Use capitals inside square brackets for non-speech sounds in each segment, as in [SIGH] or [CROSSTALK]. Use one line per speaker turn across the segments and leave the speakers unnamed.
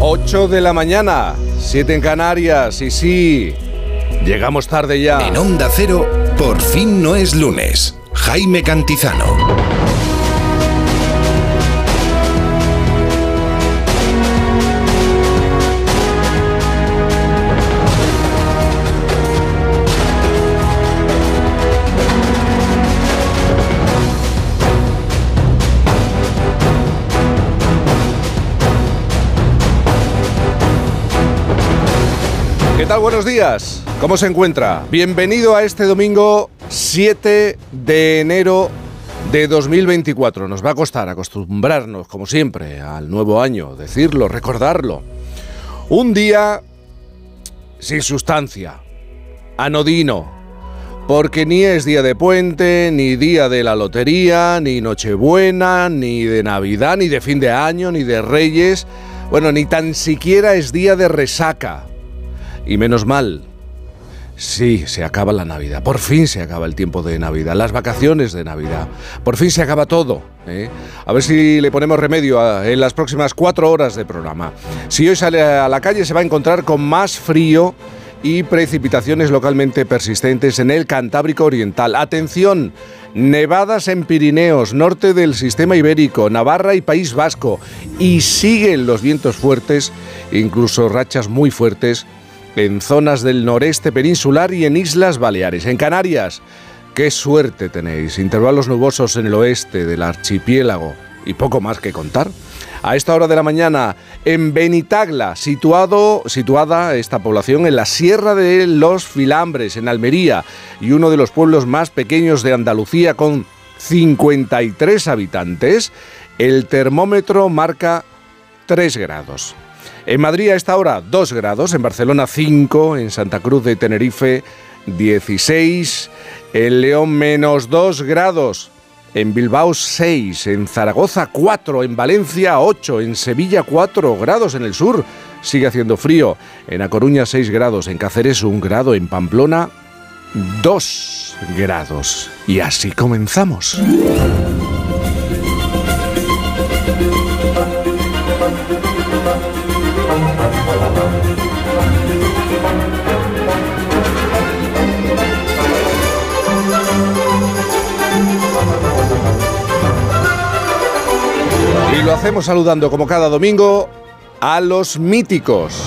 8 de la mañana, 7 en Canarias, y sí, llegamos tarde ya.
En Onda Cero, por fin no es lunes. Jaime Cantizano.
Buenos días. ¿Cómo se encuentra? Bienvenido a este domingo 7 de enero de 2024. Nos va a costar acostumbrarnos, como siempre, al nuevo año, decirlo, recordarlo. Un día sin sustancia, anodino, porque ni es día de puente, ni día de la lotería, ni Nochebuena, ni de Navidad, ni de fin de año, ni de Reyes. Bueno, ni tan siquiera es día de resaca. Y menos mal. Sí, se acaba la Navidad. Por fin se acaba el tiempo de Navidad, las vacaciones de Navidad. Por fin se acaba todo. ¿eh? A ver si le ponemos remedio en las próximas cuatro horas de programa. Si hoy sale a la calle se va a encontrar con más frío y precipitaciones localmente persistentes en el Cantábrico Oriental. Atención, nevadas en Pirineos, norte del sistema ibérico, Navarra y País Vasco. Y siguen los vientos fuertes, incluso rachas muy fuertes en zonas del noreste peninsular y en Islas Baleares. En Canarias, qué suerte tenéis. Intervalos nubosos en el oeste del archipiélago y poco más que contar. A esta hora de la mañana, en Benitagla, situado, situada esta población en la Sierra de los Filambres, en Almería, y uno de los pueblos más pequeños de Andalucía, con 53 habitantes, el termómetro marca 3 grados. En Madrid a esta hora 2 grados, en Barcelona 5, en Santa Cruz de Tenerife 16, en León menos 2 grados, en Bilbao 6, en Zaragoza 4, en Valencia 8, en Sevilla 4 grados en el sur, sigue haciendo frío, en A Coruña 6 grados, en Cáceres 1 grado, en Pamplona 2 grados. Y así comenzamos. Hacemos saludando como cada domingo a los míticos.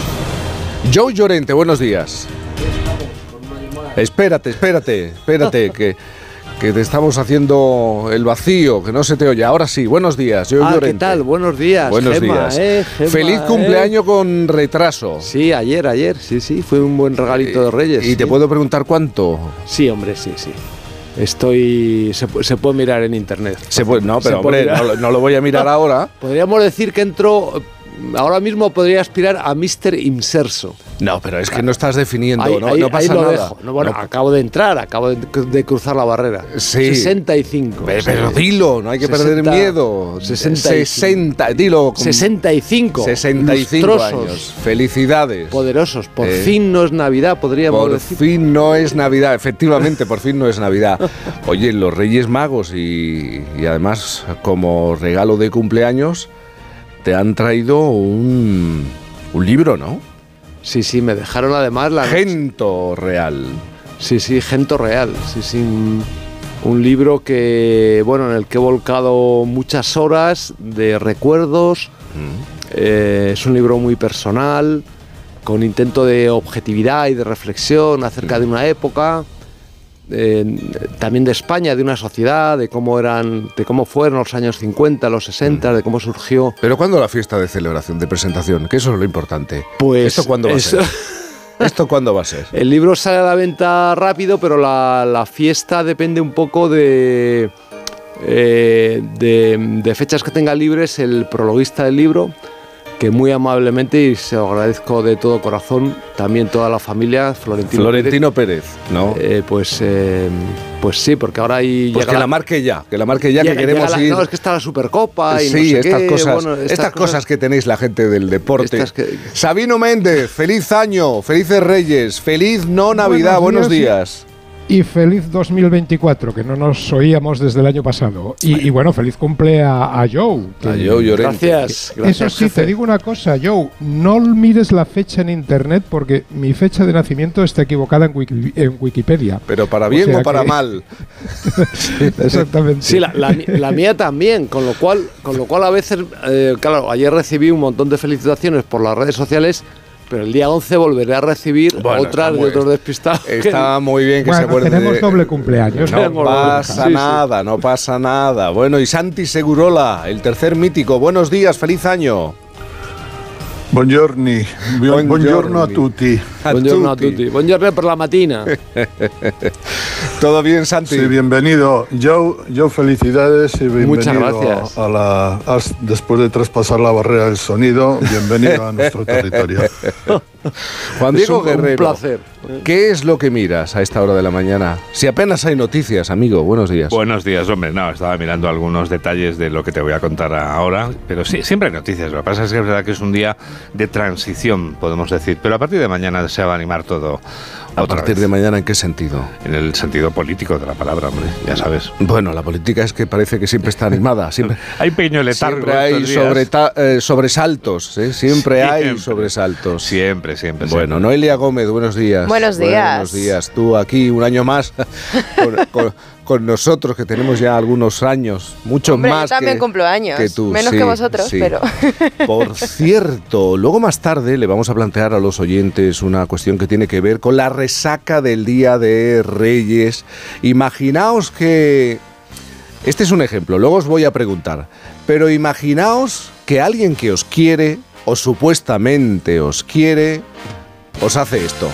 Joe Llorente, buenos días. Espérate, espérate, espérate, que, que te estamos haciendo el vacío, que no se te oye. Ahora sí, buenos días, Joe
Ah,
Llorente.
¿qué tal? Buenos días.
Buenos
Gema,
días.
eh, Gema,
Feliz
eh.
cumpleaños con retraso.
Sí, ayer, ayer, sí, sí, fue un buen regalito de Reyes.
¿Y te puedo preguntar cuánto?
Sí, hombre, sí, sí. Estoy. Se, se puede mirar en internet.
Se puede, no, pero hombre,
mirar.
no, lo- no lo voy a mirar [LAUGHS] ahora.
Podríamos decir que entro. Ahora mismo podría aspirar a Mr. Inserso.
No, pero es que no estás definiendo,
Ahí,
no,
ahí-
no
ahí
pasa
lo
nada.
dejo. No, bueno,
No-
acabo de entrar, acabo de, de cruzar la barrera.
Sí.
65.
Pe-
sí.
Pero dilo, no hay que perder
60,
miedo.
65.
60, dilo. con
65.
65
lustrosos,
años. Felicidades.
Poderosos. Por
Eh,
fin no es Navidad, podríamos
Por
decir.
fin no es Navidad, efectivamente, por fin no es Navidad. Oye, los Reyes Magos y, y además como regalo de cumpleaños te han traído un, un libro, ¿no?
Sí, sí, me dejaron además la.
Gento Real.
Sí, sí, Gento Real. Sí, sí. Un, libro que, bueno, en el que he volcado muchas horas de recuerdos. Eh, es un libro muy personal, con intento de objetividad y de reflexión acerca de una época. Eh, también de España, de una sociedad, de cómo eran, de cómo fueron los años 50, los 60, de cómo surgió.
Pero ¿cuándo la fiesta de celebración, de presentación? Que eso es lo importante.
Pues
¿Esto cuándo va
eso-
a ser? [LAUGHS] ¿Esto cuándo va a ser?
El libro sale a la venta rápido, pero la, la fiesta depende un poco de, eh, de, de fechas que tenga libres el prologuista del libro, que muy amablemente, y se lo agradezco de todo corazón, también toda la familia, Florentino.
Florentino Pérez, ¿no?
Eh, pues, eh, pues sí, porque ahora ahí
Pues que la marque ya, que la marque ya, que queremos
la-
ir.
No, es que está la Supercopa y
sí,
no sé
estas,
qué,
cosas,
bueno,
estas, cosas, que tenéis la gente del deporte.
Que-
Sabino Méndez, feliz año, felices Reyes, feliz no Navidad, buenos,
Buenos días,
días.
Y feliz 2024, que no nos oíamos desde el año pasado. Y, bueno, feliz cumple a, Joe.
a Joe
Gracias,
Eso sí, te digo una cosa, Joe, no mires la fecha en internet porque mi fecha de nacimiento está equivocada en, Wikipedia.
Pero para bien o, para mal. [LAUGHS]
Exactamente.
Sí, la, mía también, con lo cual, con lo cual a veces, eh, claro, ayer recibí un montón de felicitaciones por las redes sociales pero el día 11 volveré a recibir otras de otros despistados.
Está muy bien que
se
acuerden.
Tenemos doble cumpleaños.
No [LAUGHS] pasa nada, no pasa nada. Bueno, y Santi Segurola, el tercer mítico. Buenos días, feliz año.
Buongiorno, buongiorno a tutti.
buongiorno a tutti. Buongiorno por la matina. [LAUGHS]
¿Todo bien, Santi?
Sí, bienvenido. Yo, yo felicidades y bienvenido
Muchas gracias.
A la, después de traspasar la barrera del sonido, bienvenido a nuestro [LAUGHS] territorio. [LAUGHS]
Juan Diego Guerrero,
un placer.
¿qué es lo que miras a esta hora de la mañana? Si apenas hay noticias, amigo, buenos días.
Buenos días, hombre. No, estaba mirando algunos detalles de lo que te voy a contar ahora, pero sí, siempre hay noticias. Lo que pasa es que es verdad que es un día de transición, podemos decir, pero a partir de mañana se va a animar todo
¿A partir de mañana en qué sentido?
En el sentido político de la palabra, hombre, ya sabes.
Bueno, la política es que parece que siempre está animada. [LAUGHS] Siempre,
hay pequeño letargo.
Siempre hay eh, sobresaltos, ¿eh? siempre, hay sobresaltos.
Siempre, siempre.
Bueno, Noelia Gómez, buenos días.
Buenos días.
Buenos días. Tú aquí un año más [LAUGHS] [LAUGHS] con nosotros, que tenemos ya algunos años, muchos más.
Yo también
que,
cumplo años,
que tú.
menos que vosotros, pero. [LAUGHS]
Por cierto, luego más tarde le vamos a plantear a los oyentes una cuestión que tiene que ver con la resaca del Día de Reyes. Imaginaos que. Este es un ejemplo, luego os voy a preguntar. Pero imaginaos que alguien que os quiere, o supuestamente os quiere, os hace esto.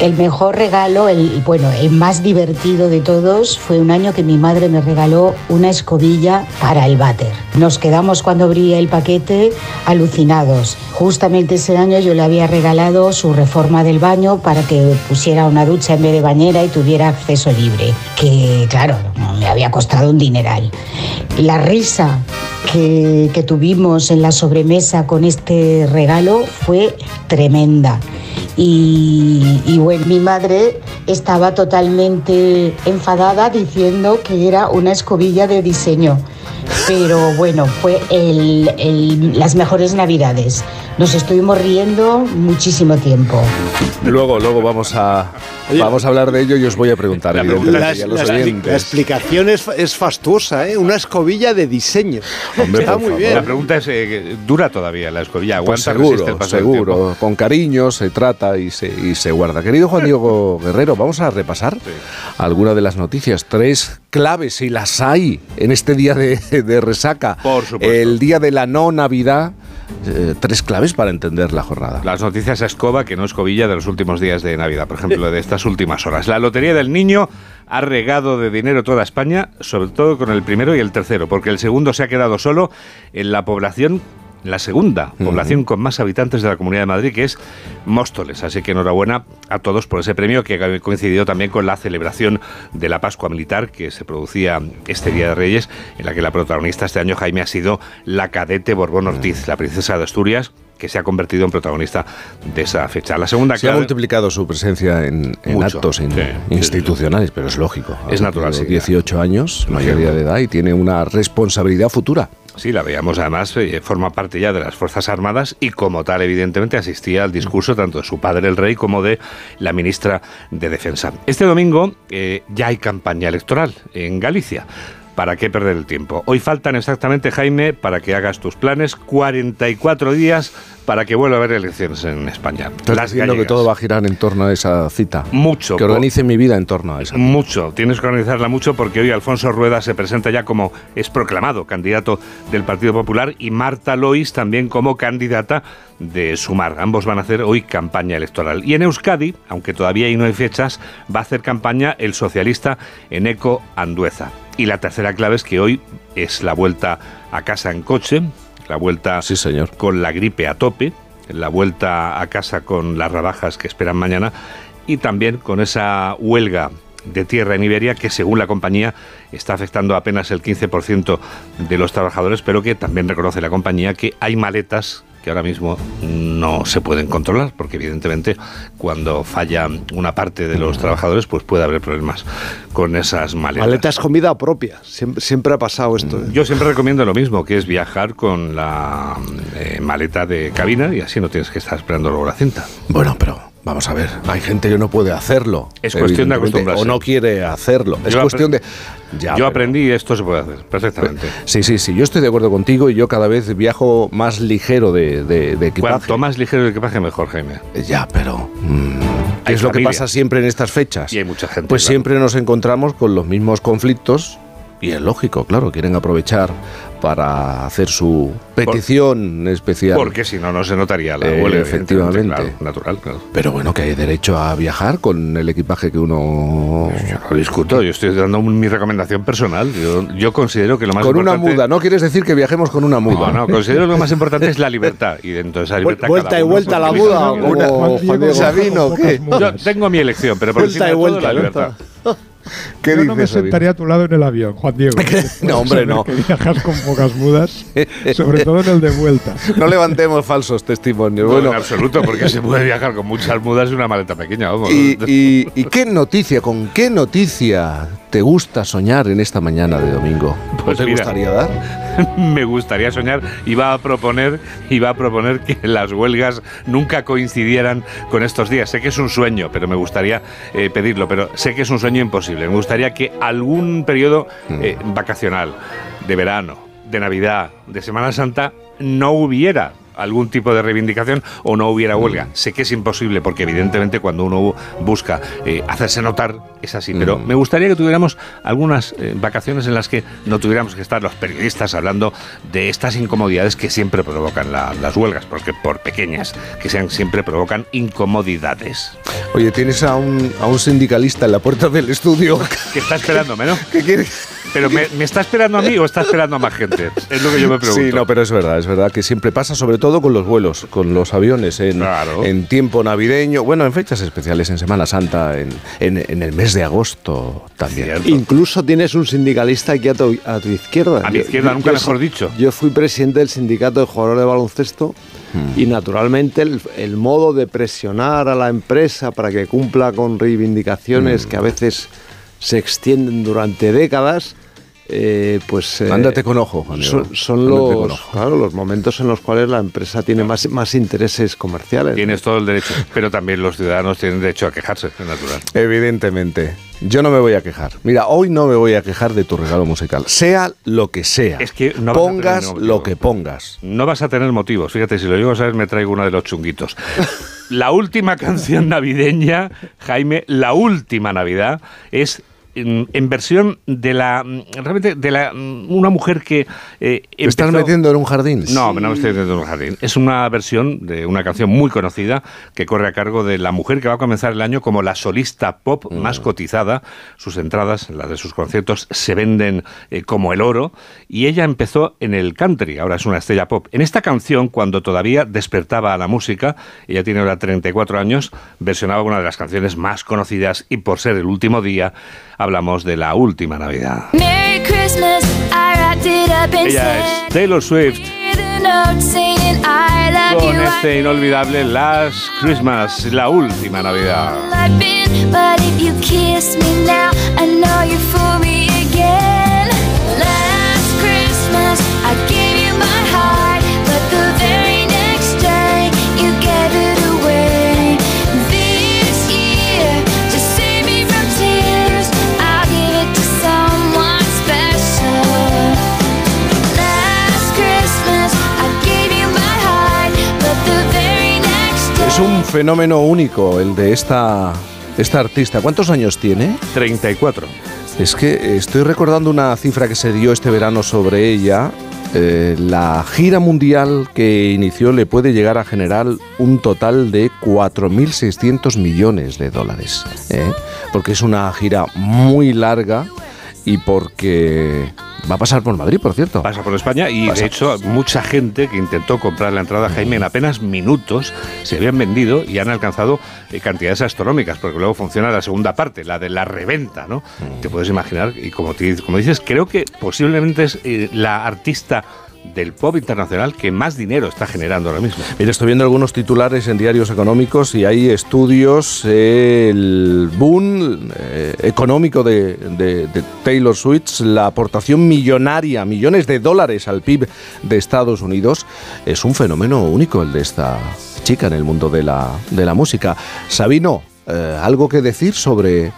El mejor regalo, el bueno, el más divertido de todos fue un año que mi madre me regaló una escobilla para el váter. Nos quedamos cuando abría el paquete alucinados. Justamente ese año yo le había regalado su reforma del baño para que pusiera una ducha en vez de bañera y tuviera acceso libre, que claro, me había costado un dineral. La risa que, que tuvimos en la sobremesa con este regalo fue tremenda. Y, bueno, mi madre estaba totalmente enfadada diciendo que era una escobilla de diseño. Pero bueno, fue las mejores navidades. Nos estuvimos riendo muchísimo tiempo.
Luego, luego vamos a, vamos a hablar de ello y os voy a preguntar.
La, explicación es, fastuosa, ¿eh? Una escobilla de diseño.
Está muy bien. La pregunta es, eh, ¿dura todavía la escobilla?
Pues seguro, seguro. Con cariño se trata y se, y se guarda. Querido Juan Diego Guerrero, vamos a repasar alguna de las noticias. Tres claves, si las hay, en este día de, de resaca.
Por supuesto.
El día de la no Navidad. Eh, tres claves para entender la jornada.
Las noticias a escoba, que no escobilla, de los últimos días de Navidad, por ejemplo, de estas últimas horas. La Lotería del Niño ha regado de dinero toda España, sobre todo con el primero y el tercero, porque el segundo se ha quedado solo en la población la segunda población con más habitantes de la Comunidad de Madrid, que es Móstoles. Así que enhorabuena a todos por ese premio que ha coincidido también con la celebración de la Pascua Militar que se producía este Día de Reyes, en la que la protagonista este año, Jaime, ha sido la cadete Borbón Ortiz, la princesa de Asturias, que se ha convertido en protagonista de esa fecha. La segunda
se ha multiplicado su presencia en, actos institucionales, pero es lógico.
Es natural.
Sí, 18 años, mayoría de edad, y tiene una responsabilidad futura.
Sí, la veíamos además, eh, forma parte ya de las Fuerzas Armadas y como tal, evidentemente, asistía al discurso tanto de su padre el rey como de la ministra de Defensa. Este domingo eh, ya hay campaña electoral en Galicia. ¿Para qué perder el tiempo? Hoy faltan exactamente, Jaime, para que hagas tus planes, 44 días para que vuelva a haber elecciones en España.
Estás diciendo que todo va a girar en torno a esa cita.
Mucho.
Que organice mi vida en torno a esa.
Mucho. Tienes que organizarla mucho porque hoy Alfonso Rueda se presenta ya como es proclamado candidato del Partido Popular y Marta Lois también como candidata de Sumar. Ambos van a hacer hoy campaña electoral. Y en Euskadi, aunque todavía no hay fechas, va a hacer campaña el socialista Eneco Andueza. Y la tercera clave es que hoy es la vuelta a casa en coche, la vuelta
sí, señor.
con la gripe a tope, la vuelta a casa con las rebajas que esperan mañana y también con esa huelga de tierra en Iberia que según la compañía está afectando apenas el 15% de los trabajadores, pero que también reconoce la compañía que hay maletas que ahora mismo no se pueden controlar, porque evidentemente cuando falla una parte de los trabajadores, pues puede haber problemas con esas maletas.
Maletas comida propia, siempre, siempre ha pasado esto. ¿eh?
Yo siempre recomiendo lo mismo, que es viajar con la eh, maleta de cabina y así no tienes que estar esperando luego la cinta.
Bueno, pero vamos a ver, hay gente que no puede hacerlo.
Es cuestión de acostumbrarse.
O no quiere hacerlo. Es cuestión de... Ya,
Yo aprendí y esto se puede hacer perfectamente.
Sí, sí, sí, yo estoy de acuerdo contigo y yo cada vez viajo más ligero de, de- de equipaje.
Cuanto más ligero el equipaje, mejor, Jaime.
Ya, pero... mm, ¿Qué es lo que pasa siempre en estas fechas?
Y hay mucha gente.
Pues
claro.
siempre nos encontramos con los mismos conflictos y es lógico, claro, quieren aprovechar para hacer su petición especial.
Porque si no, no se notaría la
Eh,
huelga.
efectivamente.
Claro, natural, claro.
Pero bueno, que hay derecho a viajar con el equipaje que uno...
Yo no discuto, yo estoy dando mi recomendación personal. Yo, yo considero que lo más
Con una
importante...
muda, no quieres decir que viajemos con una muda.
No, no, considero que lo más importante es la libertad. Y dentro de esa libertad.
Vuelta
cada
y vuelta a la muda, como.
Sabino,
con
Yo tengo mi elección, pero por
Vuelta
encima
y
de todo,
vuelta,
la libertad. [LAUGHS] [LAUGHS]
¿Qué
Yo no me
dices,
sentaría a tu lado en el avión, Juan Diego. [LAUGHS]
No, hombre, [LAUGHS] no.
Que viajas con pocas mudas, sobre todo en el de vuelta.
No levantemos falsos testimonios.
No,
Bueno,
en absoluto, porque se puede viajar con muchas mudas y una maleta pequeña, vamos.
y, y- y qué noticia, con qué noticia te gusta soñar en esta mañana de domingo?
Pues
¿Te
mira.
gustaría dar? [LAUGHS]
me gustaría soñar iba a proponer iba a proponer que las huelgas nunca coincidieran con estos días sé que es un sueño pero me gustaría eh, pedirlo pero sé que es un sueño imposible me gustaría que algún periodo eh, vacacional de verano de navidad de semana santa no hubiera algún tipo de reivindicación o no hubiera huelga. Sé que es imposible porque evidentemente cuando uno busca eh, hacerse notar es así, pero me gustaría que tuviéramos algunas eh, vacaciones en las que no tuviéramos que estar los periodistas hablando de estas incomodidades que siempre provocan la- las huelgas, porque por pequeñas que sean siempre provocan incomodidades.
Oye, tienes a un, a un sindicalista en la puerta del estudio [LAUGHS]
Que está esperándome, ¿no? [LAUGHS]
que quiere...
Pero me, me está esperando a mí o está esperando a más gente? Es lo que yo me pregunto.
Sí, no, pero es verdad, es verdad que siempre pasa, sobre todo con los vuelos, con los aviones, en,
Claro.
en tiempo navideño, bueno, en fechas especiales, en Semana Santa, en, en- en el mes de agosto también.
Cierto.
Incluso tienes un sindicalista aquí a tu, a tu izquierda.
A mi izquierda,
yo-
nunca
yo
mejor dicho.
Yo fui presidente del sindicato de jugadores de baloncesto
Hmm.
y naturalmente el, el modo de presionar a la empresa para que cumpla con reivindicaciones
Hmm.
que a veces se extienden durante décadas, eh, pues... eh,
Ándate con ojo, Juan Diego.
Son, son los,
ojo.
claro, los momentos en los cuales la empresa tiene más, más intereses comerciales.
Tienes todo el derecho, pero también los ciudadanos tienen derecho a quejarse, es natural.
Evidentemente. Yo no me voy a quejar. Mira, hoy no me voy a quejar de tu regalo musical. Sea lo que sea.
Es que no
pongas lo que pongas.
No vas a tener motivos. Fíjate, si lo llego a saber, me traigo uno de los chunguitos. La última [LAUGHS] canción navideña, Jaime, la última Navidad, es en, en versión de la. Realmente, de la. Una mujer que. eh,
¿Te estás
empezó-
metiendo en un jardín?
No, no me estoy metiendo en un jardín. Es una versión de una canción muy conocida que corre a cargo de la mujer que va a comenzar el año como la solista pop
Mm.
más cotizada. Sus entradas, las de sus conciertos, se venden eh, como el oro. Y ella empezó en el country, ahora es una estrella pop. En esta canción, cuando todavía despertaba a la música, ella tiene ahora 34 años, versionaba una de las canciones más conocidas y por ser el último día, hablamos de la última Navidad.
Merry Christmas, I wrapped it up and
Ella es Taylor Swift. con este inolvidable Last Christmas, la última Navidad.
Es un fenómeno único el de esta, esta artista. ¿Cuántos años tiene?
34.
Es que estoy recordando una cifra que se dio este verano sobre ella. Eh, la gira mundial que inició le puede llegar a generar un total de 4.600 millones de dólares. ¿eh? Porque es una gira muy larga y porque va a pasar por Madrid, por cierto.
Pasa por España y
Pasa.
de hecho mucha gente que intentó comprar la entrada a Jaime en apenas minutos se habían vendido y han alcanzado eh, cantidades astronómicas porque luego funciona la segunda parte, la de la reventa, ¿no? Te puedes imaginar y como, te- como dices, creo que posiblemente es eh, la artista del pop internacional que más dinero está generando ahora mismo.
Mira, estoy viendo algunos titulares en diarios económicos y hay estudios, eh, el boom eh, económico de, de- de Taylor Swift, la aportación millonaria, millones de dólares al PIB de Estados Unidos, es un fenómeno único el de esta chica en el mundo de la, de la música. Sabino, eh, ¿algo que decir sobre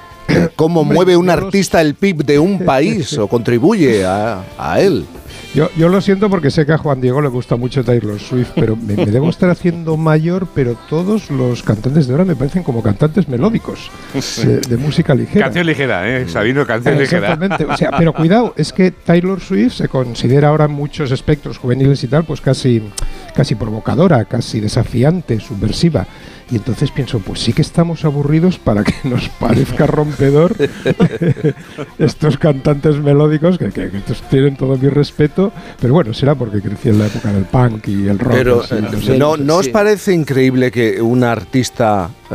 cómo mueve un artista el PIB de un [LAUGHS] país o contribuye a, a él?
Yo, yo lo siento porque sé que a Juan Diego le gusta mucho Taylor Swift, pero me, me debo estar haciendo mayor, pero todos los cantantes de ahora me parecen como cantantes melódicos de, de música ligera.
Canción ligera, ¿eh? Sabino, canción ligera.
Exactamente. O sea, pero cuidado, es que Taylor Swift se considera ahora en muchos espectros juveniles y tal, pues casi, casi provocadora, casi desafiante, subversiva. Y entonces pienso, pues sí que estamos aburridos para que nos parezca rompedor [LAUGHS] estos cantantes melódicos, que, que- que estos tienen todo mi respeto, pero bueno, será porque crecí en la época del punk y el rock.
Pero
así,
eh,
no sé.
¿no, ¿no os parece increíble que una artista, eh,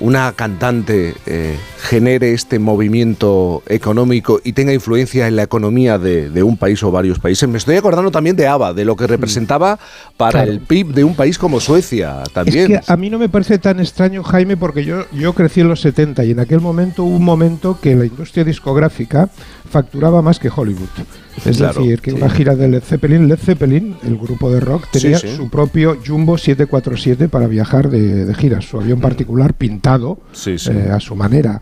una cantante, eh, genere este movimiento económico y tenga influencia en la economía de, de un país o varios países? Me estoy acordando también de ABBA, de lo que representaba para
Claro.
el PIB de un país como Suecia también.
Es que a mí no me parece tan extraño, Jaime, porque yo, yo crecí en los 70 y en aquel momento hubo un momento que la industria discográfica facturaba más que Hollywood. Es
Claro,
decir, que
sí.
una gira de Led Zeppelin, Led Zeppelin, el grupo de rock, tenía
sí.
su propio Jumbo 747 para viajar de, de gira, su avión particular pintado
Sí, sí.
eh, a su manera.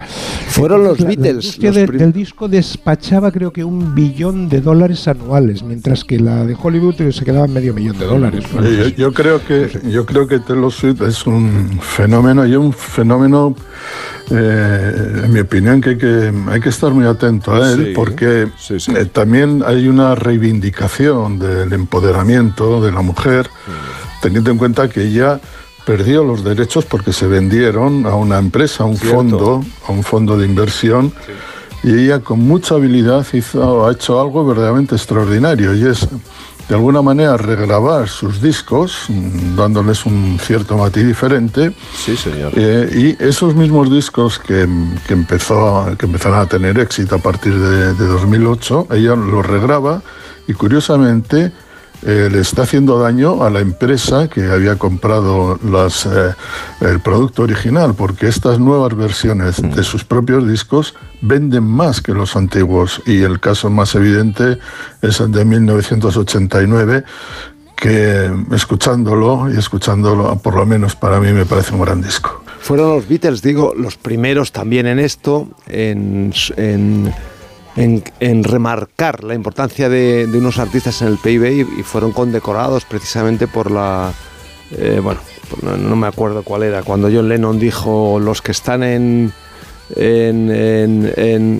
Fueron los
La- la
Beatles, los
de- del disco despachaba creo que un billón de dólares anuales, mientras que la de Hollywood se quedaba en medio millón de dólares.
Yo,
así.
yo creo que yo creo que Taylor Swift es un fenómeno y un fenómeno eh, en mi opinión que hay que hay que estar muy atento a él
Sí,
porque
sí, sí.
eh, también hay una reivindicación del empoderamiento de la mujer teniendo en cuenta que ella perdió los derechos porque se vendieron a una empresa, a un
Cierto.
fondo, a un fondo de inversión y ella con mucha habilidad hizo, ha hecho algo verdaderamente extraordinario y es de alguna manera regrabar sus discos mm, dándoles un cierto matiz diferente
Sí, señor.
eh, y esos mismos discos que, que empezó a- que empezaron a tener éxito a partir de, de 2008 ella los regraba y curiosamente eh, le está haciendo daño a la empresa que había comprado las, eh, el producto original, porque estas nuevas versiones de sus propios discos venden más que los antiguos. Y el caso más evidente es el de 1989, que escuchándolo y escuchándolo, por lo menos para mí, me parece un gran disco.
Fueron los Beatles, digo, los primeros también en esto, en, en, en- en remarcar la importancia de, unos artistas en el PIB y, fueron condecorados precisamente por la... eh, bueno, no, me acuerdo cuál era, cuando John Lennon dijo los que están en- en-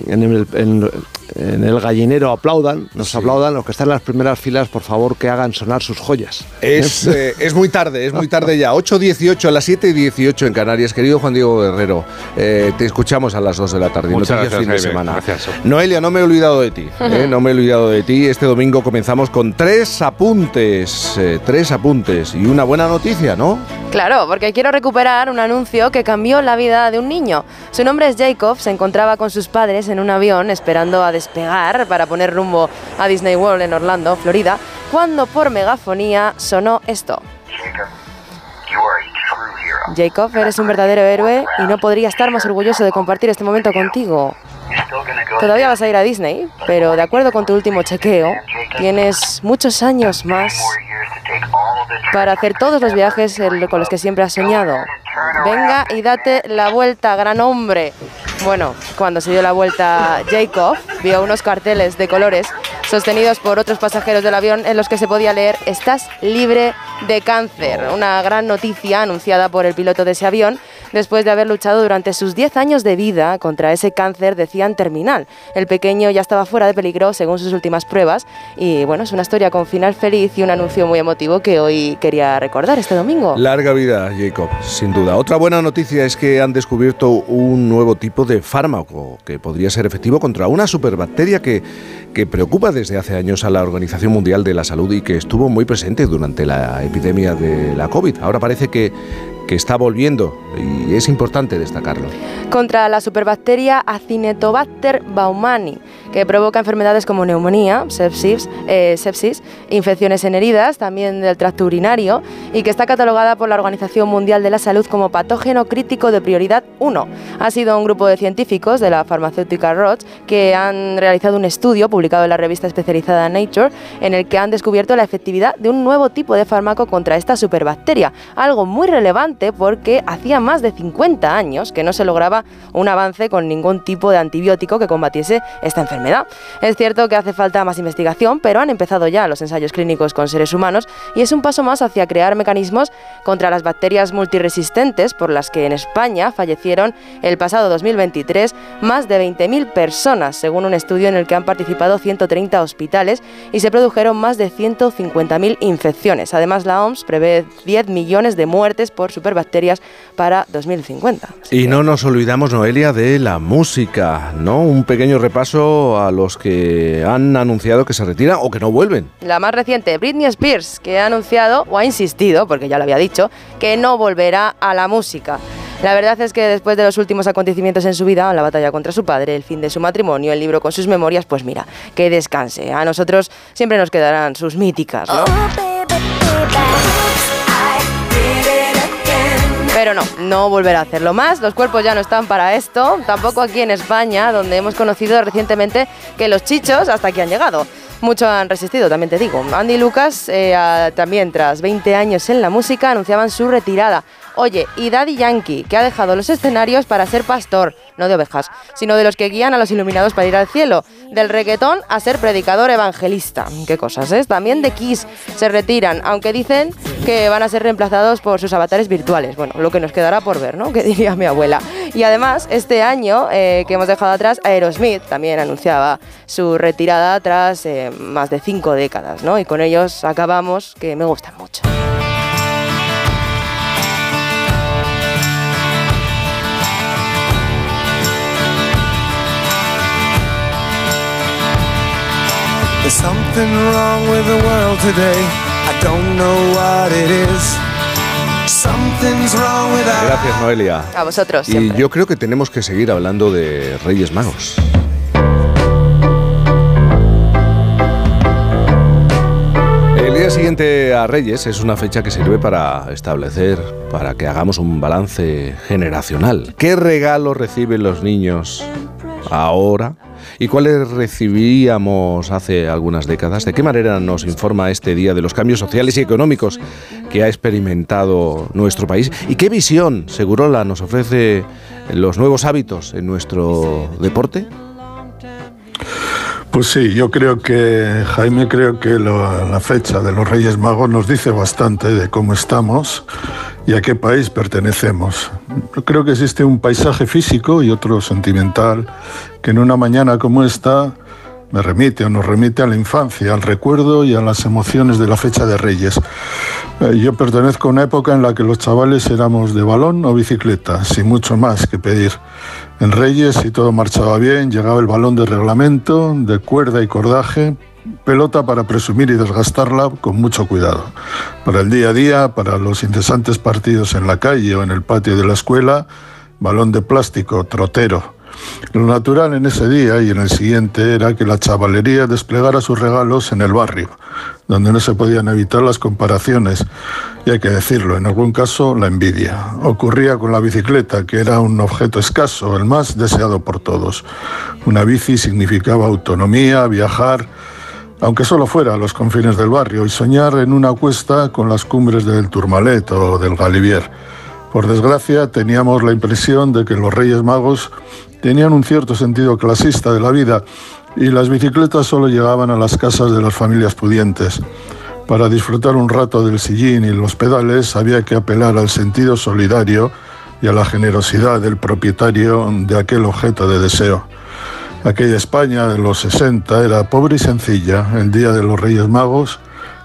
en el, en- el gallinero aplaudan, nos aplaudan, los que están en las primeras filas, por favor, que hagan sonar sus joyas.
Es, eh, es muy tarde, es muy tarde ya. 8.18 a las 7.18 en Canarias. Querido Juan Diego Guerrero, eh, te escuchamos a las 2 de la tarde.
Muchas
Noticias
gracias,
fin de
Jaime.
semana.
Gracias.
Noelia, no me he olvidado de ti. [LAUGHS] eh, no me he olvidado de ti. Este domingo comenzamos con tres apuntes. eh, tres apuntes. Y una buena noticia, ¿no?
Claro, porque quiero recuperar un anuncio que cambió la vida de un niño. Su nombre es Jacob, se encontraba con sus padres en un avión esperando a despegar para poner rumbo a Disney World en Orlando, Florida, cuando por megafonía sonó esto. Jacob, eres un verdadero héroe y no podría estar más orgulloso de compartir este momento contigo. Todavía vas a ir a Disney, pero de acuerdo con tu último chequeo, tienes muchos años más para hacer todos los viajes con los que siempre has soñado. Venga y date la vuelta, gran hombre. Bueno, cuando se dio la vuelta Jacob, vio unos carteles de colores sostenidos por otros pasajeros del avión en los que se podía leer Estás libre de cáncer. Una gran noticia anunciada por el piloto de ese avión después de haber luchado durante sus 10 años de vida contra ese cáncer, decían terminal. El pequeño ya estaba fuera de peligro según sus últimas pruebas y bueno, es una historia con final feliz y un anuncio muy emotivo que hoy quería recordar este domingo.
Larga vida, Jacob, sin duda. Otra buena noticia es que han descubierto un nuevo tipo de fármaco que podría ser efectivo contra una superbacteria que, que preocupa desde hace años a la Organización Mundial de la Salud y que estuvo muy presente durante la epidemia de la COVID. Ahora parece que, que está volviendo y es importante destacarlo.
contra la superbacteria Acinetobacter baumani, que provoca enfermedades como neumonía, sepsis, eh, sepsis, infecciones en heridas, también del tracto urinario, y que está catalogada por la Organización Mundial de la Salud como patógeno crítico de prioridad 1. Ha sido un grupo de científicos de la farmacéutica Roche que han realizado un estudio publicado en la revista especializada Nature en el que han descubierto la efectividad de un nuevo tipo de fármaco contra esta superbacteria, algo muy relevante porque hacía más de 50 años que no se lograba un avance con ningún tipo de antibiótico que combatiese esta enfermedad. Es cierto que hace falta más investigación, pero han empezado ya los ensayos clínicos con seres humanos y es un paso más hacia crear mecanismos contra las bacterias multiresistentes por las que en España fallecieron el pasado 2023 más de 20.000 personas, según un estudio en el que han participado 130 hospitales y se produjeron más de 150.000 infecciones. Además, la OMS prevé 10 millones de muertes por superbacterias para 2050.
Y no nos olvidamos, Noelia, de la música, ¿no? Un pequeño repaso a los que han anunciado que se retiran o que no vuelven.
La más reciente, Britney Spears, que ha anunciado o ha insistido, porque ya lo había dicho, que no volverá a la música. La verdad es que después de los últimos acontecimientos en su vida, la batalla contra su padre, el fin de su matrimonio, el libro con sus memorias, pues mira, que descanse. A nosotros siempre nos quedarán sus míticas, ¿no? Pero no, no volverá a hacerlo más. Los cuerpos ya no están para esto. Tampoco aquí en España, donde hemos conocido recientemente que los chichos hasta aquí han llegado. Mucho han resistido, también te digo. Andy y Lucas, eh, también tras 20 años en la música, anunciaban su retirada. Oye, y Daddy Yankee, que ha dejado los escenarios para ser pastor, no de ovejas, sino de los que guían a los iluminados para ir al cielo. Del reggaetón a ser predicador evangelista. Qué cosas, ¿eh? También de Kiss se retiran, aunque dicen que van a ser reemplazados por sus avatares virtuales. Bueno, lo que nos quedará por ver, ¿no? [LAUGHS] Que diría mi abuela. Y además, este año eh, que hemos dejado atrás, Aerosmith también anunciaba su retirada tras eh, más de cinco décadas, ¿no? Y con ellos acabamos, que me gustan mucho.
There's something wrong with the world today. I don't know what it is. Something's wrong with our
Gracias, Noelia.
A vosotros
Y
siempre.
yo creo que tenemos que seguir hablando de Reyes Magos. El día siguiente a Reyes es una fecha que sirve para establecer, para que hagamos un balance generacional. ¿Qué regalos reciben los niños ahora? ¿Y cuáles recibíamos hace algunas décadas? ¿De qué manera nos informa este día de los cambios sociales y económicos que ha experimentado nuestro país? ¿Y qué visión, Segurola, nos ofrece los nuevos hábitos en nuestro deporte?
Pues sí, yo creo que, Jaime, creo que la fecha de los Reyes Magos nos dice bastante de cómo estamos y a qué país pertenecemos. Yo creo que existe un paisaje físico y otro sentimental que en una mañana como esta me remite o nos remite a la infancia, al recuerdo y a las emociones de la fecha de Reyes. Eh, Yo pertenezco a una época en la que los chavales éramos de balón o bicicleta, sin mucho más que pedir. En Reyes, si todo marchaba bien, llegaba el balón de reglamento, de cuerda y cordaje, pelota para presumir y desgastarla con mucho cuidado. Para el día a día, para los incesantes partidos en la calle o en el patio de la escuela, balón de plástico, trotero. Lo natural en ese día y en el siguiente era que la chavalería desplegara sus regalos en el barrio, donde no se podían evitar las comparaciones y hay que decirlo, en algún caso la envidia. Ocurría con la bicicleta, que era un objeto escaso, el más deseado por todos. Una bici significaba autonomía, viajar, aunque solo fuera a los confines del barrio, y soñar en una cuesta con las cumbres del Tourmalet o del Galivier. Por desgracia, teníamos la impresión de que los Reyes Magos tenían un cierto sentido clasista de la vida y las bicicletas solo llegaban a las casas de las familias pudientes. Para disfrutar un rato del sillín y los pedales había que apelar al sentido solidario y a la generosidad del propietario de aquel objeto de deseo. Aquella España de los 60 era pobre y sencilla. El Día de los Reyes Magos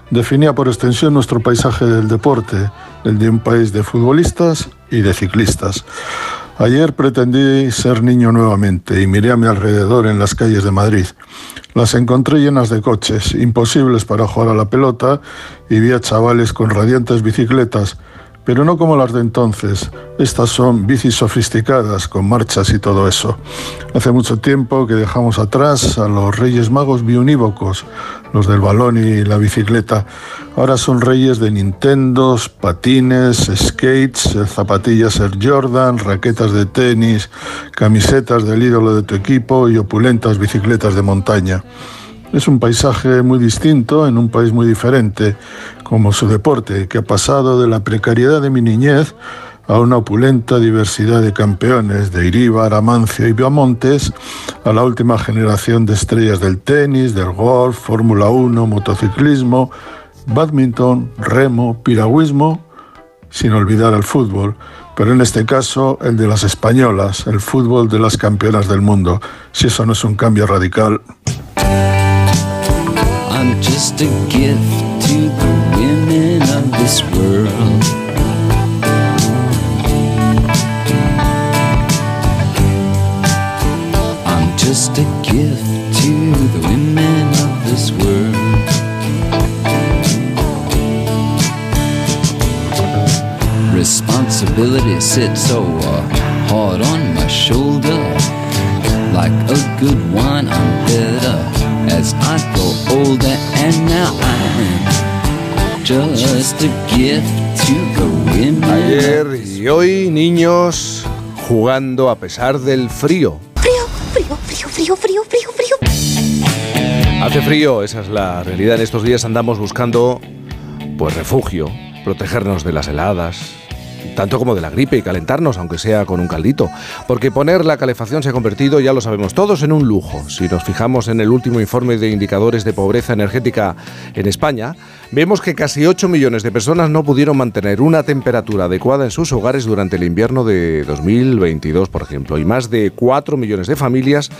definía por extensión nuestro paisaje del deporte, el de un país de futbolistas y de ciclistas. Ayer pretendí ser niño nuevamente y miré a mi alrededor en las calles de Madrid. Las encontré llenas de coches, imposibles para jugar a la pelota, y vi a chavales con radiantes bicicletas, pero no como las de entonces. Estas son bicis sofisticadas, con marchas y todo eso. Hace mucho tiempo que dejamos atrás a los reyes magos biunívocos, los del balón y la bicicleta. Ahora son reyes de Nintendos, patines, skates, zapatillas Air Jordan, raquetas de tenis, camisetas del ídolo de tu equipo y opulentas bicicletas de montaña. Es un paisaje muy distinto en un país muy diferente, como su deporte, que ha pasado de la precariedad de mi niñez a una opulenta diversidad de campeones de Iríbar, Amancio y Viamontes, a la última generación de estrellas del tenis, del golf, Fórmula 1, motociclismo, badminton, remo, piragüismo, sin olvidar el fútbol, pero en este caso el de las españolas, el fútbol de las campeonas del mundo. Si eso no es un cambio radical.
I'm just a gift to the women of this world. I'm just a gift to the women of this world. Responsibility sits so uh, hard on my shoulder. Like a good wine, I'm better as I grow older, and now I'm just a gift to the women.
Ayer y hoy, niños jugando a pesar del frío.
Frío, frío, frío, frío, frío, frío, frío.
Hace frío, esa es la realidad. En estos días andamos buscando pues refugio, protegernos de las heladas, tanto como de la gripe y calentarnos, aunque sea con un caldito. Porque poner la calefacción se ha convertido, ya lo sabemos todos, en un lujo. Si nos fijamos en el último informe de indicadores de pobreza energética en España, vemos que casi 8 millones de personas no pudieron mantener una temperatura adecuada en sus hogares durante el invierno de 2022, por ejemplo. Y más de 4 millones de familias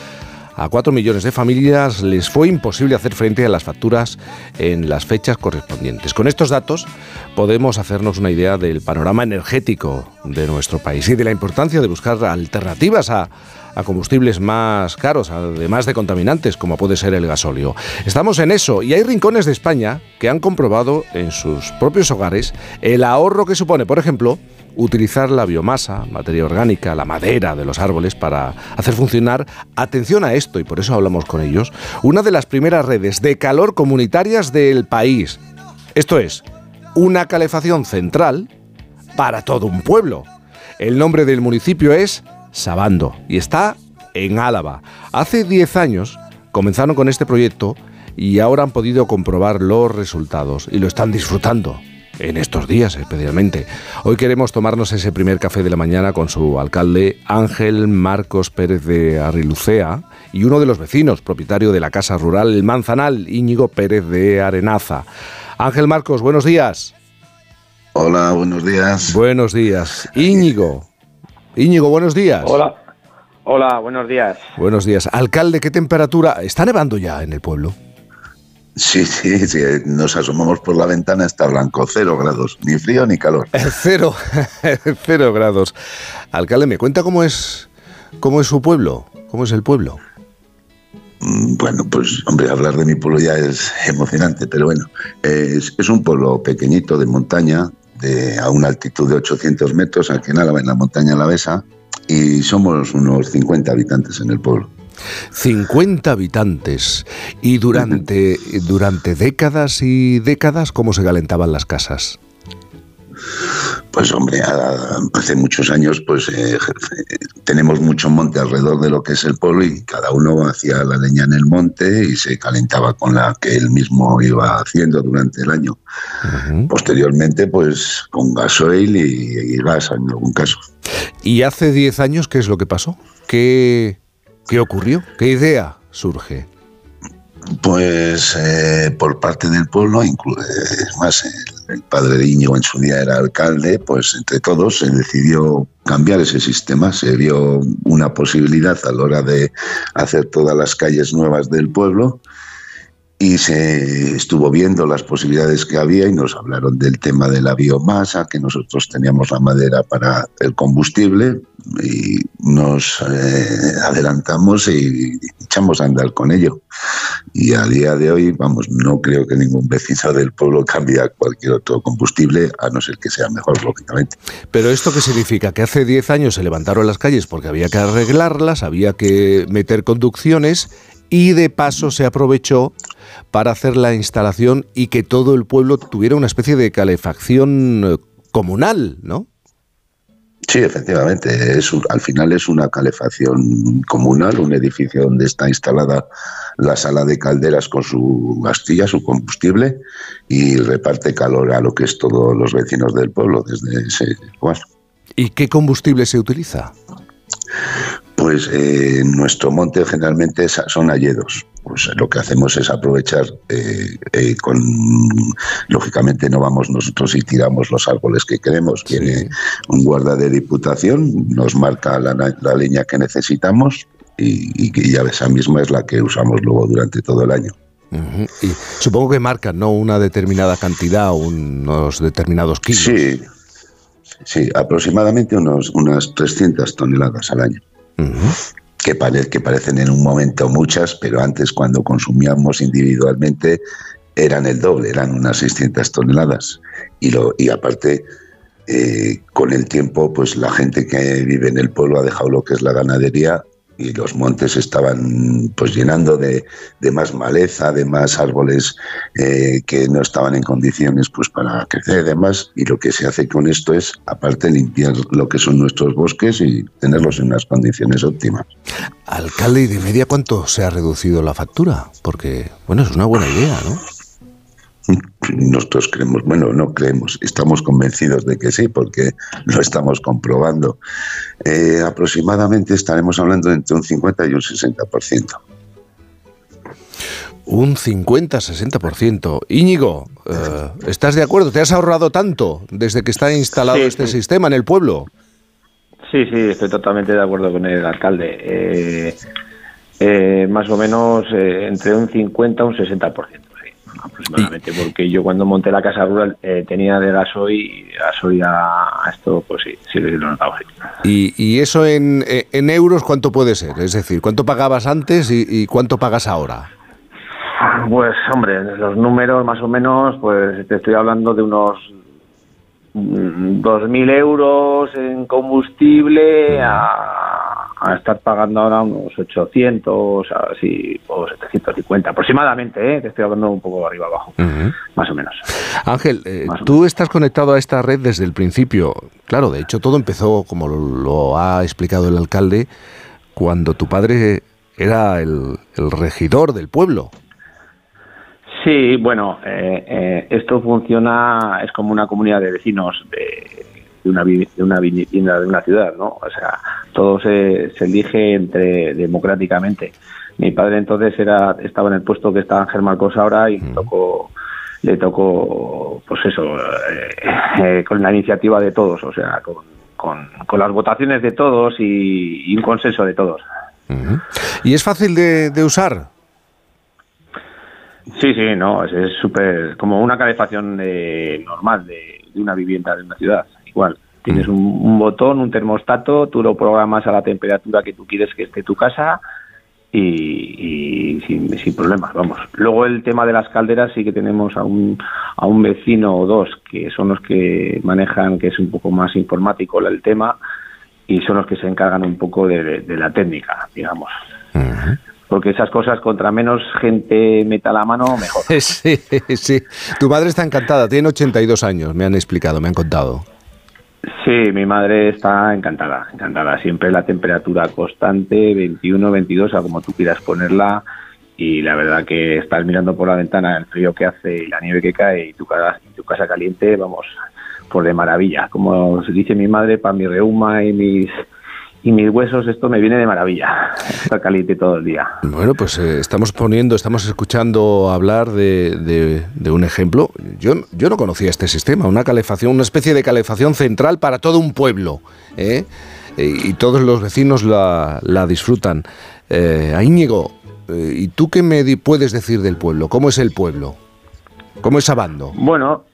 a 4 millones de familias les fue imposible hacer frente a las facturas en las fechas correspondientes. Con estos datos podemos hacernos una idea del panorama energético de nuestro país y de la importancia de buscar alternativas a, a combustibles más caros, además de contaminantes, como puede ser el gasóleo. Estamos en eso y hay rincones de España que han comprobado en sus propios hogares el ahorro que supone, por ejemplo, utilizar la biomasa, materia orgánica, la madera de los árboles para hacer funcionar, atención a esto, y por eso hablamos con ellos, una de las primeras redes de calor comunitarias del país. Esto es, una calefacción central para todo un pueblo. El nombre del municipio es Sabando y está en Álava. Hace 10 años comenzaron con este proyecto y ahora han podido comprobar los resultados y lo están disfrutando en estos días especialmente. Hoy queremos tomarnos ese primer café de la mañana con su alcalde Ángel Marcos Pérez de Arrilucea y uno de los vecinos, propietario de la casa rural El Manzanal, Íñigo Pérez de Arenaza. Ángel Marcos, buenos días.
Hola, buenos días.
Buenos días. Íñigo. Íñigo, buenos días.
Hola. Hola, buenos días.
Buenos días. Alcalde, ¿qué temperatura? ¿Está nevando ya en el pueblo?
Sí, sí, sí, nos asomamos por la ventana, está blanco, cero grados, ni frío ni calor. [LAUGHS]
Cero, [LAUGHS] cero grados. Alcalde, ¿me cuenta cómo es, cómo es su pueblo? ¿Cómo es el pueblo?
Mm, Bueno, pues hombre, hablar de mi pueblo ya es emocionante, pero bueno, es, es un pueblo pequeñito de montaña, de, a una altitud de 800 metros, aquí en Álava, en la montaña alavesa, y somos unos 50 habitantes en el pueblo.
50 habitantes. Y durante, [LAUGHS] durante décadas y décadas, ¿cómo se calentaban las casas?
Pues hombre, hace muchos años pues eh, tenemos mucho monte alrededor de lo que es el pueblo y cada uno hacía la leña en el monte y se calentaba con la que él mismo iba haciendo durante el año. Posteriormente pues con gasoil y, y gas en algún caso.
¿Y hace 10 años qué es lo que pasó? ¿Qué, qué ocurrió? ¿Qué idea surge?
Pues eh, por parte del pueblo, eh, es más, el, el padre de Íñigo en su día era alcalde, pues entre todos se decidió cambiar ese sistema, se vio una posibilidad a la hora de hacer todas las calles nuevas del pueblo y se estuvo viendo las posibilidades que había y nos hablaron del tema de la biomasa, que nosotros teníamos la madera para el combustible y nos eh, adelantamos y echamos a andar con ello. Y a día de hoy, vamos, no creo que ningún vecino del pueblo cambie a cualquier otro combustible, a no ser que sea mejor, lógicamente.
Pero ¿esto qué significa? Que hace 10 años se levantaron las calles porque había que arreglarlas, había que meter conducciones y de paso se aprovechó para hacer la instalación y que todo el pueblo tuviera una especie de calefacción eh, comunal, ¿no?
Sí, efectivamente, es al final es una calefacción comunal, un edificio donde está instalada la sala de calderas con su astilla, su combustible, y reparte calor a lo que es todos los vecinos del pueblo desde ese lugar.
¿Y qué combustible se utiliza?
Pues eh, nuestro monte generalmente son alledos. Pues lo que hacemos es aprovechar eh, eh, con lógicamente no vamos nosotros y tiramos los árboles que queremos. Viene un guarda de diputación, nos marca la, leña que necesitamos y, y que ya esa misma es la que usamos luego durante todo el año.
Y supongo que marcan, ¿no? Una determinada cantidad, unos determinados kilos.
Sí, sí, aproximadamente unos, unas 300 toneladas al año. Que, pare- que parecen en un momento muchas, pero antes cuando consumíamos individualmente eran el doble, eran unas 600 toneladas. Y, lo, y aparte, eh, con el tiempo, pues la gente que vive en el pueblo ha dejado lo que es la ganadería y los montes estaban pues llenando de, de más maleza, de más árboles eh, que no estaban en condiciones pues para crecer y demás. Y lo que se hace con esto es, aparte, limpiar lo que son nuestros bosques y tenerlos en unas condiciones óptimas.
Alcalde, ¿y de media cuánto se ha reducido la factura? Porque, bueno, es una buena idea, ¿no? [LAUGHS]
Nosotros creemos, bueno, no creemos, estamos convencidos de que sí, porque [LAUGHS] lo estamos comprobando. Eh, aproximadamente estaremos hablando entre un 50 y un 60%.
Un 50-60%. Íñigo, eh, ¿estás de acuerdo? ¿Te has ahorrado tanto desde que está instalado
Sí,
este
sí.
sistema en el pueblo?
Sí, sí, estoy totalmente de acuerdo con el alcalde. Eh, eh, más o menos eh, entre un 50 y un 60%, sí, aproximadamente, porque yo cuando monté la casa rural eh, tenía de gasoil y gasoil a, esto, pues sí, sí lo sí.
¿Y, y eso en, eh, en euros cuánto puede ser? Es decir, ¿cuánto pagabas antes y, y cuánto pagas ahora?
Pues hombre, los números más o menos, pues te estoy hablando de unos mm, 2.000 euros en combustible a, a estar pagando ahora unos 800 así, o 750 aproximadamente, ¿eh? te estoy hablando un poco arriba abajo, más o menos.
Ángel, eh, tú estás conectado a esta red desde el principio. Claro, de hecho todo empezó, como lo, lo ha explicado el alcalde, cuando tu padre era el, el regidor del pueblo.
Sí, bueno, eh, eh, esto funciona, es como una comunidad de vecinos de, de una, de una vivienda de una ciudad, ¿no? O sea, todo se, se elige entre democráticamente. Mi padre entonces era estaba en el puesto que está Ángel Marcos ahora y le tocó, le tocó, pues eso, eh, eh, con la iniciativa de todos, o sea, con, con, con las votaciones de todos y, y un consenso de todos.
¿Y es fácil de, de usar?
Sí, sí, no, es- es súper como una calefacción eh, normal de, de una vivienda de una ciudad, Tienes un, un botón, un termostato, tú lo programas a la temperatura que tú quieres que esté tu casa y, y sin, sin problemas, vamos. Luego el tema de las calderas sí que tenemos a un, a un vecino o dos que son los que manejan, que es un poco más informático el tema y son los que se encargan un poco de, de- de la técnica, digamos. Porque esas cosas, contra menos gente meta la mano, mejor. [LAUGHS]
Sí, sí. Tu madre está encantada, tiene 82 años, me han explicado, me han contado.
Sí, mi madre está encantada, encantada. Siempre la temperatura constante, 21, 22, a como tú quieras ponerla. Y la verdad que estás mirando por la ventana el frío que hace y la nieve que cae y tu casa, tu casa caliente, vamos, por de maravilla. Como dice mi madre, para mi reuma y mis, y mis huesos, esto me viene de maravilla. Está caliente todo el día.
Bueno, pues eh, estamos poniendo, estamos escuchando hablar de, de- de un ejemplo. Yo, yo no conocía este sistema, una calefacción, una especie de calefacción central para todo un pueblo. ¿eh? Y todos los vecinos la, la disfrutan. Eh, a Íñigo, eh, ¿y tú qué me di- puedes decir del pueblo? ¿Cómo es el pueblo? ¿Cómo es Abando?
Bueno,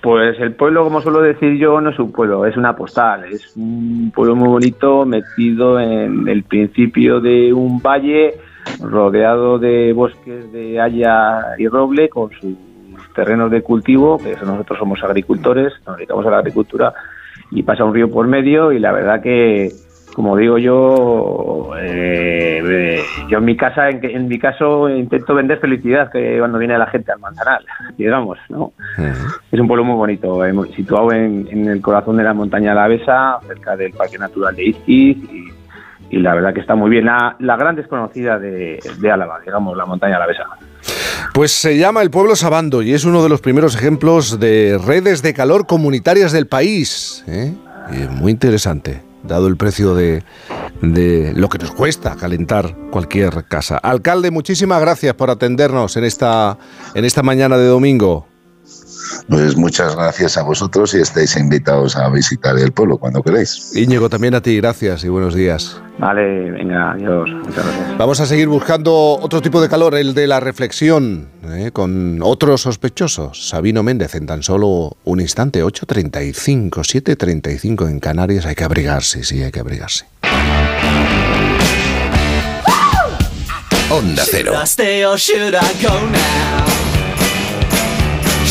pues el pueblo, como suelo decir yo, no es un pueblo, es una postal. Es un pueblo muy bonito metido en el principio de un valle rodeado de bosques de haya y roble, con sus terrenos de cultivo, que nosotros somos agricultores, nos dedicamos a la agricultura, y pasa un río por medio y la verdad que, como digo yo, eh, yo en mi casa, en, en mi caso, intento vender felicidad que cuando viene la gente al Manzanar, digamos, ¿no? Es un pueblo muy bonito, eh, situado en, en el corazón de la montaña alavesa, cerca del Parque Natural de Izquiz, y, y la verdad que está muy bien. La, la gran desconocida de, de Álava, digamos, la montaña alavesa.
Pues se llama el pueblo Sabando y es uno de los primeros ejemplos de redes de calor comunitarias del país. ¿eh? Muy interesante, dado el precio de, de lo que nos cuesta calentar cualquier casa. Alcalde, muchísimas gracias por atendernos en esta, en esta mañana de domingo.
Pues muchas gracias a vosotros y estáis invitados a visitar el pueblo cuando queráis.
Íñigo, también a ti, gracias y buenos días.
Vale, venga, adiós. Muchas gracias.
Vamos a seguir buscando otro tipo de calor, el de la reflexión, ¿eh? con otro sospechoso, Sabino Méndez, en tan solo un instante, 8.35, 7.35 en Canarias. Hay que abrigarse, sí, hay que abrigarse.
Onda Cero.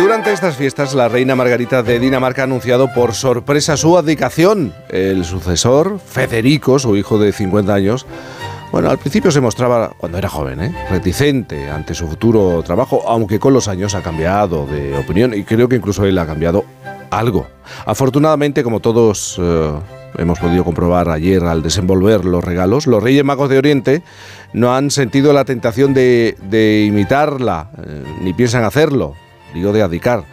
Durante estas fiestas, la reina Margarita de Dinamarca ha anunciado por sorpresa su abdicación. El sucesor, Federico, su hijo de 50 años, bueno, al principio se mostraba, cuando era joven, ¿eh? reticente ante su futuro trabajo, aunque con los años ha cambiado de opinión y creo que incluso él ha cambiado algo. Afortunadamente, como todos eh, hemos podido comprobar ayer al desenvolver los regalos, los Reyes Magos de Oriente no han sentido la tentación de, imitarla, eh, ni piensan hacerlo, digo de abdicar.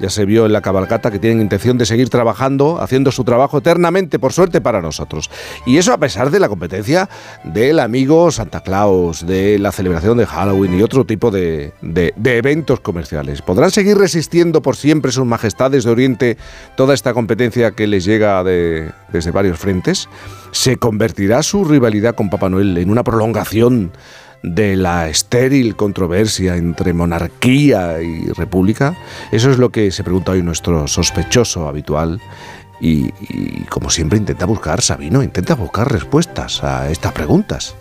Ya se vio en la cabalgata que tienen intención de seguir trabajando, haciendo su trabajo eternamente, por suerte para nosotros. Y eso a pesar de la competencia del amigo Santa Claus, de la celebración de Halloween y otro tipo de, de- eventos comerciales. ¿Podrán seguir resistiendo por siempre sus majestades de Oriente toda esta competencia que les llega de- desde varios frentes? ¿Se convertirá su rivalidad con Papá Noel en una prolongación de la estéril controversia entre monarquía y república? Eso es lo que se pregunta hoy nuestro sospechoso habitual y, y, como siempre intenta buscar, Sabino, intenta buscar respuestas a estas preguntas.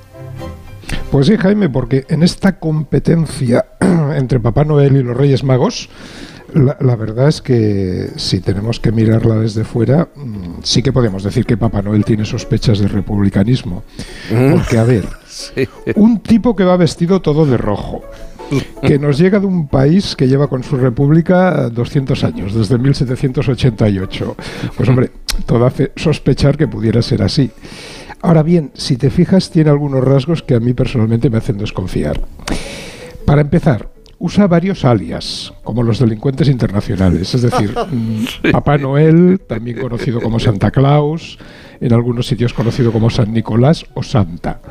Pues sí, Jaime, porque en esta competencia [CLEARS THROAT] entre Papá Noel y los Reyes Magos, la, la verdad es que si tenemos que mirarla desde fuera, mm, sí que podemos decir que Papá Noel tiene sospechas de republicanismo. Porque, a ver, [LAUGHS] un tipo que va vestido todo de rojo, que nos llega de un país que lleva con su república 200 años, desde 1788. Pues hombre, todo hace sospechar que pudiera ser así. Ahora bien, si te fijas, tiene algunos rasgos que a mí personalmente me hacen desconfiar. Para empezar, usa varios alias, como los delincuentes internacionales, es decir, [LAUGHS] mm, Papá Noel, también conocido como Santa Claus, en algunos sitios conocido como San Nicolás o Santa.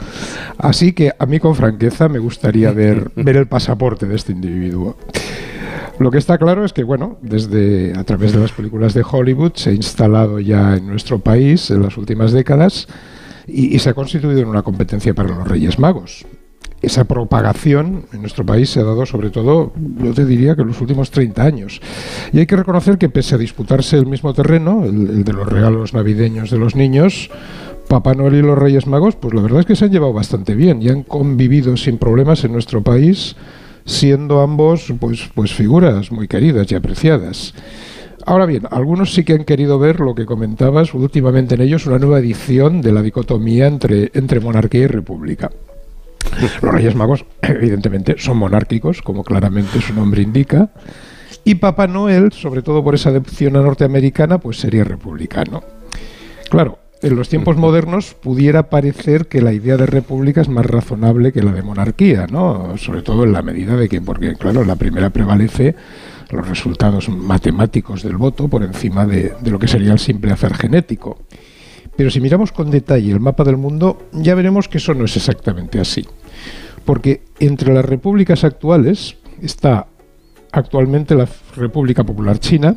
Así que a mí con franqueza me gustaría ver, [LAUGHS] ver el pasaporte de este individuo. Lo que está claro es que, bueno, desde a través de las películas de Hollywood se ha instalado ya en nuestro país en las últimas décadas y, se ha constituido en una competencia para los Reyes Magos. Esa propagación en nuestro país se ha dado sobre todo, yo te diría que en los últimos 30 años. Y hay que reconocer que pese a disputarse el mismo terreno, el, el de los regalos navideños de los niños, Papá Noel y los Reyes Magos, pues la verdad es que se han llevado bastante bien y han convivido sin problemas en nuestro país, siendo ambos pues, pues figuras muy queridas y apreciadas. Ahora bien, algunos sí que han querido ver lo que comentabas últimamente en ellos, una nueva edición de la dicotomía entre, entre monarquía y república. Los Reyes Magos, [CLEARS THROAT] evidentemente, son monárquicos, como claramente su nombre indica, y Papá Noel, sobre todo por esa adopción norteamericana, pues sería republicano. Claro, en los tiempos modernos pudiera parecer que la idea de república es más razonable que la de monarquía, ¿no? Sobre todo en la medida de que, porque claro, la primera prevalece los resultados matemáticos del voto por encima de, de lo que sería el simple hacer genético. Pero si miramos con detalle el mapa del mundo, ya veremos que eso no es exactamente así. Porque entre las repúblicas actuales está actualmente la República Popular China,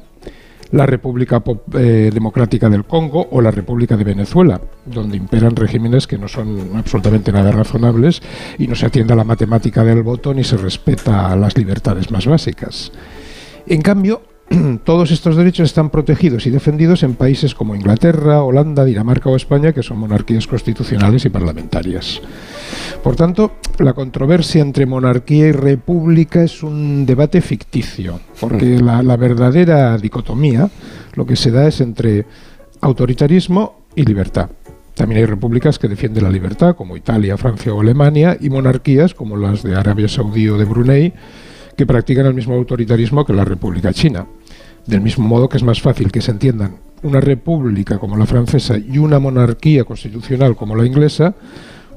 la República eh, Democrática del Congo o la República de Venezuela, donde imperan regímenes que no son absolutamente nada razonables y no se atiende a la matemática del voto ni se respeta a las libertades más básicas. En cambio, [CLEARS THROAT] todos estos derechos están protegidos y defendidos en países como Inglaterra, Holanda, Dinamarca o España, que son monarquías constitucionales y parlamentarias. Por tanto, la controversia entre monarquía y república es un debate ficticio, porque la, la verdadera dicotomía lo que se da es entre autoritarismo y libertad. También hay repúblicas que defienden la libertad, como Italia, Francia o Alemania, y monarquías, como las de Arabia Saudí o de Brunei, que practican el mismo autoritarismo que la República China. Del mismo modo que es más fácil que se entiendan una república como la francesa y una monarquía constitucional como la inglesa,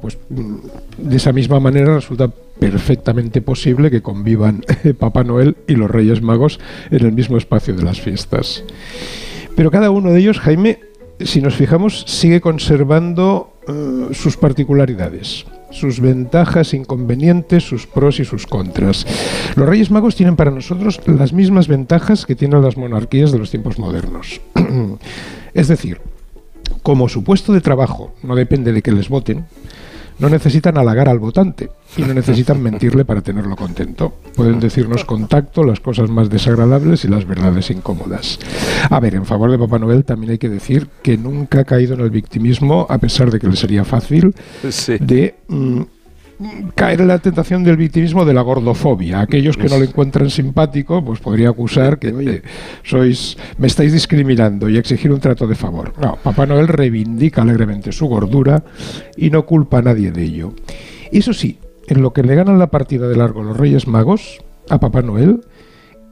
pues mm, de esa misma manera resulta perfectamente posible que convivan [LAUGHS] Papá Noel y los Reyes Magos en el mismo espacio de las fiestas. Pero cada uno de ellos, Jaime, si nos fijamos, sigue conservando eh, sus particularidades, sus ventajas, inconvenientes, sus pros y sus contras. Los Reyes Magos tienen para nosotros las mismas ventajas que tienen las monarquías de los tiempos modernos. [CLEARS THROAT] es decir, como su puesto de trabajo no depende de que les voten, no necesitan halagar al votante y no necesitan mentirle para tenerlo contento. Pueden decirnos con tacto las cosas más desagradables y las verdades incómodas. A ver, en favor de Papá Noel también hay que decir que nunca ha caído en el victimismo, a pesar de que le sería fácil, de mm, caer en la tentación del victimismo de la gordofobia. Aquellos que no lo encuentran simpático, pues podría acusar que, oye, sois, me estáis discriminando y exigir un trato de favor. No, Papá Noel reivindica alegremente su gordura y no culpa a nadie de ello. Eso sí, en lo que le ganan la partida de largo los Reyes Magos a Papá Noel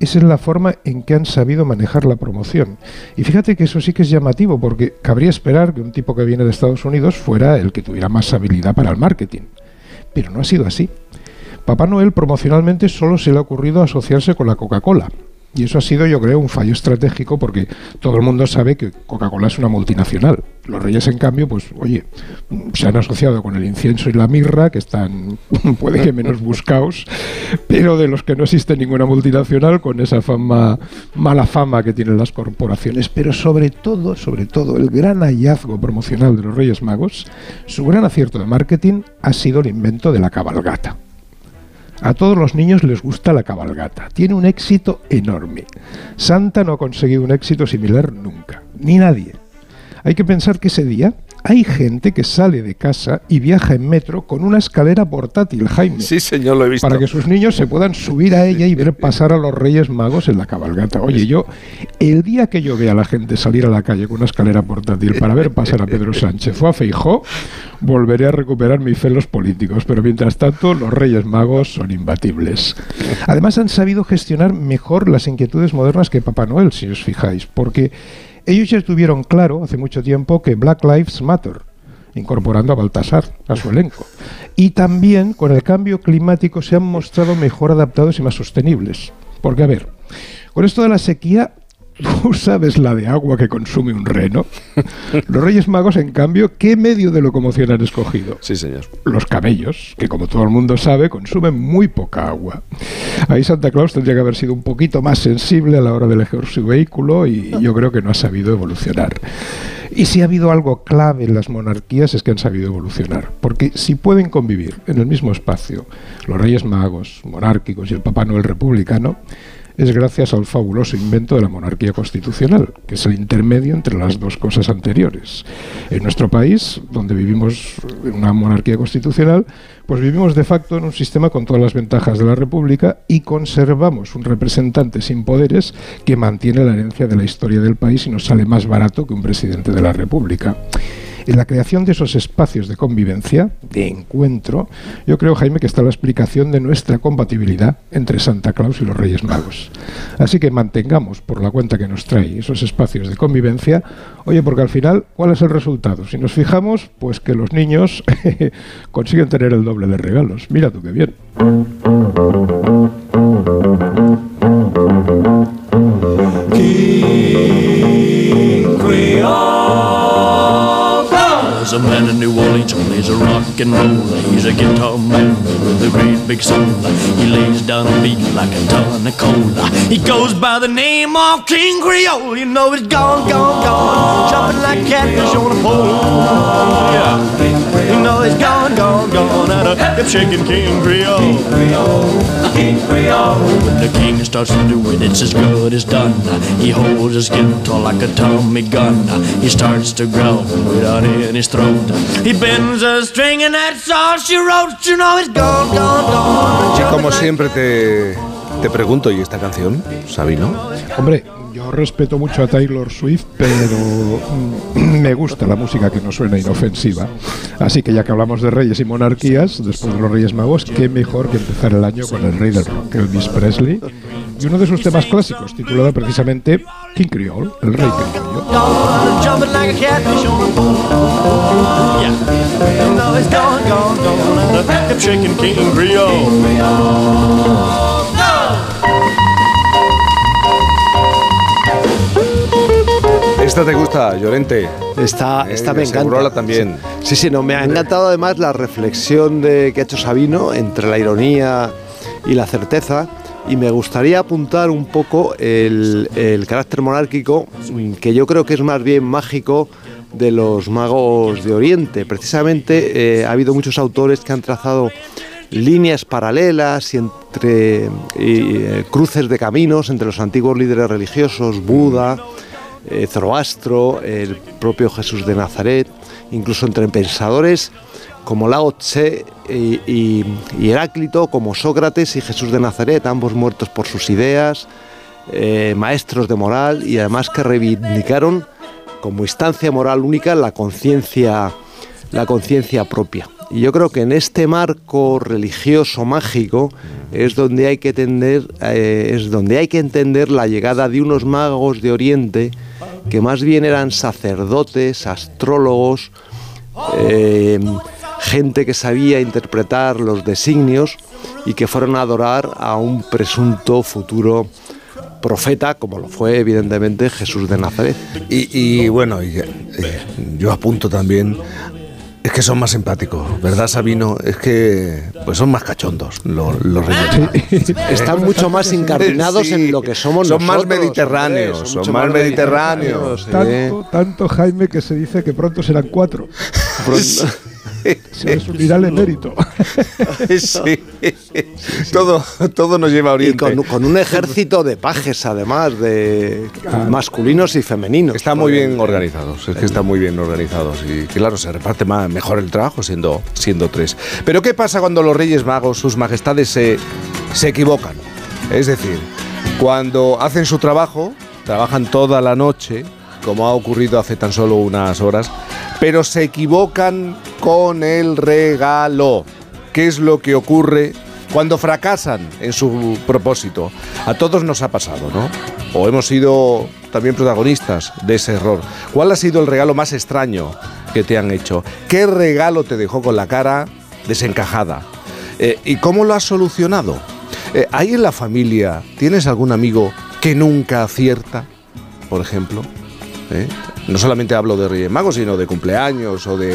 es en la forma en que han sabido manejar la promoción. Y fíjate que eso sí que es llamativo, porque cabría esperar que un tipo que viene de Estados Unidos fuera el que tuviera más habilidad para el marketing. Pero no ha sido así. Papá Noel promocionalmente solo se le ha ocurrido asociarse con la Coca-Cola. Y eso ha sido, yo creo, un fallo estratégico porque todo el mundo sabe que Coca-Cola es una multinacional. Los reyes, en cambio, pues, oye, se han asociado con el incienso y la mirra, que están, [LAUGHS] puede que menos buscados, pero de los que no existe ninguna multinacional, con esa fama, mala fama que tienen las corporaciones. Pero sobre todo, sobre todo, el gran hallazgo promocional de los Reyes Magos, su gran acierto de marketing ha sido el invento de la cabalgata. A todos los niños les gusta la cabalgata. Tiene un éxito enorme. Santa no ha conseguido un éxito similar nunca. Ni nadie. Hay que pensar que ese día hay gente que sale de casa y viaja en metro con una escalera portátil, Jaime.
Sí, señor, lo he visto.
Para que sus niños se puedan subir a ella y ver pasar a los Reyes Magos en la cabalgata. Oye, yo, el día que yo vea a la gente salir a la calle con una escalera portátil para ver pasar a Pedro Sánchez o a Feijó, volveré a recuperar mi fe en los políticos. Pero mientras tanto, los Reyes Magos son imbatibles. Además, han sabido gestionar mejor las inquietudes modernas que Papá Noel, si os fijáis, porque ellos ya tuvieron claro hace mucho tiempo que Black Lives Matter, incorporando a Baltasar a su elenco. Y también con el cambio climático se han mostrado mejor adaptados y más sostenibles. Porque, a ver, con esto de la sequía, ¿tú sabes la de agua que consume un reno? Los Reyes Magos, en cambio, ¿qué medio de locomoción han escogido?
Sí, señor.
Los camellos, que como todo el mundo sabe, consumen muy poca agua. Ahí Santa Claus tendría que haber sido un poquito más sensible a la hora de elegir su vehículo y yo creo que no ha sabido evolucionar. Y si ha habido algo clave en las monarquías es que han sabido evolucionar, porque si pueden convivir en el mismo espacio los Reyes Magos monárquicos y el Papá Noel republicano, es gracias al fabuloso invento de la monarquía constitucional, que es el intermedio entre las dos cosas anteriores. En nuestro país, donde vivimos en una monarquía constitucional, pues vivimos de facto en un sistema con todas las ventajas de la República y conservamos un representante sin poderes que mantiene la herencia de la historia del país y nos sale más barato que un presidente de la República. En la creación de esos espacios de convivencia, de encuentro, yo creo, Jaime, que está la explicación de nuestra compatibilidad entre Santa Claus y los Reyes Magos. Así que mantengamos por la cuenta que nos trae esos espacios de convivencia, oye, porque al final, ¿cuál es el resultado? Si nos fijamos, pues que los niños [LAUGHS] consiguen tener el doble de regalos. Mira tú qué bien.
King Creole. New Orleans plays a rock and roll. He's a guitar man with a great big soul. He lays down a beat like a ton of coal. He goes by the name of King Creole. You know he's gone, gone, gone, jumping like catfish on a pole. Yeah, you know he's gone, gone, gone, and a hip shaking King Creole. King Creole. When the king starts to do it, it's as good as done. He holds his guitar like a Tommy gun. He starts to growl without any throat. He bends a string and that's all she wrote. You know he's gone, gone, gone.
Y como siempre te, te pregunto, ¿y esta canción, Sabino?
Hombre, yo respeto mucho a Taylor Swift, pero mm, [CLEARS THROAT] me gusta la música que no suena inofensiva. Así que ya que hablamos de reyes y monarquías, después de los Reyes Magos, qué mejor que empezar el año con el rey del rock, Elvis Presley, y uno de sus temas clásicos, titulado precisamente King Creole, el rey criollo.
Esta te gusta, Llorente.
Esta,
Eh,
esta
de
me encanta.
También.
Sí, sí, no, me ha encantado además la reflexión de, que ha hecho Sabino entre la ironía y la certeza. Y me gustaría apuntar un poco el, el carácter monárquico, que yo creo que es más bien mágico de los magos de Oriente. Precisamente eh, ha habido muchos autores que han trazado líneas paralelas y entre y, eh, cruces de caminos entre los antiguos líderes religiosos, Buda, eh, Zoroastro, el propio Jesús de Nazaret, incluso entre pensadores como Lao Tse y, y- Heráclito, como Sócrates y Jesús de Nazaret, ambos muertos por sus ideas, eh, maestros de moral y además que reivindicaron como instancia moral única la conciencia la conciencia propia. Y yo creo que en este marco religioso mágico es donde hay que entender, eh, es donde hay que entender la llegada de unos magos de Oriente que más bien eran sacerdotes, astrólogos, eh, gente que sabía interpretar los designios y que fueron a adorar a un presunto futuro profeta, como lo fue evidentemente Jesús de Nazaret.
Y, bueno, eh, yo apunto también, es que son más empáticos, ¿verdad, Sabino? Es que pues son más cachondos los, los reyes. [LAUGHS]
Están mucho más incardinados
Sí,
en lo que somos
Son más
nosotros,
mediterráneos,
hombre,
son,
mucho
más mediterráneos.
Tanto, tanto, Jaime, que se dice que pronto serán cuatro. [LAUGHS] [LAUGHS] les unirá el emérito. [LAUGHS]
Sí. Todo, todo nos lleva a
Y
Oriente.
con, con un ejército de pajes, además, de masculinos y femeninos.
Están muy bien organizados, es que están muy bien organizados y claro, se reparte más, mejor el trabajo siendo, siendo tres. Pero ¿qué pasa cuando los Reyes Magos, sus majestades, se, se equivocan? Es decir, cuando hacen su trabajo, trabajan toda la noche, como ha ocurrido hace tan solo unas horas, pero se equivocan con el regalo. ¿Qué es lo que ocurre cuando fracasan en su propósito? A todos nos ha pasado, ¿no? O hemos sido también protagonistas de ese error. ¿Cuál ha sido el regalo más extraño que te han hecho? ¿Qué regalo te dejó con la cara desencajada? Eh, ¿Y cómo lo has solucionado? Eh, ¿Hay en la familia, tienes algún amigo que nunca acierta, por ejemplo? ¿Eh? No solamente hablo de Reyes Magos, sino de cumpleaños o de...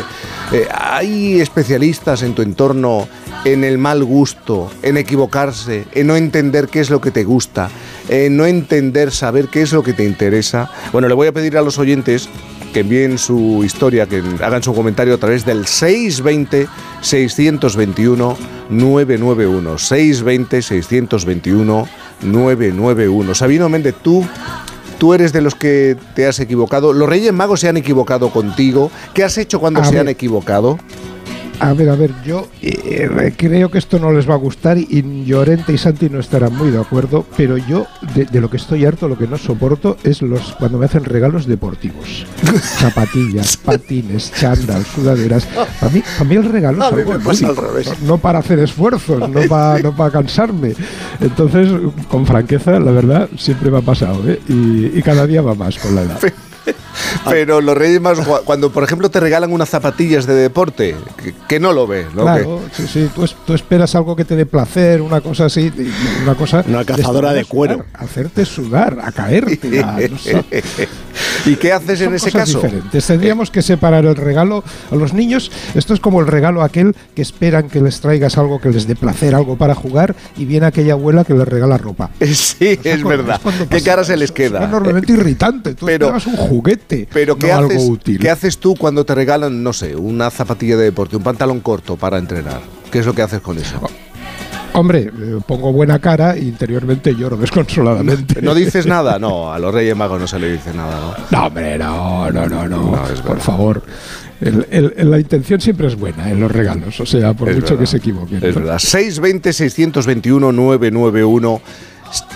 eh, ¿Hay especialistas en tu entorno en el mal gusto, en equivocarse, en no entender qué es lo que te gusta, en no entender, saber qué es lo que te interesa? Bueno, le voy a pedir a los oyentes que envíen su historia, que hagan su comentario a través del 620 621 991. 620 621 991. Sabino Méndez, tú tú eres de los que te has equivocado. Los Reyes Magos se han equivocado contigo. ¿Qué has hecho cuando
A
se
ver.
han equivocado?
A ver, a ver, yo eh, creo que esto no les va a gustar y Llorente y Santi no estarán muy de acuerdo, pero yo de, de lo que estoy harto, lo que no soporto es los cuando me hacen regalos deportivos. [LAUGHS] Zapatillas, patines, chándal, sudaderas. Para mí, para mí el regalo
A
es
mí
algo lúdico,
al revés.
No, no para hacer esfuerzos, no para, no para cansarme. Entonces, con franqueza, la verdad, siempre me ha pasado, ¿eh? y, y cada día va más con la edad. [LAUGHS]
Pero los Reyes Magos, cu- cuando por ejemplo te regalan unas zapatillas de deporte, que, que no lo ves, ¿no?
Claro, sí, sí, tú, es- tú esperas algo que te dé placer, una cosa así, una cosa...
Una cazadora de cuero.
sudar, hacerte sudar, a caerte. a- no [LAUGHS] sé.
¿Y qué haces en ese
cosas
caso?
diferentes. Tendríamos que separar el regalo a los niños. Esto es como el regalo aquel que esperan que les traigas algo que les dé placer, algo para jugar, y viene aquella abuela que les regala ropa. [LAUGHS]
Sí, es verdad. ¿Qué cara se les queda?
Es enormemente irritante. Tú
Pero-
esperas un juguete,
Pero ¿qué,
no algo
haces,
útil.
¿qué haces tú cuando te regalan, no sé, una zapatilla de deporte, un pantalón corto para entrenar? ¿Qué es lo que haces con eso?
Hombre, eh, pongo buena cara e interiormente lloro [LAUGHS] desconsoladamente.
¿No dices nada? No, a los Reyes Magos no se le dice nada, ¿no?
No, hombre, no, no, no, no.
es
por favor. El- el- el- la intención siempre es buena en los regalos, o sea, por
Es
mucho
verdad.
que se equivoquen.
Es verdad. 620-621-991.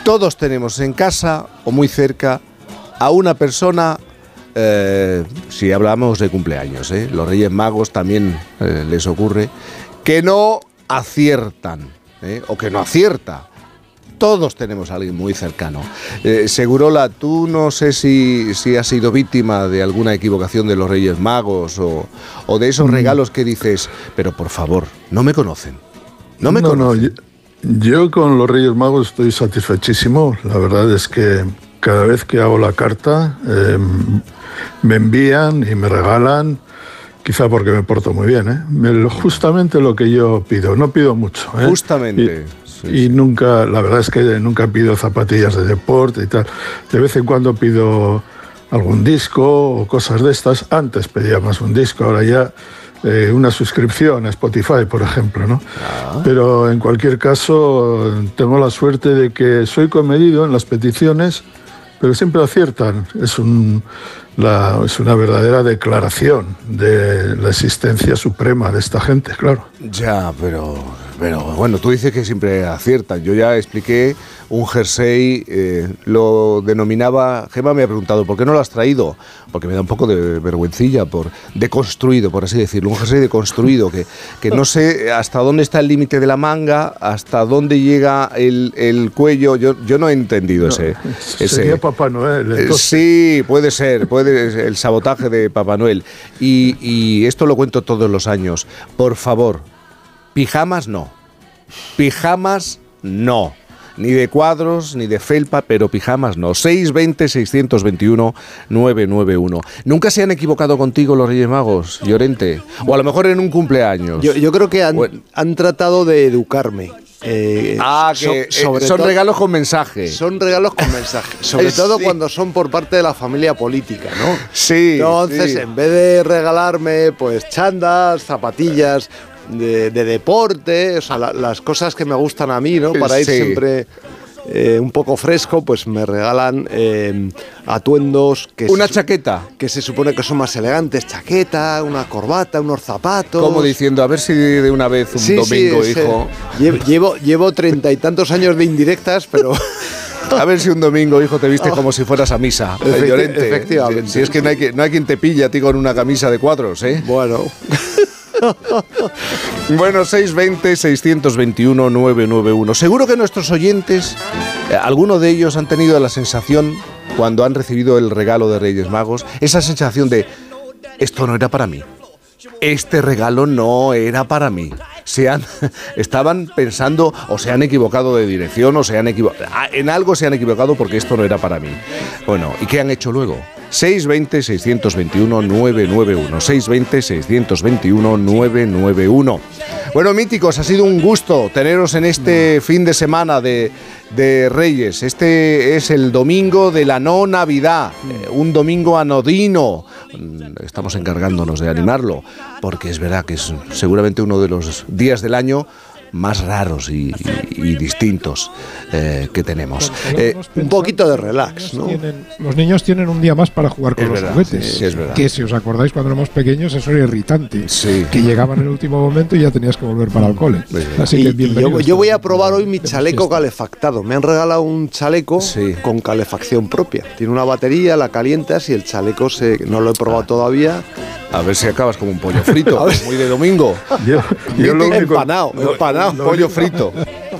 Todos tenemos en casa o muy cerca a una persona, eh, si hablamos de cumpleaños, ¿eh? los Reyes Magos también eh, les ocurre, que no aciertan ¿eh? o que no acierta. Todos tenemos a alguien muy cercano. Segurola, tú no sé si, si has sido víctima de alguna equivocación de los Reyes Magos o, o de esos regalos que dices, pero por favor, no me conocen. No me
no,
conocen.
yo, yo con los Reyes Magos estoy satisfechísimo. La verdad es que cada vez que hago la carta eh, me envían y me regalan, quizá porque me porto muy bien, ¿eh? Justamente lo que yo pido. No pido mucho. ¿eh?
Justamente.
Y, y nunca, la verdad es que nunca pido zapatillas de deporte y tal. De vez en cuando pido algún disco o cosas de estas. Antes pedía más un disco, ahora ya eh, una suscripción a Spotify, por ejemplo, ¿no? Pero en cualquier caso, tengo la suerte de que soy comedido en las peticiones, pero siempre aciertan. Es, un, la- es una verdadera declaración de la existencia suprema de esta gente, claro.
Ya, pero, pero bueno, tú dices que siempre aciertan. Yo ya expliqué un jersey, eh, lo denominaba, Gema me ha preguntado, ¿por qué no lo has traído? Porque me da un poco de vergüencilla, por deconstruido, por así decirlo, un jersey deconstruido, que, que no sé hasta dónde está el límite de la manga, hasta dónde llega el, el cuello, yo, yo no he entendido ese... ese-
Sería Papá Noel.
Eh,
entonces.
Sí, puede ser, puede el sabotaje de Papá Noel. Y, y esto lo cuento todos los años. Por favor, pijamas no. Pijamas no. Ni de cuadros, ni de felpa, pero pijamas no. 620-621-991. ¿Nunca se han equivocado contigo los Reyes Magos, Llorente? O a lo mejor en un cumpleaños.
Yo, yo creo que han, han tratado de educarme. Eh,
ah, que
so-
eh,
sobre
son regalos con mensaje.
Son regalos con mensaje, [LAUGHS] sobre
Sí.
todo cuando son por parte de la familia política, ¿no?
Sí.
Entonces,
sí.
en vez de regalarme, pues, chandas, zapatillas de, de deporte, o sea, la- las cosas que me gustan a mí, ¿no? Para ir
Sí.
siempre eh, un poco fresco, pues me regalan eh, atuendos que
Una
se,
chaqueta.
que se supone que son más elegantes, chaqueta, una corbata, unos zapatos.
Como diciendo, a ver si de una vez un
Sí,
domingo, hijo.
Llevo, llevo, llevo treinta y tantos años de indirectas, pero. [LAUGHS]
A ver si un domingo, hijo, te viste como si fueras a misa.
Efecti-
Llorente.
efectivamente.
Si, es que no, hay que no hay quien te pille a ti con una camisa de cuadros, ¿eh?
Bueno. [LAUGHS] [LAUGHS]
Bueno, 620-621-991. Seguro que nuestros oyentes, eh, algunos de ellos han tenido la sensación, cuando han recibido el regalo de Reyes Magos, esa sensación de, esto no era para mí. Este regalo no era para mí. Se han, [LAUGHS] estaban pensando o se han equivocado de dirección o se han equivocado. En algo se han equivocado porque esto no era para mí. Bueno, ¿y qué han hecho luego? 620-621-991. 620-621-991. Bueno, míticos, ha sido un gusto teneros en este fin de semana de, de Reyes. Este es el domingo de la no Navidad, eh, un domingo anodino. Mm, Estamos encargándonos de animarlo, porque es verdad que es seguramente uno de los días del año más raros y, y distintos eh, que tenemos. Eh,
un poquito de relax, ¿no?
Tienen- los niños tienen un día más para jugar con
Es
los
verdad,
juguetes.
sí, es verdad.
Que si os acordáis cuando éramos pequeños eso era irritante. Que llegaban en el último momento y ya tenías que volver para el cole. Así
Y-
que
y yo, yo voy a probar hoy mi chaleco calefactado. Me han regalado un chaleco con calefacción propia. Tiene una batería, la calientas y el chaleco se, no lo he probado todavía.
A ver si acabas como un pollo frito, [LAUGHS] muy de domingo.
Yo, yo lo único,
Empanado, empanado.
pollo frito.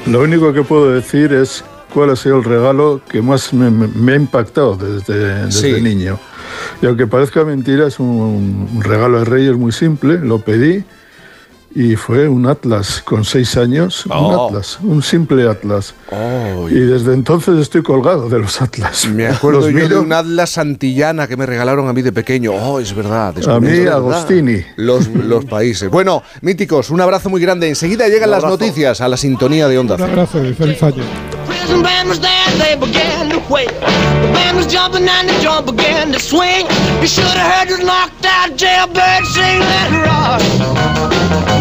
Lo único que puedo decir es cuál ha sido el regalo que más me, me- me ha impactado desde, desde
Sí.
niño. Y aunque parezca mentira, es un, un regalo de Reyes muy simple, lo pedí y fue un Atlas con seis años,
Oh.
un Atlas, un simple Atlas. Y desde entonces estoy colgado de los Atlas.
Me acuerdo
Los
yo de un Atlas Santillana que me regalaron a mí de pequeño. Oh, es verdad.
A mí,
es.
Agostini.
Los, [LAUGHS] los países. Bueno, míticos, un abrazo muy grande. Enseguida llegan las noticias a la sintonía de Onda
Un abrazo y feliz año.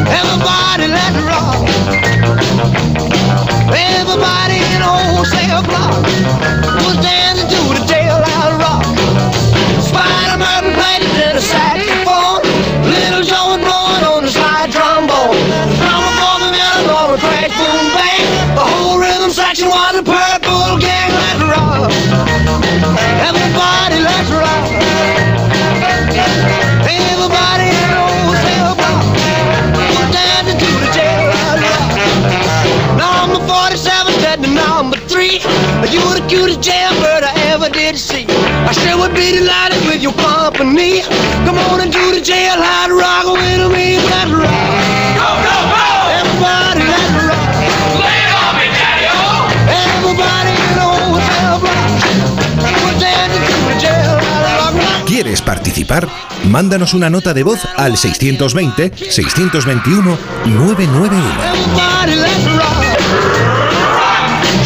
Everybody let it rock. Everybody in a wholesale block was dancing to the jailhouse rock. Spider-Man played it in a saxophone. Would be delighted with your company. Come on and do the jailhouse rock with me Let's rock. Go, go, go! Everybody, let's rock. Lay it on me, daddy-o Everybody in the wholesale block. Was dancing to the jailhouse rock.
¿Quieres participar? Mándanos una nota de voz al 620-621-991.
Everybody, let's rock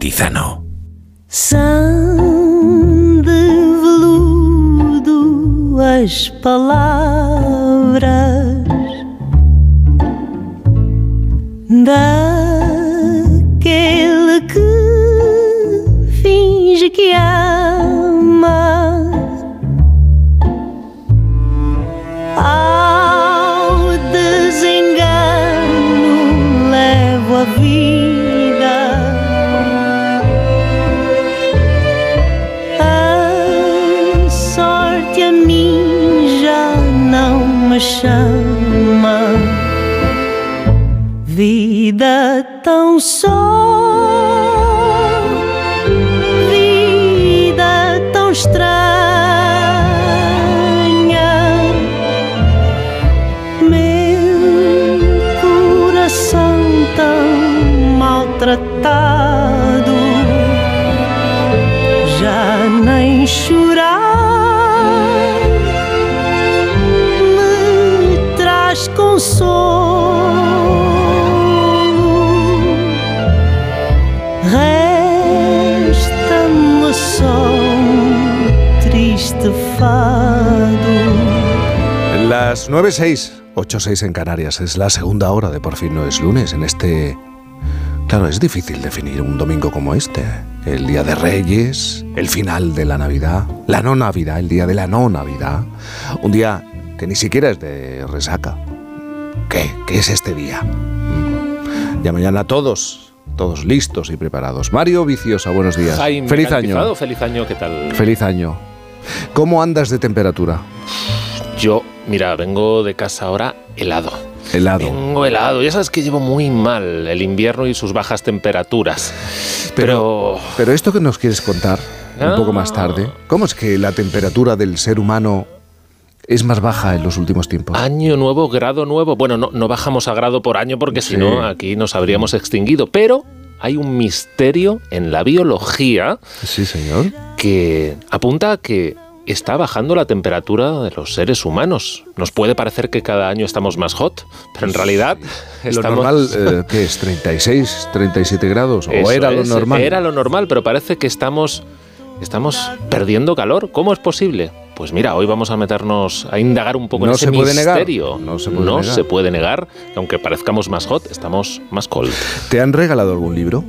Cantizano.
São de veludo as palavras daquele que finge que ama. Me chama. Vida tão só, vida tão estranha.
Las 9.06, 8.06 en Canarias, es la segunda hora de Por fin no es lunes en este... Claro, es difícil definir un domingo como este. El día de Reyes, el final de la Navidad, la no Navidad, el día de la no Navidad. Un día que ni siquiera es de resaca. ¿Qué? ¿Qué es este día? Mm. Ya mañana todos, todos listos y preparados. Mario Viciosa, buenos días.
Jaime
Feliz año.
Feliz año, ¿qué tal?
Feliz año. ¿Cómo andas de temperatura?
Mira, vengo de casa ahora helado.
Helado.
Vengo helado. Ya sabes que llevo muy mal el invierno y sus bajas temperaturas. Pero...
Pero esto que nos quieres contar un poco más tarde, ¿cómo es que la temperatura del ser humano es más baja en los últimos tiempos?
Año nuevo, grado nuevo. Bueno, no, no bajamos a grado por año porque si no aquí nos habríamos extinguido. Pero hay un misterio en la biología
Sí, señor.
que apunta a que está bajando la temperatura de los seres humanos. Nos puede parecer que cada año estamos más hot, pero en realidad
Lo
estamos...
normal, eh, ¿qué es? ¿36, 37 grados? ¿O
Eso
era lo
es,
normal?
Era lo normal, pero parece que estamos, estamos perdiendo calor. ¿Cómo es posible? Pues mira, hoy vamos a meternos a indagar un poco
No
en ese
se puede negar,
misterio.
no se puede
No
negar.
se puede negar, que aunque parezcamos más hot, estamos más cold.
¿Te han regalado algún libro?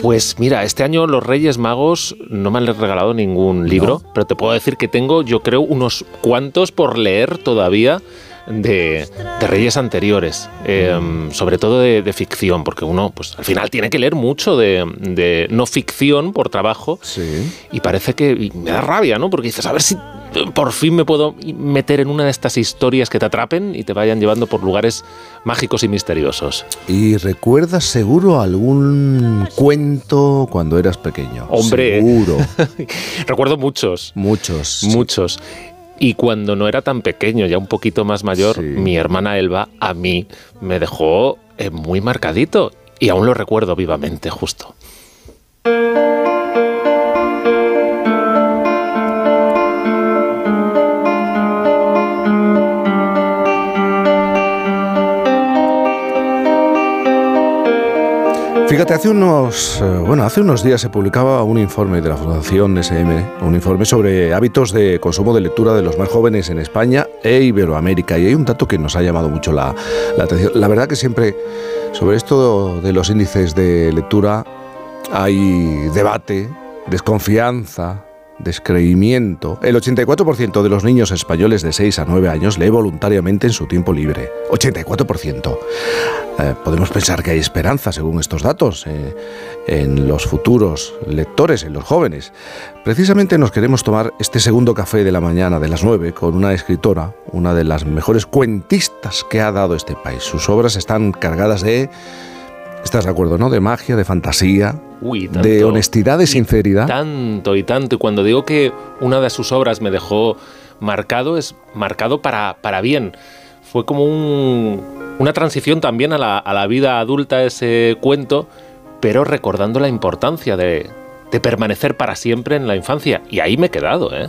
Pues mira, este año los Reyes Magos no me han regalado ningún libro, pero te puedo decir que tengo, yo creo, unos cuantos por leer todavía de, de Reyes anteriores, eh, sobre todo de, de ficción, porque uno, pues al final tiene que leer mucho de, de no ficción por trabajo, y parece que y me da rabia, ¿no? Porque dices, a ver si por fin me puedo meter en una de estas historias que te atrapen y te vayan llevando por lugares mágicos y misteriosos.
¿Y recuerdas seguro algún cuento cuando eras pequeño?
Hombre.
Seguro. [LAUGHS]
Recuerdo muchos.
Muchos.
Muchos. Y cuando no era tan pequeño, ya un poquito más mayor, mi hermana Elba a mí me dejó eh, muy marcadito. Y aún lo recuerdo vivamente, justo.
Hace unos, eh, bueno, hace unos días se publicaba un informe de la Fundación SM, un informe sobre hábitos de consumo de lectura de los más jóvenes en España e Iberoamérica. Y hay un dato que nos ha llamado mucho la, la atención. La verdad que siempre sobre esto de los índices de lectura hay debate, desconfianza, descreimiento. El 84% de los niños españoles de 6 a 9 años lee voluntariamente en su tiempo libre. 84%. Eh, podemos pensar que hay esperanza, según estos datos, eh, en los futuros lectores, en los jóvenes. Precisamente nos queremos tomar este segundo café de la mañana de las 9 con una escritora, una de las mejores cuentistas que ha dado este país. Sus obras están cargadas de... ¿Estás de acuerdo, no? De magia, de fantasía,
Uy,
de honestidad, de sinceridad.
Tanto y tanto. Y cuando digo que una de sus obras me dejó marcado, es marcado para, para bien. Fue como un- una transición también a la, a la vida adulta ese cuento, pero recordando la importancia de, de permanecer para siempre en la infancia. Y ahí me he quedado, ¿eh?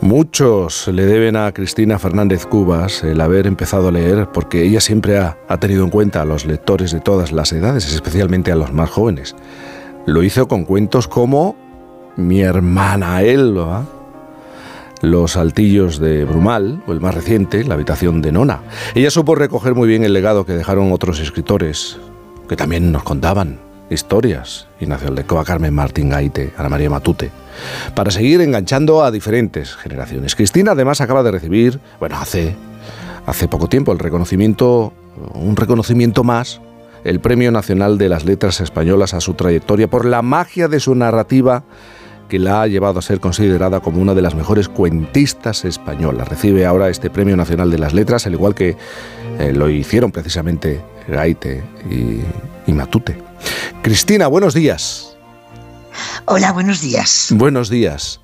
Muchos le deben a Cristina Fernández Cubas el haber empezado a leer porque ella siempre ha, ha tenido en cuenta a los lectores de todas las edades, especialmente a los más jóvenes. Lo hizo con cuentos como Mi hermana Elba, Los saltillos de Brumal, o el más reciente, La habitación de Nona. Ella supo recoger muy bien el legado que dejaron otros escritores que también nos contaban historias. Ignacio Aldecoa, Carmen Martín Gaite, Ana María Matute. Para seguir enganchando a diferentes generaciones. Cristina además acaba de recibir, bueno, hace, hace poco tiempo, el reconocimiento, un reconocimiento más, el Premio Nacional de las Letras Españolas a su trayectoria por la magia de su narrativa que la ha llevado a ser considerada como una de las mejores cuentistas españolas. Recibe ahora este Premio Nacional de las Letras, al igual que eh, lo hicieron precisamente Gaite y, y Matute. Cristina, buenos días.
Hola, buenos días.
Buenos días.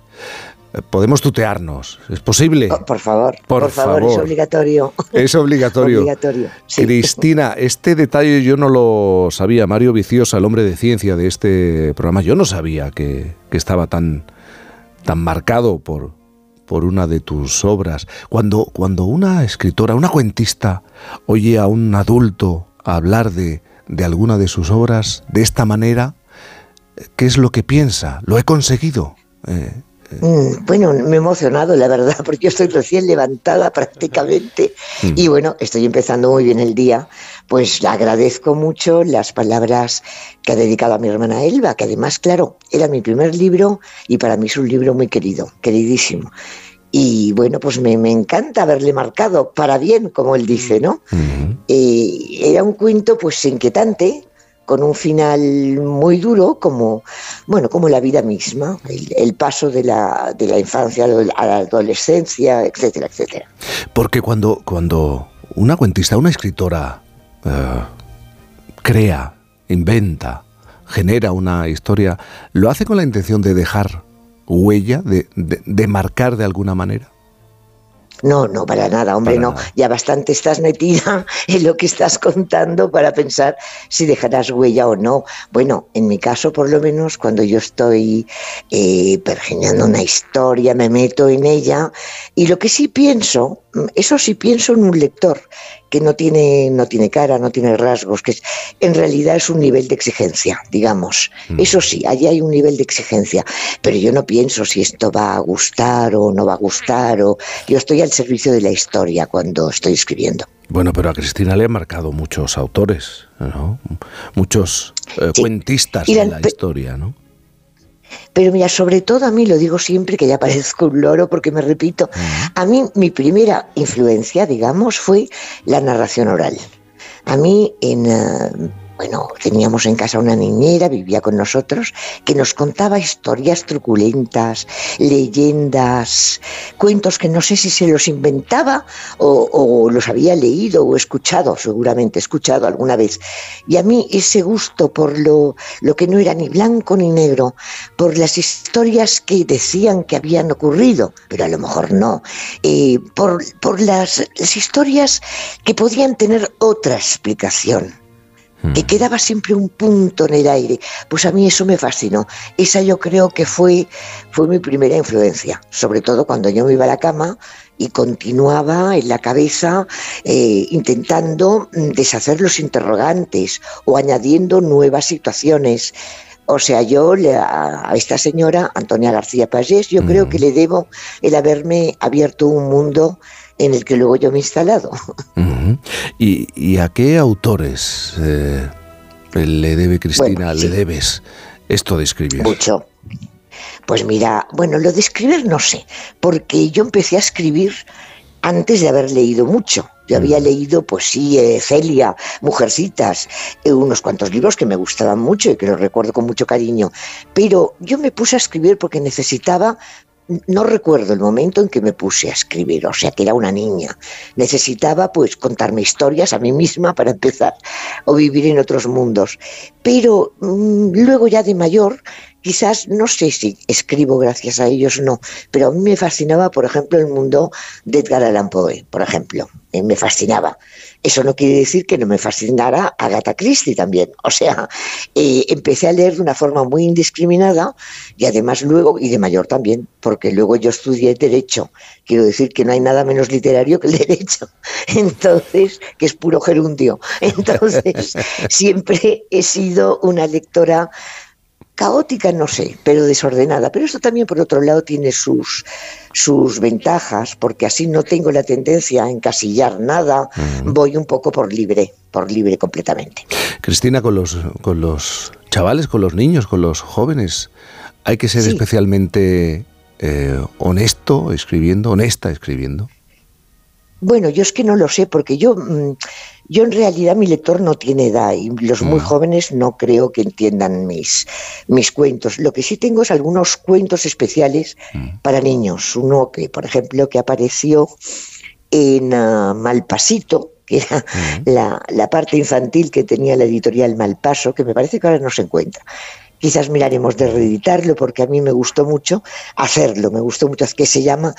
Podemos tutearnos, ¿es posible?
Oh, por favor,
Por
por, favor, es obligatorio.
Es obligatorio.
Obligatorio, sí.
Cristina, este detalle yo no lo sabía. Mario Viciosa, el hombre de ciencia de este programa, yo no sabía que, que estaba tan, tan marcado por, por una de tus obras. Cuando, cuando una escritora, una cuentista, oye a un adulto hablar de, de alguna de sus obras de esta manera, ¿qué es lo que piensa? ¿Lo he conseguido? Eh,
Bueno, me he emocionado, la verdad, [LAUGHS] porque yo estoy recién levantada prácticamente
Mm.
y bueno, estoy empezando muy bien el día. Pues le agradezco mucho las palabras que ha dedicado a mi hermana Elba, que además, claro, era mi primer libro y para mí es un libro muy querido, queridísimo. Y bueno, pues me, me encanta haberle marcado para bien, como él dice, ¿no? Eh, era un cuento pues inquietante, con un final muy duro, como bueno, como la vida misma, el, el paso de la, de la infancia a la- adolescencia, etcétera, etcétera.
Porque cuando, cuando una cuentista, una escritora eh, crea, inventa, genera una historia, ¿lo hace con la intención de dejar huella, de- de marcar de alguna manera?
No, no, para nada, hombre,
Para
no.
nada.
Ya bastante estás metida [LAUGHS] en lo que estás contando para pensar si dejarás huella o no. Bueno, en mi caso, por lo menos, cuando yo estoy eh, pergeñando una historia, me meto en ella. Y lo que sí pienso, mm, eso sí pienso en un lector que no tiene, no tiene cara, no tiene rasgos, que es- en realidad es un nivel de exigencia, digamos. Eso sí, allí hay un nivel de exigencia, pero yo no pienso si esto va a gustar o no va a gustar, o yo estoy al servicio de la historia cuando estoy escribiendo.
Bueno, pero a Cristina le han marcado muchos autores, ¿no? Muchos eh, cuentistas de la historia, ¿no?
Pero mira, sobre todo a mí, lo digo siempre que ya parezco un loro porque me repito, a mí mi primera influencia, digamos, fue la narración oral. A mí en... eh, bueno, teníamos en casa una niñera, vivía con nosotros, que nos contaba historias truculentas, leyendas, cuentos que no sé si se los inventaba o, los había leído o escuchado, seguramente escuchado alguna vez. Y a mí ese gusto por lo, lo que no era ni blanco ni negro, por las historias que decían que habían ocurrido, pero a lo mejor no, eh, por, por las historias que podían tener otra explicación que quedaba siempre un punto en el aire. Pues a mí eso me fascinó. Esa yo creo que fue, fue mi primera influencia, sobre todo cuando yo me iba a la cama y continuaba en la cabeza eh, intentando mm, deshacer los interrogantes o añadiendo nuevas situaciones. O sea, yo a esta señora, Antonia García Pagés, yo creo que le debo el haberme abierto un mundo en el que luego yo me he instalado. [LAUGHS]
¿Y, y a qué autores eh, le debe Cristina, le debes esto de escribir?
Mucho. Pues mira, bueno, lo de escribir no sé, porque yo empecé a escribir antes de haber leído mucho. Yo había leído, pues sí, eh, Celia, Mujercitas, eh, unos cuantos libros que me gustaban mucho y que los recuerdo con mucho cariño. Pero yo me puse a escribir porque necesitaba no recuerdo el momento en que me puse a escribir, o sea que era una niña. Necesitaba pues contarme historias a mí misma para empezar o vivir en otros mundos. Pero mm, luego ya de mayor, quizás no sé si escribo gracias a ellos no, pero a mí me fascinaba, por ejemplo, el mundo de Edgar Allan Poe, por ejemplo. Eh, me fascinaba. Eso no quiere decir que no me fascinara Agatha Christie también. O sea, eh, empecé a leer de una forma muy indiscriminada y además luego, y de mayor también, porque luego yo estudié Derecho. Quiero decir que no hay nada menos literario que el [LAUGHS] Derecho. Entonces, que es puro gerundio. Entonces, [LAUGHS] siempre he sido una lectora caótica, no sé, pero desordenada. Pero esto también, por otro lado, tiene sus, sus ventajas, porque así no tengo la tendencia a encasillar nada, voy un poco por libre, por libre completamente.
Cristina, con los, con los chavales, con los niños, con los jóvenes, hay que ser
Sí.
especialmente eh, honesto escribiendo, honesta escribiendo.
Bueno, yo es que no lo sé, porque yo, mm, yo en realidad mi lector no tiene edad y los muy jóvenes no creo que entiendan mis, mis cuentos. Lo que sí tengo es algunos cuentos especiales para niños. Uno que, por ejemplo, que apareció en ah, Malpasito, que era la, la parte infantil que tenía la editorial Malpaso, que me parece que ahora no se encuentra. Quizás miraremos de reeditarlo porque a mí me gustó mucho hacerlo, me gustó mucho, que se llama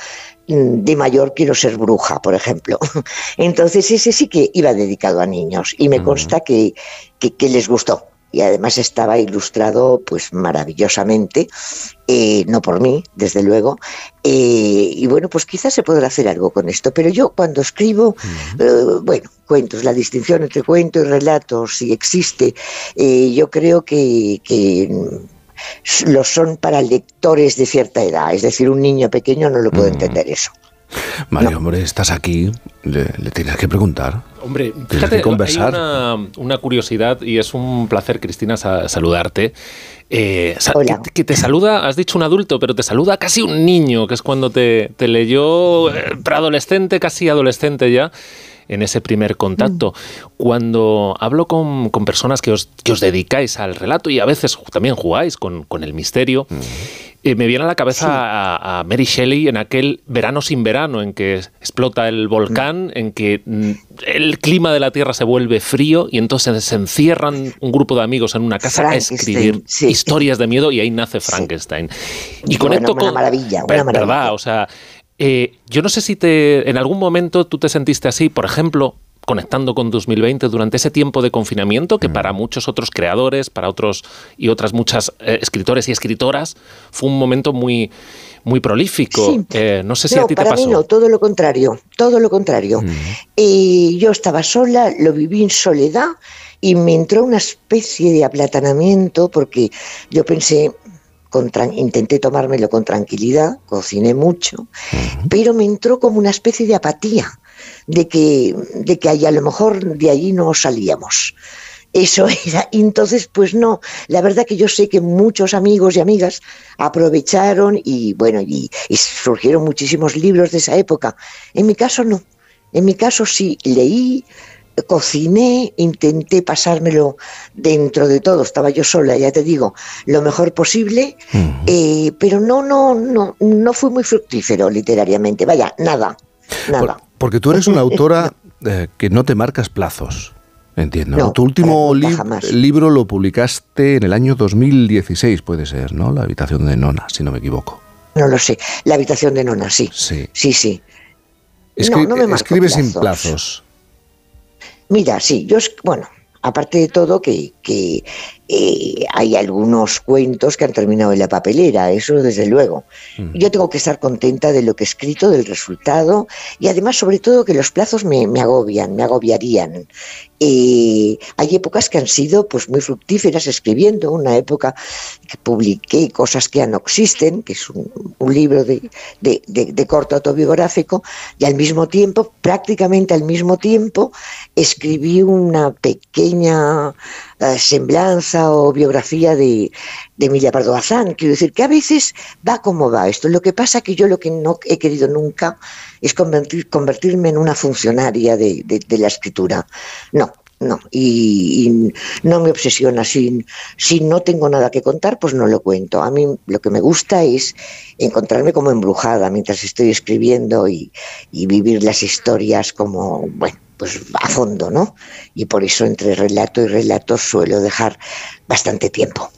mm, De mayor quiero ser bruja, por ejemplo. [LAUGHS] Entonces ese sí que iba dedicado a niños y me consta que, que, que les gustó. Y además estaba ilustrado pues maravillosamente, eh, no por mí, desde luego, eh, y bueno, pues quizás se podrá hacer algo con esto. Pero yo cuando escribo, eh, bueno, cuentos, la distinción entre cuento y relato, si existe, eh, yo creo que, que mm, lo son para lectores de cierta edad. Es decir, un niño pequeño no lo puede entender eso.
Mario, hombre, estás aquí, le, le tienes que preguntar.
Hombre,
Tienes
fíjate,
que conversar.
hay una, una curiosidad y es un placer, Cristina, sa- saludarte. Eh, sa-
Hola.
Que, que te saluda, has dicho un adulto, pero te saluda casi un niño, que es cuando te, te leyó eh, preadolescente, casi adolescente ya, en ese primer contacto. Cuando hablo con, con personas que os, que os dedicáis al relato y a veces también jugáis con, con el misterio, eh, me viene a la cabeza a, a Mary Shelley en aquel verano sin verano, en que explota el volcán, en que mm, el clima de la Tierra se vuelve frío y entonces se encierran un grupo de amigos en una casa a escribir
sí.
historias de miedo y ahí nace Frankenstein. Y
Bueno,
conecto
una
con...
maravilla, una maravilla.
¿Verdad? O sea, eh, yo no sé si te, en algún momento tú te sentiste así, por ejemplo, conectando con 2020 durante ese tiempo de confinamiento
Mm.
que para muchos otros creadores, para otros y otras muchas eh, escritores y escritoras fue un momento muy muy prolífico.
Sí.
Eh, no sé si
no,
a ti te
para
pasó.
mí no, todo lo contrario, todo lo contrario. Y yo estaba sola, lo viví en soledad y me entró una especie de aplatanamiento porque yo pensé, con intenté tomármelo con tranquilidad, cociné mucho, pero me entró como una especie de apatía, de que, de que ahí a lo mejor de allí no salíamos. Eso [LAUGHS] era. Entonces, pues no, la verdad que yo sé que muchos amigos y amigas aprovecharon y bueno, y, y surgieron muchísimos libros de esa época. En mi caso no. En mi caso sí, leí, cociné, intenté pasármelo dentro de todo, estaba yo sola, ya te digo, lo mejor posible, eh, pero no, no, no, no fue muy fructífero literariamente, vaya, nada, nada.
Porque tú eres una autora eh, que no te marcas plazos. Entiendo.
No,
tu último li-
jamás.
libro lo publicaste en el año 2016, puede ser, ¿no? La habitación de Nona, si no me equivoco.
No lo sé, la habitación de Nona, sí.
Sí.
Sí, sí.
Escri-
no, no me
escribe sin
plazos.
plazos.
Mira, sí, yo, es- bueno, aparte de todo que, que eh, hay algunos cuentos que han terminado en la papelera, eso desde luego. Yo tengo que estar contenta de lo que he escrito, del resultado, y además sobre todo que los plazos me, me agobian, me agobiarían. Eh, hay épocas que han sido pues muy fructíferas escribiendo, una época que publiqué cosas que ya no existen, que es un, un libro de, de, de- de corto autobiográfico, y al mismo tiempo, prácticamente al mismo tiempo, escribí una pequeña semblanza o biografía de, de Emilia Pardo Bazán. Quiero decir que a veces va como va esto. Lo que pasa que yo lo que no he querido nunca es convertir- convertirme en una funcionaria de, de- de la escritura. No, no. Y, y no me obsesiona. Si, si no tengo nada que contar, pues no lo cuento. A mí lo que me gusta es encontrarme como embrujada mientras estoy escribiendo y, y vivir las historias como, bueno, pues a fondo, ¿no? Y por eso entre relato y relato suelo dejar bastante tiempo.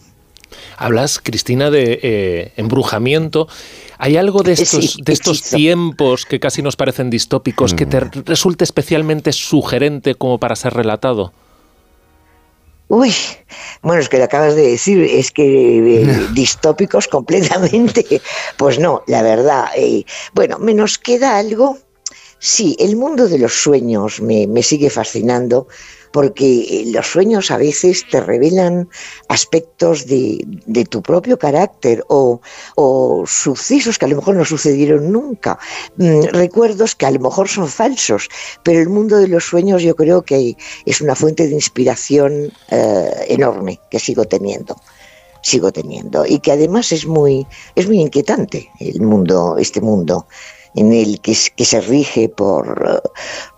Hablas, Cristina, de eh, embrujamiento. ¿Hay algo de [LAUGHS] estos,
Sí,
de estos tiempos que casi nos parecen distópicos que te resulte especialmente sugerente como para ser relatado?
Uy, bueno, es que lo acabas de decir, es que eh, [LAUGHS] distópicos completamente. Pues no, la verdad. eh, bueno, me nos queda algo. Sí, el mundo de los sueños me, sigue fascinando porque eh, los sueños a veces te revelan aspectos de, tu propio carácter o, o sucesos que a lo mejor no sucedieron nunca, mm, recuerdos que a lo mejor son falsos, pero el mundo de los sueños yo creo que es una fuente de inspiración eh, enorme que sigo teniendo sigo teniendo y que además es muy es muy inquietante el mundo este mundo en el que, se rige por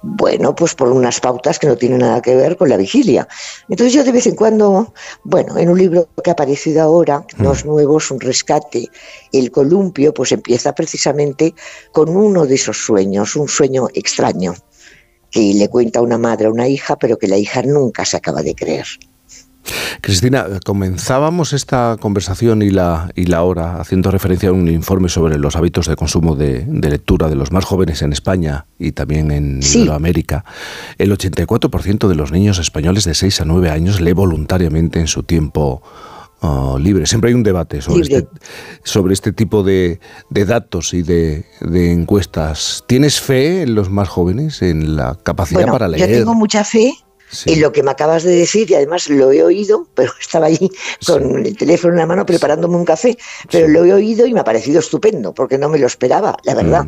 bueno pues por unas pautas que no tienen nada que ver con la vigilia. Entonces yo de vez en cuando bueno en un libro que ha aparecido ahora no es nuevo es un rescate el columpio pues empieza precisamente con uno de esos sueños un sueño extraño que le cuenta una madre a una hija pero que la hija nunca se acaba de creer
Cristina, comenzábamos esta conversación y la, y la hora haciendo referencia a un informe sobre los hábitos de consumo de, de lectura de los más jóvenes en España y también en
Sí.
Iberoamérica. El 84% de los niños españoles de 6 a 9 años lee voluntariamente en su tiempo o libre. Siempre hay un debate sobre,
Libre.
este, sobre este tipo de, de datos y de, de encuestas. ¿Tienes fe en los más jóvenes, en la capacidad
Bueno,
para
yo
leer?
tengo mucha fe en lo que me acabas de decir y además lo he oído, pero [LAUGHS] estaba allí con el teléfono en la mano preparándome un café, pero lo he oído y me ha parecido estupendo porque no me lo esperaba, la verdad.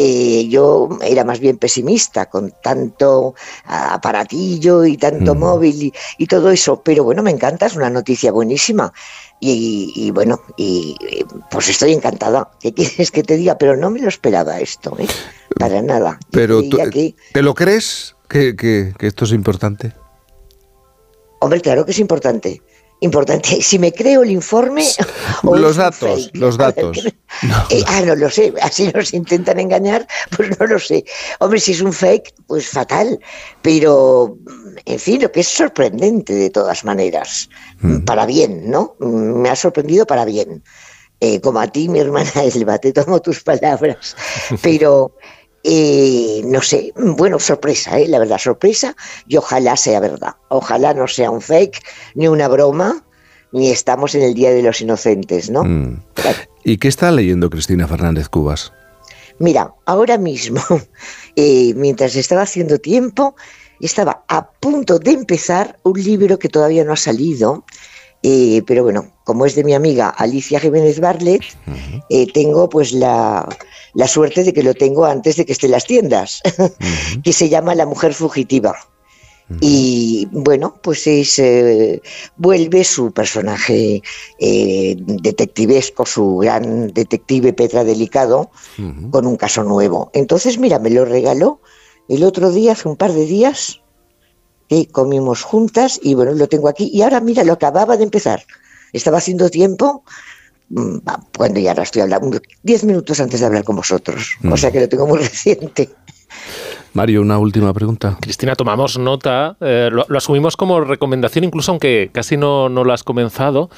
Eh, yo era más bien pesimista con tanto aparatillo y tanto móvil y, y todo eso, pero bueno, me encanta, es una noticia buenísima. Y, y bueno, y eh, pues estoy encantada. ¿Qué [LAUGHS] quieres que te diga? Pero no me lo esperaba esto, ¿eh? Para nada.
Pero tú,
que-
¿te lo crees que, que- que esto es importante?
Hombre, claro que es importante. Importante. [LAUGHS] Si me creo el informe. [LAUGHS] o
Los datos,
fake.
los [LAUGHS] datos.
Eh, ah, no lo sé. Así nos intentan engañar, pues no lo sé. Hombre, si es un fake, pues fatal. Pero, en fin, lo que es sorprendente de todas maneras. Para bien, ¿no? Mm, Me ha sorprendido para bien. Eh, como a ti, mi hermana Elba, te tomo tus palabras. Pero. Eh, no sé, bueno, sorpresa, ¿eh? la verdad, sorpresa, y ojalá sea verdad. Ojalá no sea un fake, ni una broma, ni estamos en el Día de los Inocentes, ¿no?
Mm. ¿Y qué está leyendo Cristina Fernández Cubas?
Mira, ahora mismo, [LAUGHS] eh, mientras estaba haciendo tiempo, estaba a punto de empezar un libro que todavía no ha salido, eh, pero bueno, como es de mi amiga Alicia Jiménez Barlet, eh, tengo pues la, la suerte de que lo tengo antes de que esté en las tiendas, [LAUGHS] que se llama La Mujer Fugitiva. Y bueno, pues es, eh, vuelve su personaje eh, detectivesco, su gran detective Petra Delicado, con un caso nuevo. Entonces, mira, me lo regaló el otro día, hace un par de días, que comimos juntas y bueno, lo tengo aquí. Y ahora, mira, lo acababa de empezar. Estaba haciendo tiempo, mm, cuando ya ahora estoy hablando, diez minutos antes de hablar con vosotros. O sea que lo tengo muy [LAUGHS] reciente.
Mario, una última pregunta.
Cristina, tomamos nota, eh, lo, lo asumimos como recomendación, incluso aunque casi no, no lo has comenzado.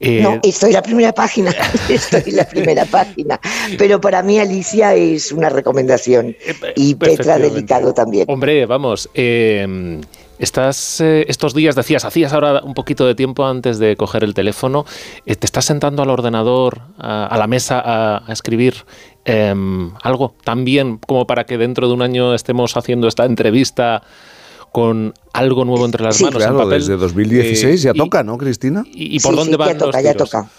Eh,
No, estoy en la primera página, [LAUGHS] estoy en la primera página. Pero para mí Alicia es una recomendación y Petra. Delicado también.
Hombre, vamos, eh, estás eh, estos días, decías, hacías ahora un poquito de tiempo antes de coger el teléfono, eh, te estás sentando al ordenador, a, a la mesa a, a escribir em, algo también como para que dentro de un año estemos haciendo esta entrevista con algo nuevo entre las
Sí,
manos
claro,
en papel.
desde 2016 ya
Eh, y-
toca, ¿no, Cristina?
¿Y, y por
Sí,
dónde
sí,
van
ya
los
toca, ya toca.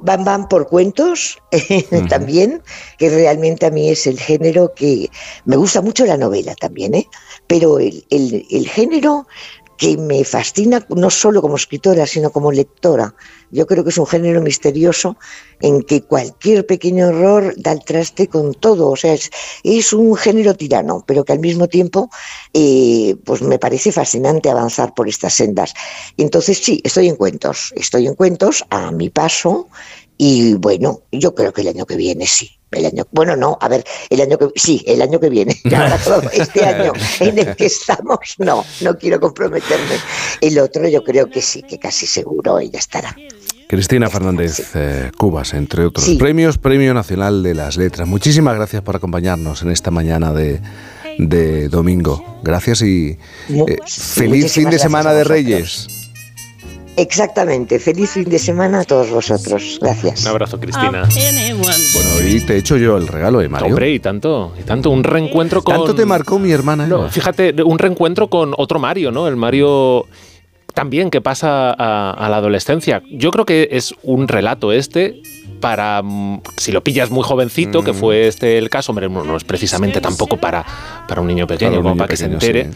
Van, van por cuentos [LAUGHS] también, que realmente a mí es el género que me gusta mucho la novela también, ¿eh? Pero el, el- género que me fascina no solo como escritora, sino como lectora. Yo creo que es un género misterioso en que cualquier pequeño error da el traste con todo. O sea, es, es un género tirano, pero que al mismo tiempo eh, pues me parece fascinante avanzar por estas sendas. Entonces sí, estoy en cuentos, estoy en cuentos a mi paso y bueno, yo creo que el año que viene sí. El año, bueno, no, a ver, el año que sí, el año que viene. Este [LAUGHS] año en el que estamos, no, no quiero comprometerme. El otro yo creo que sí, que casi seguro ella estará.
Cristina Fernández eh, Cubas, entre otros
Sí.
premios, Premio Nacional de las Letras. Muchísimas gracias por acompañarnos en esta mañana de, de domingo. Gracias y eh, feliz fin de semana de. Reyes.
Exactamente. Feliz fin de semana a todos vosotros. Gracias.
Un abrazo, Cristina.
Bueno, y te he hecho yo el regalo, ¿eh, Mario?
Hombre, y tanto, y tanto, un reencuentro con...
Tanto te marcó mi hermana.
No,
Eva.
fíjate, un reencuentro con otro Mario, ¿no? El Mario también que pasa a, a la adolescencia. Yo creo que es un relato este para, mm, si lo pillas muy jovencito, que fue este el caso, hombre, no, no es precisamente tampoco para, para un niño pequeño,
Para un
como para que se entere.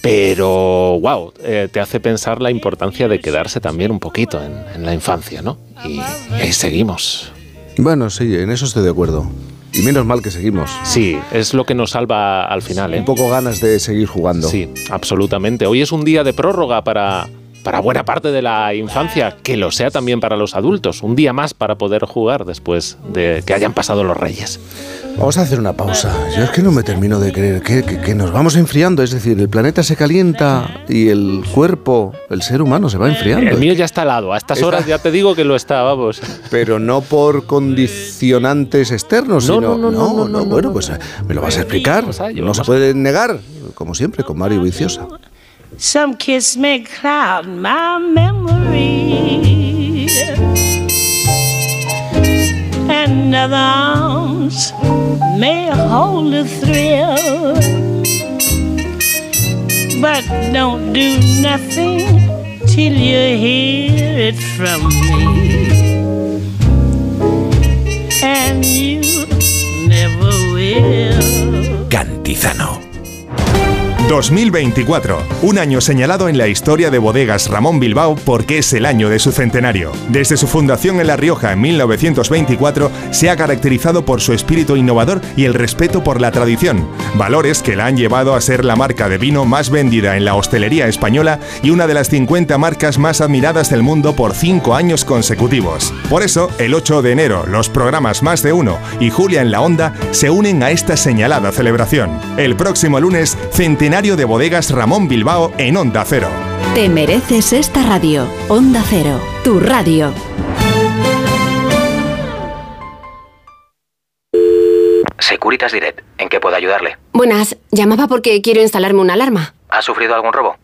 Pero, wow, eh, te hace pensar la importancia de quedarse también un poquito en, en la infancia, ¿no? Y, y ahí seguimos.
Bueno, sí, en eso estoy de acuerdo. Y menos mal que seguimos.
Sí, es lo que nos salva al final, ¿eh?
Un poco ganas de seguir jugando.
Sí, absolutamente. Hoy es un día de prórroga para, para buena parte de la infancia, que lo sea también para los adultos. Un día más para poder jugar después de que hayan pasado los reyes.
Vamos a hacer una pausa. Yo es que no me termino de creer que, que- que nos vamos enfriando. Es decir, el planeta se calienta y el cuerpo, el ser humano, se va enfriando.
El mío ya está helado. A estas horas ya te digo que lo está, vamos.
Pero no por condicionantes externos,
No,
sino.
no, no, no, no, no,
bueno,
no.
pues eh, me lo vas a explicar. No se puede negar, como siempre, con Mario Viciosa.
Some kiss may cloud my memory. and other arms may hold a thrill. But don't do nothing till you hear it from me. And you never will.
Cantizano. 2024, un año señalado en la historia de bodegas Ramón Bilbao porque es el año de su centenario. Desde su fundación en La Rioja en 1924, se ha caracterizado por su espíritu innovador y el respeto por la tradición, valores que la han llevado a ser la marca de vino más vendida en la hostelería española y una de las 50 marcas más admiradas del mundo por cinco años consecutivos. Por eso, el 8 de enero, los programas Más de Uno y Julia en la Onda se unen a esta señalada celebración. El próximo lunes, centenario de bodegas Ramón Bilbao en Onda Cero.
Te mereces esta radio. Onda Cero, tu radio.
Securitas Direct, ¿en qué puedo ayudarle?
Buenas, llamaba porque quiero instalarme una alarma.
¿Ha sufrido algún robo?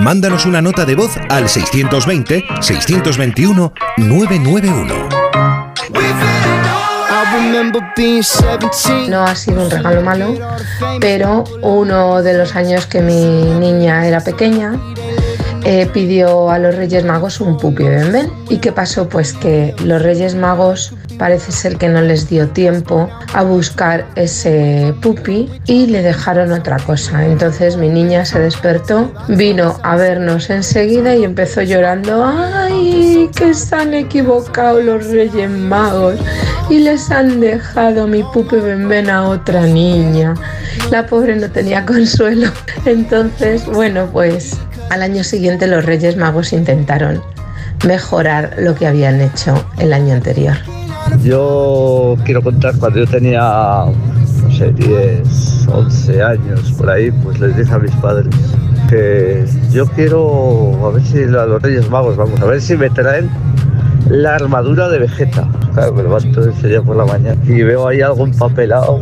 Mándanos una nota de voz al 620-621-991.
No ha sido un regalo malo, pero uno de los años que mi niña era pequeña, eh, pidió a los Reyes Magos un pupi bembén. ¿Y qué pasó? Pues que los Reyes Magos parece ser que no les dio tiempo a buscar ese pupi y le dejaron otra cosa. Entonces mi niña se despertó, vino a vernos enseguida y empezó llorando, ¡ay! que se han equivocado los Reyes Magos y les han dejado mi pupi bembén a otra niña. La pobre no tenía [LAUGHS] consuelo. Entonces, bueno, pues al año siguiente los Reyes Magos intentaron mejorar lo que habían hecho el año anterior.
Yo quiero contar cuando yo tenía, no sé, 10, 11 años por ahí, pues les dije a mis padres que yo quiero, a ver si los Reyes Magos, vamos, a ver si me traen la armadura de Vegeta. Claro, me levanto ese día por la mañana y veo ahí algo empapelado,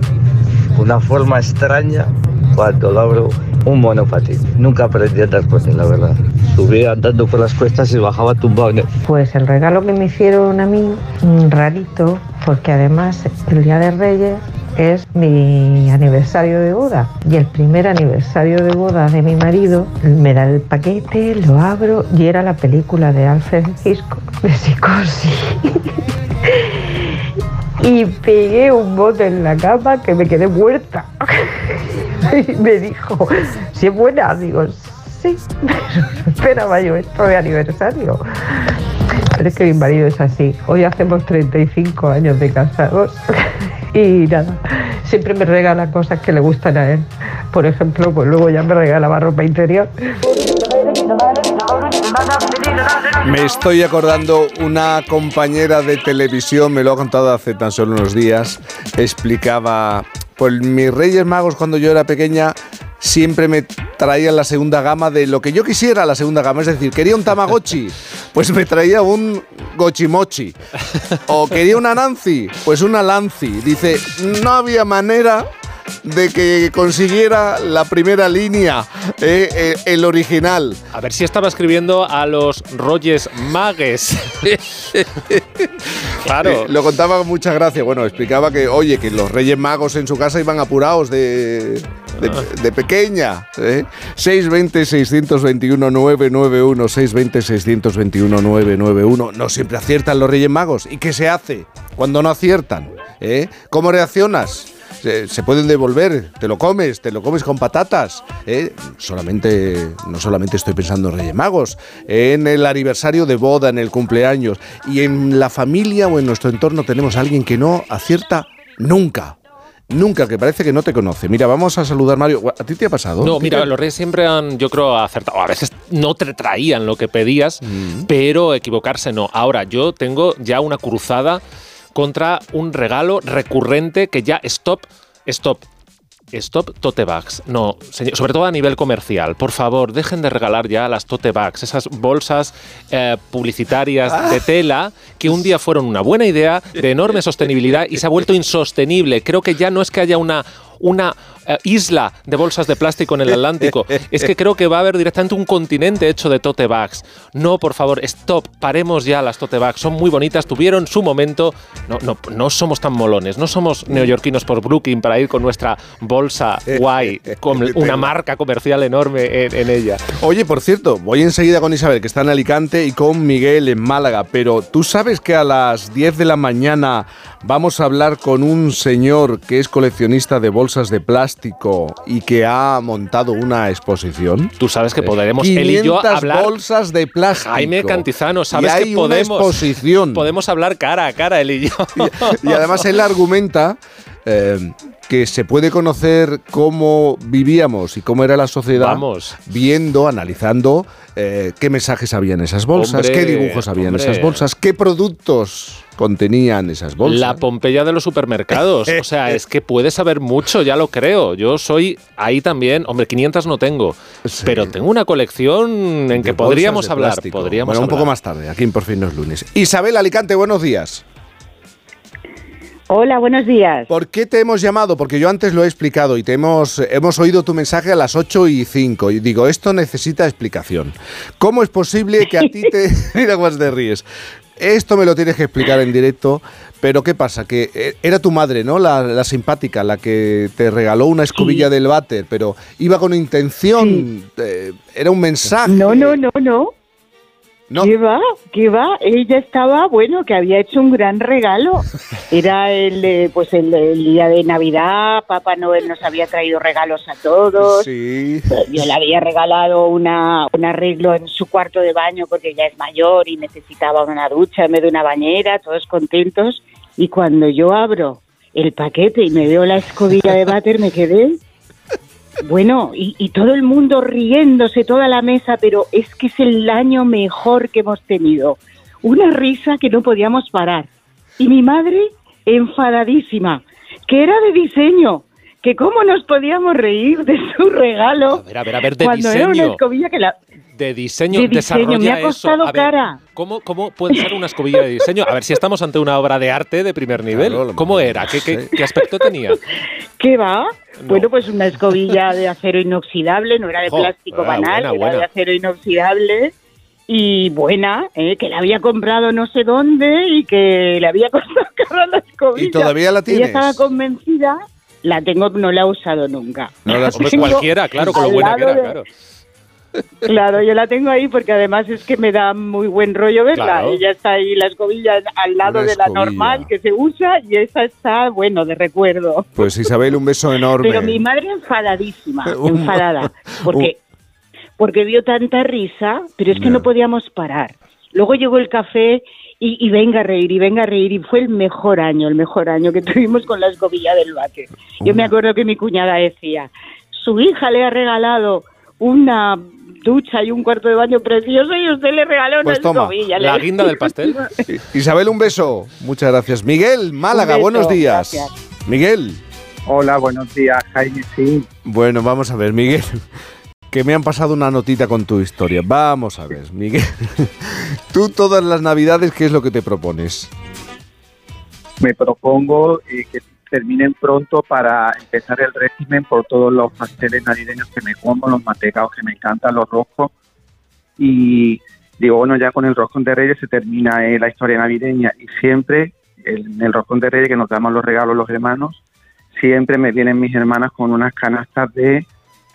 una forma extraña, cuando lo abro, un monopatín. Nunca aprendí a andar con él, la verdad. Subía andando por las cuestas y bajaba tumbado.
Pues el regalo que me hicieron a mí, rarito, porque además el Día de Reyes es mi aniversario de boda. Y el primer aniversario de boda de mi marido, me da el paquete, lo abro y era la película de Alfred Hitchcock de Psicosis. [LAUGHS] y pegué un bote en la cama que me quedé muerta. [LAUGHS] [LAUGHS] y me dijo, si es buena, digo, sí, esperaba yo esto de aniversario. Pero es que mi marido es así. Hoy hacemos 35 años de casados y nada, siempre me regala cosas que le gustan a él. Por ejemplo, pues luego ya me regalaba ropa interior.
Me estoy acordando, una compañera de televisión, me lo ha contado hace tan solo unos días, explicaba, pues mis Reyes Magos cuando yo era pequeña siempre me traían la segunda gama de lo que yo quisiera, la segunda gama, es decir, quería un Tamagotchi, [LAUGHS] pues me traía un Gochimochi, o quería una Nancy, pues una Lancy. Dice, no había manera de que consiguiera la primera línea, eh, eh, el original.
A ver si estaba escribiendo a los Reyes Magues. [LAUGHS] claro.
Eh, lo contaba con mucha gracia. Bueno, explicaba que, oye, que los Reyes Magos en su casa iban apurados de, de, de pequeña. ¿eh? 620-621-991, 620-621-991. No siempre aciertan los Reyes Magos. ¿Y qué se hace cuando no aciertan? ¿Eh? ¿Cómo reaccionas? Se, se pueden devolver, te lo comes, te lo comes con patatas. ¿eh? Solamente, no solamente estoy pensando en Reyes Magos, en el aniversario de boda, en el cumpleaños. Y en la familia o en nuestro entorno tenemos a alguien que no acierta nunca. Nunca, que parece que no te conoce. Mira, vamos a saludar, Mario. ¿A ti te ha pasado?
No, mira, los reyes siempre han, yo creo, acertado. A veces no te traían lo que pedías,
Mm.
pero equivocarse no. Ahora, yo tengo ya una cruzada contra un regalo recurrente que ya stop, stop. Stop tote bags. No, señor, sobre todo a nivel comercial. Por favor, dejen de regalar ya las tote bags, esas bolsas eh, publicitarias de tela que un día fueron una buena idea, de enorme sostenibilidad y se ha vuelto insostenible. Creo que ya no es que haya una una eh, isla de bolsas de plástico en el Atlántico. [LAUGHS] es que creo que va a haber directamente un continente hecho de tote bags. No, por favor, stop, paremos ya las tote bags. Son muy bonitas, tuvieron su momento. No, no, no somos tan molones, no somos neoyorquinos por Brooklyn para ir con nuestra bolsa [LAUGHS] guay, con una marca comercial enorme en, en ella.
Oye, por cierto, voy enseguida con Isabel, que está en Alicante, y con Miguel en Málaga, pero tú sabes que a las 10 de la mañana vamos a hablar con un señor que es coleccionista de bolsas de plástico y que ha montado una exposición.
Tú sabes que podremos él y yo
500
hablar.
bolsas de plástico.
Jaime Cantizano, sabes
Y hay
que
una
podemos
exposición.
podemos hablar cara a cara él y yo. [LAUGHS]
Y además él argumenta eh, que se puede conocer cómo vivíamos y cómo era la sociedad
Vamos.
viendo, analizando eh, qué mensajes había en esas bolsas,
Hombre,
qué dibujos había
hombre.
en esas bolsas, qué productos contenían esas bolsas.
La Pompeya de los supermercados. [LAUGHS] O sea, es que puedes saber mucho, ya lo creo. Yo soy ahí también. Hombre, 500 no tengo. Pero tengo una colección en que
de
podríamos
de
hablar.
plástico.
Podríamos
bueno, un poco
hablar.
más tarde, aquí en Por fin no es lunes. Isabel Alicante, buenos días.
Hola, buenos días.
¿Por qué te hemos llamado? Porque yo antes lo he explicado y te hemos, hemos oído tu mensaje a las 8 y 5 y digo, esto necesita explicación. ¿Cómo es posible que a ti te... [LAUGHS] Mira te ríes. Esto me lo tienes que explicar en directo, pero ¿qué pasa? Que eh, era tu madre, ¿no? La, la simpática, la que te regaló una escobilla del váter, pero iba con intención, eh, era un mensaje.
No, no, no, no.
No.
¿Qué va? ¿Qué va? Ella estaba, bueno, que había hecho un gran regalo. Era el, eh, pues el, el día de Navidad, Papá Noel nos había traído regalos a todos.
Sí.
Yo le había regalado una, un arreglo en su cuarto de baño porque ella es mayor y necesitaba una ducha en vez de una bañera, todos contentos. Y cuando yo abro el paquete y me veo la escobilla de váter, me quedé bueno, y, todo el mundo riéndose, toda la mesa, pero es que es el año mejor que hemos tenido. Una risa que no podíamos parar. Y mi madre enfadadísima, que era de diseño, que cómo nos podíamos reír de su regalo
A ver, a ver, a ver, de
cuando era una
diseño.
escobilla que la...
De diseño,
De diseño, me ha costado
eso. A ver,
cara.
¿cómo, ¿Cómo puede ser una escobilla de diseño? A ver si estamos ante una obra de arte de primer nivel. ¿Cómo era? ¿Qué, qué, qué aspecto tenía? [LAUGHS]
¿Qué va? Bueno, pues una escobilla de acero inoxidable, no era de
Jo,
plástico
ah,
banal,
buena,
era
buena.
de acero inoxidable y buena, ¿eh? que la había comprado no sé dónde y que le había [LAUGHS] costado cara la escobilla.
¿Y todavía la
Ella
tienes?
estaba convencida, la tengo, no la he usado nunca.
No la [LAUGHS]
Hombre, cualquiera, claro, con lo buena que era,
de-
claro.
Claro, yo la tengo ahí porque además es que me da muy buen rollo verla.
Claro.
Ella está ahí, la escobilla al lado de la normal que se usa y esa está, bueno, de recuerdo.
Pues Isabel, un beso enorme.
Pero mi madre enfadadísima, [LAUGHS] enfadada, [LAUGHS] porque, porque vio tanta risa, pero es que no podíamos parar. Luego llegó el café y, y venga a reír, y venga a reír, y fue el mejor año, el mejor año que [LAUGHS] tuvimos con la escobilla del váter. Yo me acuerdo que mi cuñada decía, su hija le ha regalado una ducha y un cuarto de baño precioso y usted le regaló una
Pues toma,
escobilla.
la guinda del pastel.
Isabel, un beso. Muchas gracias. Miguel, Málaga,
beso,
buenos días.
gracias.
Miguel.
Hola, buenos días, Jaime. Sí,
Bueno, vamos a ver, Miguel. Que me han pasado una notita con tu historia. Vamos a ver, Miguel. [LAUGHS] Tú todas las navidades, ¿qué es lo que te propones?
me propongo eh, que terminen pronto para empezar el régimen por todos los pasteles navideños que me como, los mantecados que me encantan, los roscos. Y digo, bueno, ya con el roscón de Reyes se termina eh, la historia navideña y siempre en el roscón de Reyes que nos damos los regalos los hermanos, siempre me vienen mis hermanas con unas canastas de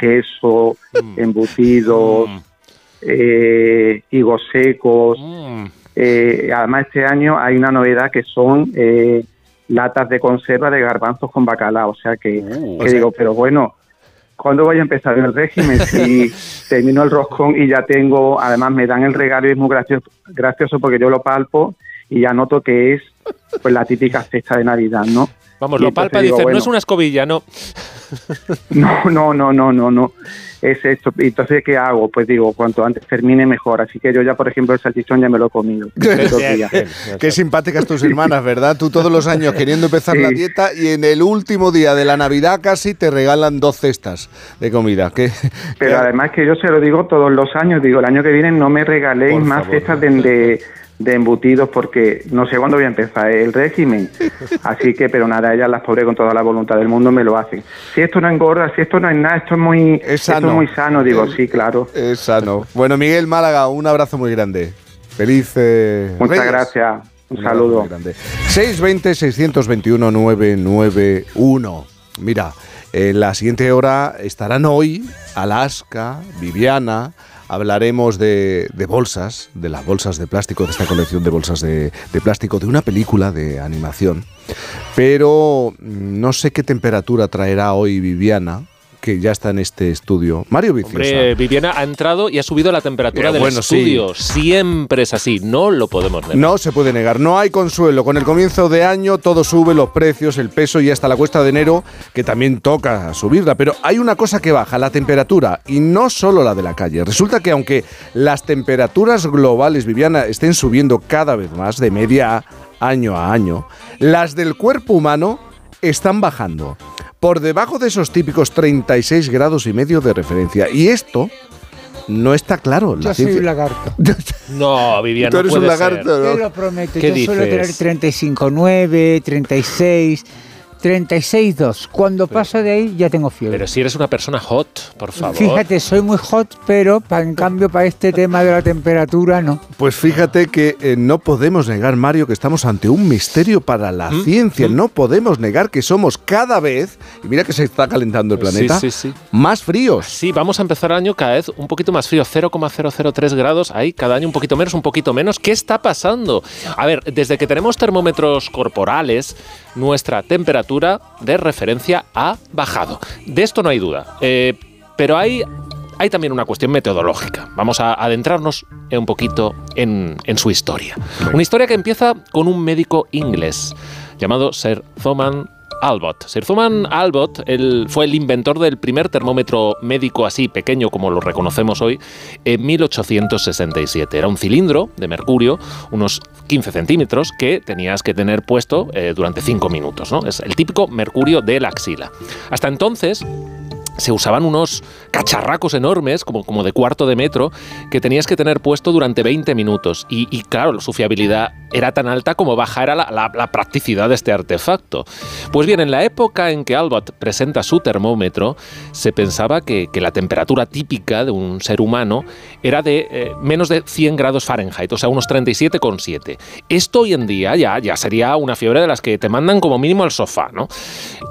queso, embutidos, eh, higos secos. Eh, además, este año hay una novedad que son eh, latas de conserva de garbanzos con bacalao. O sea que, que
o sea-
digo, pero bueno, ¿cuándo voy a empezar el régimen? [LAUGHS] Si termino el roscón y ya tengo, además me dan el regalo y es muy gracioso, gracioso porque yo lo palpo y ya noto que es pues la típica cesta de Navidad, ¿no?
Vamos,
Y
lo palpa y
digo,
dice, no
bueno,
es una escobilla, no. [LAUGHS]
No, no, no, no, no, no. Es esto. Y Entonces, ¿qué hago? Pues digo, cuanto antes termine, mejor. Así que yo ya, por ejemplo, el salchichón ya me lo he comido. [LAUGHS]
Qué simpáticas tus hermanas, ¿verdad? Tú todos los años queriendo empezar la dieta y en el último día de la Navidad casi te regalan dos cestas de comida. ¿Qué?
Pero además que yo se lo digo todos los años, digo, el año que viene no me regaléis
Por
más
favor.
cestas de, de, de embutidos porque no sé cuándo voy a empezar el régimen. Así que, pero nada, ellas las pobres con toda la voluntad del mundo me lo hacen. Si esto no engorda, si esto no es nada, esto es muy,
sano.
es muy sano, digo, sí, claro.
Es sano. Bueno, Miguel Málaga, un abrazo muy grande. Feliz. eh,
Muchas
Reyes.
gracias. Un saludo.
muy grande. 620-621-991. Mira, en la siguiente hora estarán hoy Alaska, Viviana. Hablaremos de, de bolsas, de las bolsas de plástico, de esta colección de bolsas de, de plástico, de una película de animación. Pero mm, no sé qué temperatura traerá hoy Viviana, que ya está en este estudio. Mario Viciosa.
Hombre, Viviana ha entrado y ha subido la temperatura
Eh,
del
bueno, sí.
estudio. Siempre es así, no lo podemos negar.
No se puede negar, no hay consuelo. Con el comienzo de año todo sube, los precios, el peso y hasta la cuesta de enero, que también toca subirla. Pero hay una cosa que baja, la temperatura, y no solo la de la calle. Resulta que aunque las temperaturas globales, Viviana, estén subiendo cada vez más, de media año a año, las del cuerpo humano están bajando. Por debajo de esos típicos 36 grados y medio de referencia. Y esto no está claro. La
Yo soy
ciencia-
un lagarto. [LAUGHS]
No, Viviana,
Tú
no
eres un
puede ser.
lagarto, ¿no?
Te lo prometo.
¿Qué
Yo suelo
dices?
tener 35,9, 36, 36,2. Cuando paso de ahí ya tengo fiebre.
Pero si eres una persona hot, por favor.
Fíjate, soy muy hot, pero pa- en cambio para este tema de la temperatura no.
Pues fíjate que eh, no podemos negar, Mario, que estamos ante un misterio para la
¿Mm?
ciencia. No podemos negar que somos cada vez, y mira que se está calentando el planeta,
Sí, sí, sí.
más fríos.
Sí, vamos a empezar el año cada vez un poquito más frío, 0,003 grados, ahí cada año un poquito menos, un poquito menos. ¿Qué está pasando? A ver, desde que tenemos termómetros corporales, nuestra temperatura de referencia ha bajado. De esto no hay duda. Eh, pero hay, hay también una cuestión metodológica. Vamos a adentrarnos un poquito en, en su historia. Una historia que empieza con un médico inglés llamado Sir Thomas Albot. Sir Thomas Albot él fue el inventor del primer termómetro médico así pequeño como lo reconocemos hoy en 1867. Era un cilindro de mercurio, unos 15 centímetros, que tenías que tener puesto eh, durante 5 minutos. ¿no? Es el típico mercurio de la axila. Hasta entonces se usaban unos cacharracos enormes, como, como de cuarto de metro, que tenías que tener puesto durante 20 minutos. Y, claro, su fiabilidad era tan alta como baja era la, practicidad de este artefacto. Pues bien, en la época en que Albert presenta su termómetro, se pensaba que, que la temperatura típica de un ser humano era de eh, menos de 100 grados Fahrenheit, o sea, unos 37,7. Esto hoy en día ya, ya sería una fiebre de las que te mandan como mínimo al sofá, ¿no?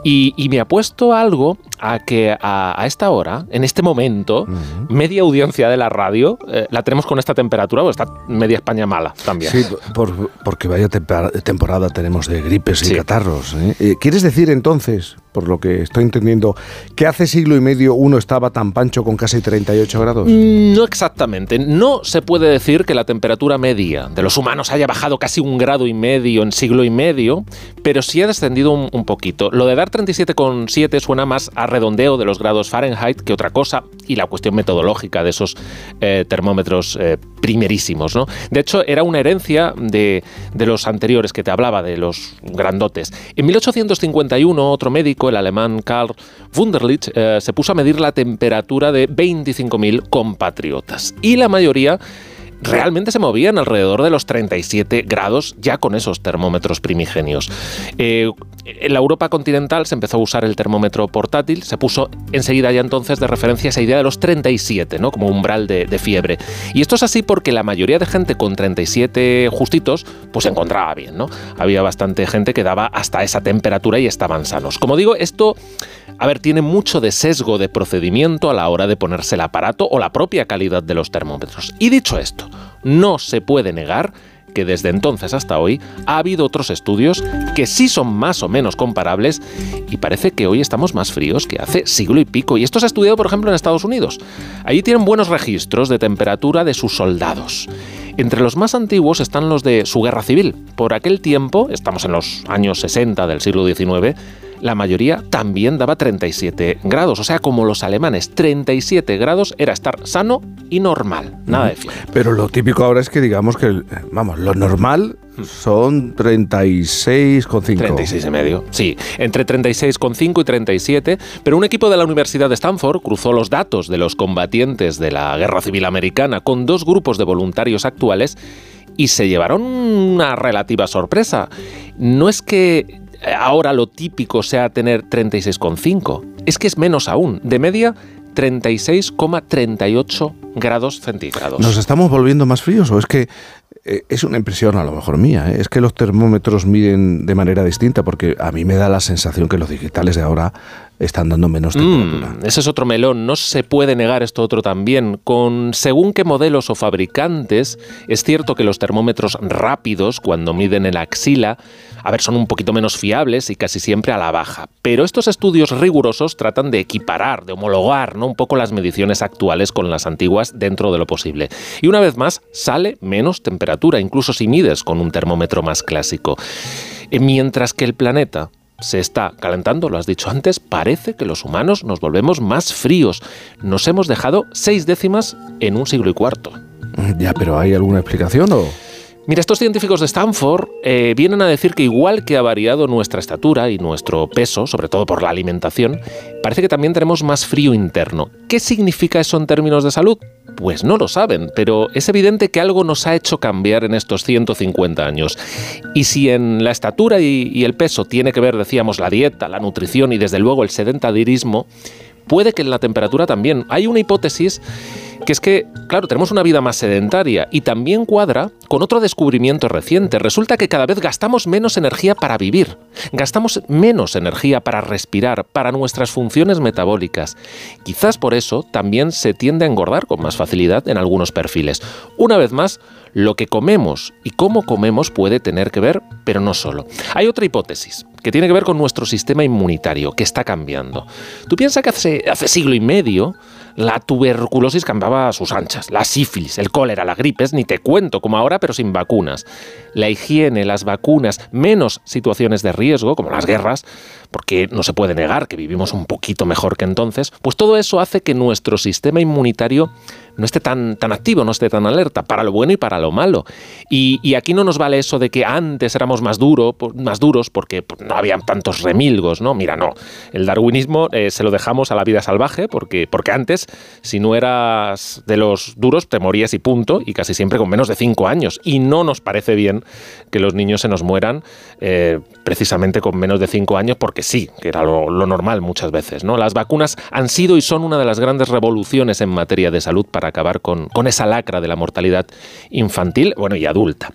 Y, y me apuesto algo a que a esta hora, en este momento, media audiencia de la radio eh, la tenemos con esta temperatura, o está media España mala también.
Sí, por- porque vaya temporada tenemos de gripes y catarros. ¿eh? Eh, ¿Quieres decir entonces, por lo que estoy entendiendo, que hace siglo y medio uno estaba tan pancho con casi 38 grados?
Mm, No exactamente. No se puede decir que la temperatura media de los humanos haya bajado casi un grado y medio en siglo y medio, pero sí ha descendido un, poquito. Lo de dar 37,7 suena más a redondeo de los grados Fahrenheit que otra cosa, y la cuestión metodológica de esos eh, termómetros eh, primerísimos. ¿no? De hecho, era una herencia de los anteriores que te hablaba, de los grandotes. En 1851, otro médico, el alemán Karl Wunderlich, eh, se puso a medir la temperatura de 25.000 compatriotas. Y la mayoría realmente se movían alrededor de los 37 grados ya con esos termómetros primigenios. Eh, en la Europa continental se empezó a usar el termómetro portátil, se puso enseguida ya entonces de referencia esa idea de los 37, ¿no? como umbral de, de fiebre. Y esto es así porque la mayoría de gente con 37 justitos pues se encontraba bien, ¿no? Había bastante gente que daba hasta esa temperatura y estaban sanos. Como digo, esto, a ver, tiene mucho de sesgo de procedimiento a la hora de ponerse el aparato o la propia calidad de los termómetros. Y dicho esto, no se puede negar que desde entonces hasta hoy ha habido otros estudios que sí son más o menos comparables y parece que hoy estamos más fríos que hace siglo y pico. Y esto se ha estudiado, por ejemplo, en Estados Unidos. Allí tienen buenos registros de temperatura de sus soldados. Entre los más antiguos están los de su guerra civil. Por aquel tiempo, estamos en los años 60 del siglo XIX, la mayoría también daba 37 grados. O sea, como los alemanes, 37 grados era estar sano y normal. Nada de fiebre.
Pero lo típico ahora es que digamos que, el- vamos, lo normal son 36,5.
36 y medio. Sí, entre 36,5 y 37, pero un equipo de la Universidad de Stanford cruzó los datos de los combatientes de la Guerra Civil Americana con dos grupos de voluntarios actuales y se llevaron una relativa sorpresa. No es que ahora lo típico sea tener 36,5, es que es menos aún, de media 36,38 grados centígrados.
¿Nos estamos volviendo más fríos o es que eh, es una impresión a lo mejor mía? eh? Es que los termómetros miden de manera distinta porque a mí me da la sensación que los digitales de ahora están dando menos temperatura.
Mm, ese es otro melón, no se puede negar esto otro también. Con según qué modelos o fabricantes, es cierto que los termómetros rápidos, cuando miden en la axila, a ver, son un poquito menos fiables y casi siempre a la baja. Pero estos estudios rigurosos tratan de equiparar, de homologar ¿no? un poco las mediciones actuales con las antiguas dentro de lo posible. Y una vez más, sale menos temperatura, incluso si mides con un termómetro más clásico. Eh, Mientras que el planeta se está calentando, lo has dicho antes, parece que los humanos nos volvemos más fríos. Nos hemos dejado seis décimas en un siglo y cuarto.
Ya, pero ¿hay alguna explicación o...?
Mira, estos científicos de Stanford eh, vienen a decir que igual que ha variado nuestra estatura y nuestro peso, sobre todo por la alimentación, parece que también tenemos más frío interno. ¿Qué significa eso en términos de salud? Pues no lo saben, pero es evidente que algo nos ha hecho cambiar en estos 150 años. Y si en la estatura y, y el peso tiene que ver, decíamos, la dieta, la nutrición y desde luego el sedentarismo, puede que en la temperatura también. Hay una hipótesis que es que, claro, tenemos una vida más sedentaria y también cuadra con otro descubrimiento reciente. Resulta que cada vez gastamos menos energía para vivir, gastamos menos energía para respirar, para nuestras funciones metabólicas. Quizás por eso también se tiende a engordar con más facilidad en algunos perfiles. Una vez más, lo que comemos y cómo comemos puede tener que ver, pero no solo. Hay otra hipótesis que tiene que ver con nuestro sistema inmunitario, que está cambiando. Tú piensas que hace, siglo y medio la tuberculosis cambiaba a sus anchas, la sífilis, el cólera, la gripes, ni te cuento como ahora, pero sin vacunas. La higiene, las vacunas, menos situaciones de riesgo, como las guerras, porque no se puede negar que vivimos un poquito mejor que entonces, pues todo eso hace que nuestro sistema inmunitario no esté tan, tan activo, no esté tan alerta, para lo bueno y para lo malo. Y, y aquí no nos vale eso de que antes éramos más, duro, más duros porque no habían tantos remilgos, ¿no? Mira, no. El darwinismo eh, se lo dejamos a la vida salvaje porque, porque antes, si no eras de los duros, te morías y punto, y casi siempre con menos de cinco años. Y no nos parece bien que los niños se nos mueran eh, precisamente con menos de cinco años porque sí, que era lo, normal muchas veces, ¿no? Las vacunas han sido y son una de las grandes revoluciones en materia de salud acabar con, con esa lacra de la mortalidad infantil, bueno, y adulta.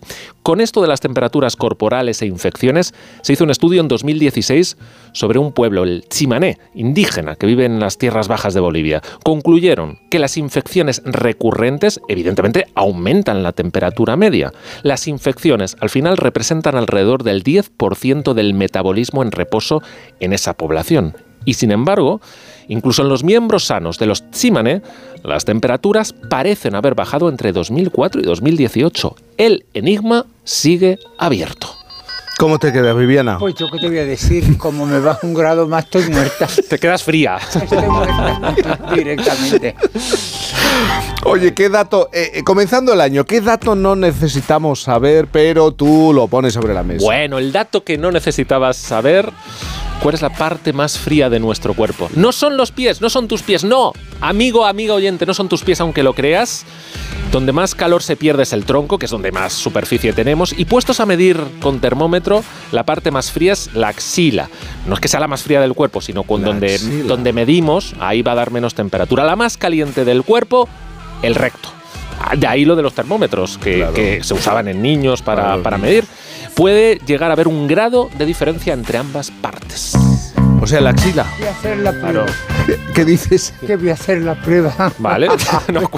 Con esto de las temperaturas corporales e infecciones, se hizo un estudio en 2016 sobre un pueblo, el Chimané, indígena, que vive en las tierras bajas de Bolivia. Concluyeron que las infecciones recurrentes, evidentemente, aumentan la temperatura media. Las infecciones, al final, representan alrededor del 10% del metabolismo en reposo en esa población. Y sin embargo, incluso en los miembros sanos de los Tsimane, las temperaturas parecen haber bajado entre 2004 y 2018. El enigma sigue abierto.
¿Cómo te quedas, Viviana?
Pues yo qué te voy a decir, como me baja un grado más estoy muerta. [LAUGHS]
Te quedas fría.
Estoy muerta directamente.
Oye, ¿qué dato, eh, eh, comenzando el año, qué dato no necesitamos saber, pero tú lo pones sobre la mesa?
Bueno, el dato que no necesitabas saber, ¿cuál es la parte más fría de nuestro cuerpo? No son los pies, no son tus pies, no. Amigo, amiga oyente, no son tus pies aunque lo creas. Donde más calor se pierde es el tronco, que es donde más superficie tenemos. Y puestos a medir con termómetro, la parte más fría es la axila. No es que sea la más fría del cuerpo, sino con donde,
axila.
donde medimos, ahí va a dar menos temperatura. La más caliente del cuerpo, el recto. Ah, De ahí lo de los termómetros, que, que se usaban en niños para, para medir. Puede llegar a haber un grado de diferencia entre ambas partes.
O sea, la axila.
Voy a hacer la prueba.
¿Qué, qué dices?
Que voy a hacer la prueba.
Vale. [LAUGHS] [LAUGHS] No.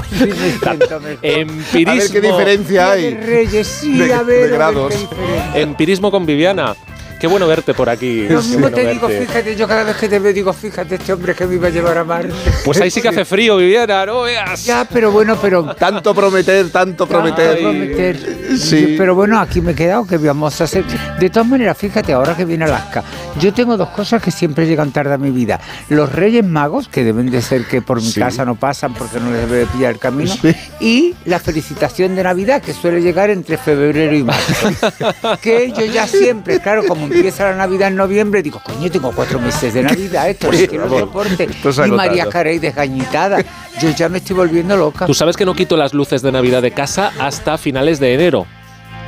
Empirismo.
A ver qué diferencia hay.
De Reyes, sí,
de-
a ver,
de
a ver
grados.
qué diferencia.
Empirismo con Viviana. Qué bueno verte por aquí.
Lo mismo
bueno
te digo,
verte.
fíjate, yo cada vez que te veo digo, fíjate, este hombre que me iba a llevar a Marte.
Pues ahí sí que hace frío, Viviana, no veas.
Ya, pero bueno, pero...
Tanto prometer, tanto prometer.
Tanto prometer.
Sí.
Pero bueno, aquí me he quedado, que vamos a hacer? De todas maneras, fíjate, ahora que viene Alaska, yo tengo dos cosas que siempre llegan tarde a mi vida. Los Reyes Magos, que deben de ser que por mi
Sí.
casa no pasan porque no les debe de pillar el camino, y la felicitación de Navidad, que suele llegar entre febrero y marzo. [LAUGHS] que yo ya siempre, claro, como empieza la Navidad en noviembre, digo, coño, tengo cuatro meses de Navidad, esto [LAUGHS] es que no soporte. Y. María Carey desgañitada. Yo ya me estoy volviendo loca.
Tú sabes que no quito las luces de Navidad de casa hasta finales de enero.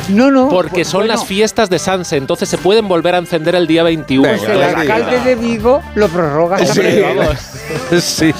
No, no.
Porque
pues,
son
bueno.
las fiestas de Sanse, entonces se pueden volver a encender el día 21.
Pues el alcalde de Vigo lo prorroga [LAUGHS]
Sí.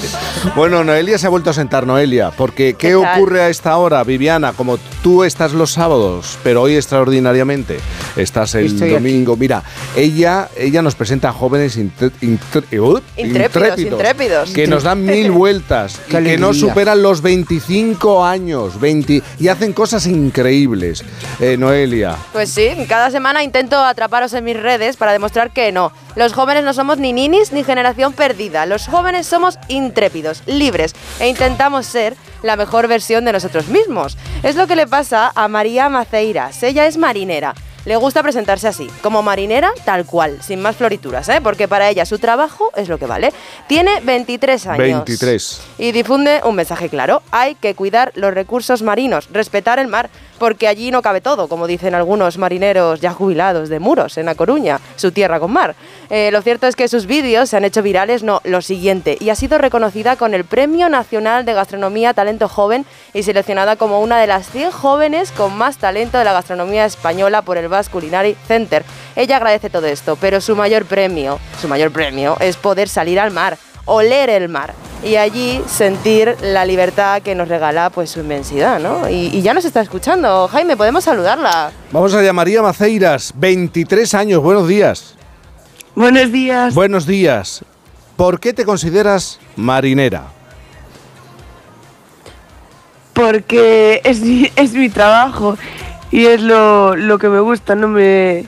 Bueno, Noelia se ha vuelto a sentar, Noelia, porque ¿qué, ocurre a esta hora, Viviana? Como tú estás los sábados, pero hoy extraordinariamente estás el
Estoy aquí.
domingo. Mira, ella, ella nos presenta a jóvenes intre- intre- uh,
Intrépidos, intrépidos.
que nos dan mil [LAUGHS] vueltas y que no superan los 25 años 20, y hacen cosas increíbles. Eh, Noelia,
Pues sí, cada semana intento atraparos en mis redes para demostrar que no. Los jóvenes no somos ni ninis ni generación perdida. Los jóvenes somos intrépidos, libres e intentamos ser la mejor versión de nosotros mismos. Es lo que le pasa a María Maceiras. Ella es marinera. Le gusta presentarse así, como marinera tal cual, sin más florituras, ¿eh? porque para ella su trabajo es lo que vale. Tiene 23 años.
23.
Y difunde un mensaje claro. Hay que cuidar los recursos marinos, respetar el mar, porque allí no cabe todo, como dicen algunos marineros ya jubilados de Muros, en A Coruña, su tierra con mar. Eh, lo cierto es que sus vídeos se han hecho virales, no, lo siguiente, y ha sido reconocida con el Premio Nacional de Gastronomía Talento Joven y seleccionada como una de las 100 jóvenes con más talento de la gastronomía española por el Basque Culinary Center. Ella agradece todo esto, pero su mayor premio, su mayor premio es poder salir al mar oler el mar y allí sentir la libertad que nos regala pues su inmensidad, ¿no? Y, y ya nos está escuchando. Jaime, ¿podemos saludarla?
vamos a llamar a Maceiras, 23 años, buenos días.
Buenos días.
Buenos días. ¿Por qué te consideras marinera?
Porque es mi, es mi trabajo y es lo, lo que me gusta. No me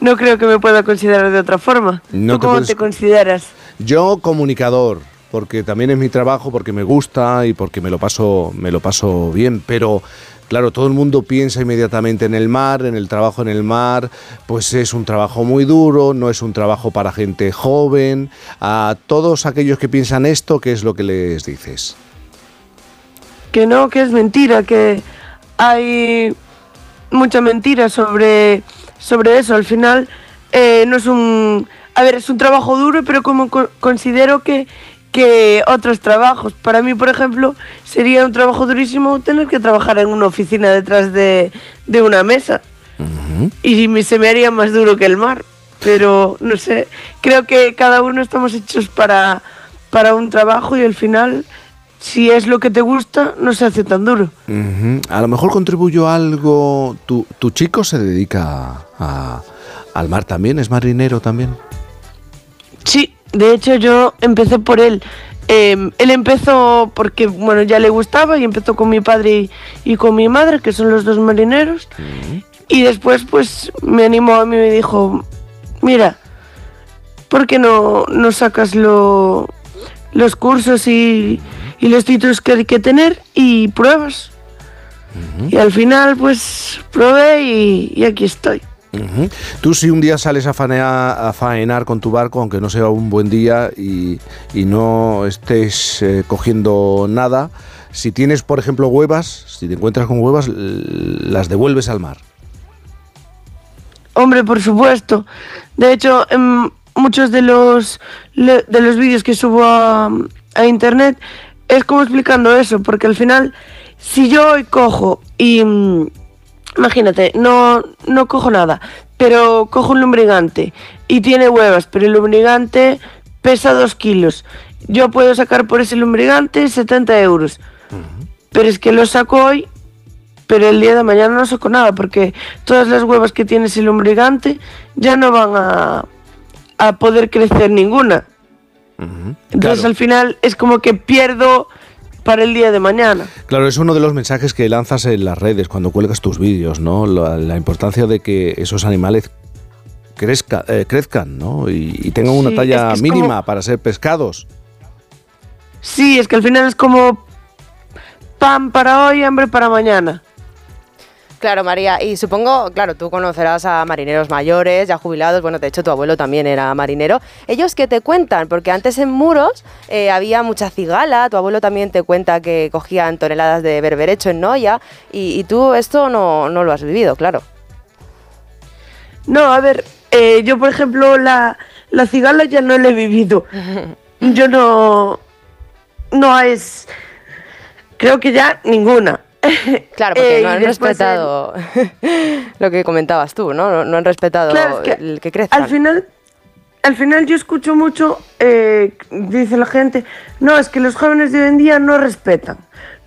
no creo que me pueda considerar de otra forma.
No
¿Tú
te
cómo
puedes-
te consideras?
Yo comunicador, porque también es mi trabajo, porque me gusta y porque me lo paso, me lo paso bien, pero claro, todo el mundo piensa inmediatamente en el mar, en el trabajo en el mar, pues es un trabajo muy duro, no es un trabajo para gente joven. A todos aquellos que piensan esto, ¿qué es lo que les dices?
Que no, que es mentira, que hay mucha mentira sobre, sobre eso. Al final eh, no es un... A ver, es un trabajo duro, pero como co- considero que, que otros trabajos. Para mí, por ejemplo, sería un trabajo durísimo tener que trabajar en una oficina detrás de, de una mesa. Y me- se me haría más duro que el mar. Pero, no sé, creo que cada uno estamos hechos para, para un trabajo y al final, si es lo que te gusta, no se hace tan duro.
A lo mejor contribuyó algo. ¿Tu, tu chico se dedica a- al mar también? ¿Es marinero también?
Sí, de hecho yo empecé por él. Eh, él empezó porque, bueno, ya le gustaba y empezó con mi padre y, y con mi madre, que son los dos marineros. Y después, pues, me animó a mí y me dijo, mira, ¿por qué no, no sacas lo- los cursos y, y los títulos que hay que tener y pruebas? Y al final, pues, probé y, y aquí estoy.
Tú si un día sales a faenar, con tu barco, aunque no sea un buen día y, no estés eh, cogiendo nada, si tienes, por ejemplo, huevas, si te encuentras con huevas, las devuelves al mar.
Hombre, por supuesto. De hecho, en muchos de los de los vídeos que subo a, a internet es como explicando eso, porque al final, si yo hoy cojo y mm, imagínate, no, no cojo nada, pero cojo un lumbrigante y tiene huevas, pero el lumbrigante pesa dos kilos. Yo puedo sacar por ese lumbrigante 70 euros. Pero es que lo saco hoy pero el día de mañana no saco nada porque todas las huevas que tiene ese lumbrigante ya no van a, a poder crecer ninguna. Entonces
Claro.
al final es como que pierdo para el día de mañana.
Claro, es uno de los mensajes que lanzas en las redes cuando cuelgas tus vídeos, ¿no? La, la importancia de que esos animales crezca- eh, crezcan, ¿no? Y, y tengan una talla
es que es
mínima
como-
para ser pescados.
Sí, es que al final es como pan para hoy, hambre para mañana.
Claro, María, y supongo, claro, tú conocerás a marineros mayores, ya jubilados, bueno, de hecho tu abuelo también era marinero. ¿Ellos qué te cuentan? Porque antes en Muros eh, había mucha cigala, tu abuelo también te cuenta que cogían toneladas de berberecho en Noya, y, y tú esto no, no lo has vivido, claro.
No, a ver, eh, yo por ejemplo la, la cigala ya no la he vivido. [LAUGHS] Yo no... No es... Creo que ya ninguna. [LAUGHS]
Claro, porque
Eh,
no han respetado [LAUGHS] lo que comentabas tú, ¿no? No, no han respetado
Claro, es que
el que crezcan.
Al final, al final yo escucho mucho, eh, dice la gente, no, es que los jóvenes de hoy en día no respetan.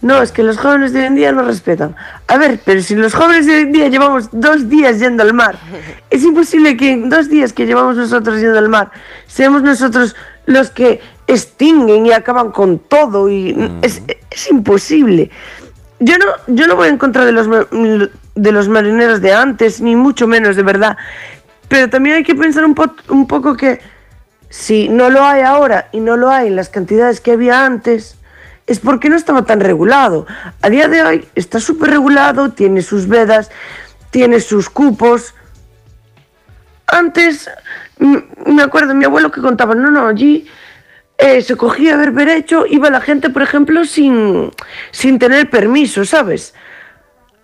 No, es que los jóvenes de hoy en día no respetan. A ver, pero si los jóvenes de hoy en día llevamos dos días yendo al mar, [LAUGHS] es imposible que en dos días que llevamos nosotros yendo al mar, seamos nosotros los que extinguen y acaban con todo y es, es imposible. Yo no, yo no voy en contra de los, de los marineros de antes, ni mucho menos, de verdad. Pero también hay que pensar un, po- un poco que si no lo hay ahora y no lo hay en las cantidades que había antes, es porque no estaba tan regulado. A día de hoy está súper regulado, tiene sus vedas, tiene sus cupos. Antes, me acuerdo, mi abuelo que contaba, no, no, allí eh, se cogía berberecho, iba la gente, por ejemplo, sin, sin tener permiso, ¿sabes?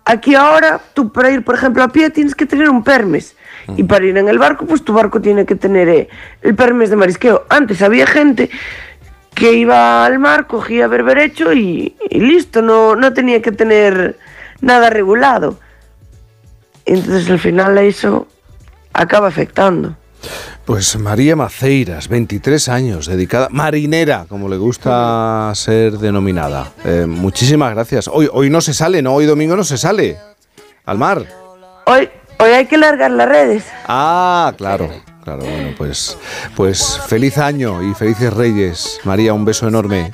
Aquí ahora, tú para ir, por ejemplo, a pie tienes que tener un permis. Y para ir en el barco, pues tu barco tiene que tener eh, el permis de marisqueo. Antes había gente que iba al mar, cogía berberecho y, y listo, no, no tenía que tener nada regulado. Entonces al final eso acaba afectando.
Pues María Maceiras, 23 años, dedicada, marinera, como le gusta ser denominada. Eh, muchísimas gracias. Hoy, hoy no se sale, ¿no? Hoy domingo no se sale al mar.
Hoy, hoy hay que largar las redes.
Ah, claro, claro. Bueno, pues, pues feliz año y felices Reyes. María, un beso enorme.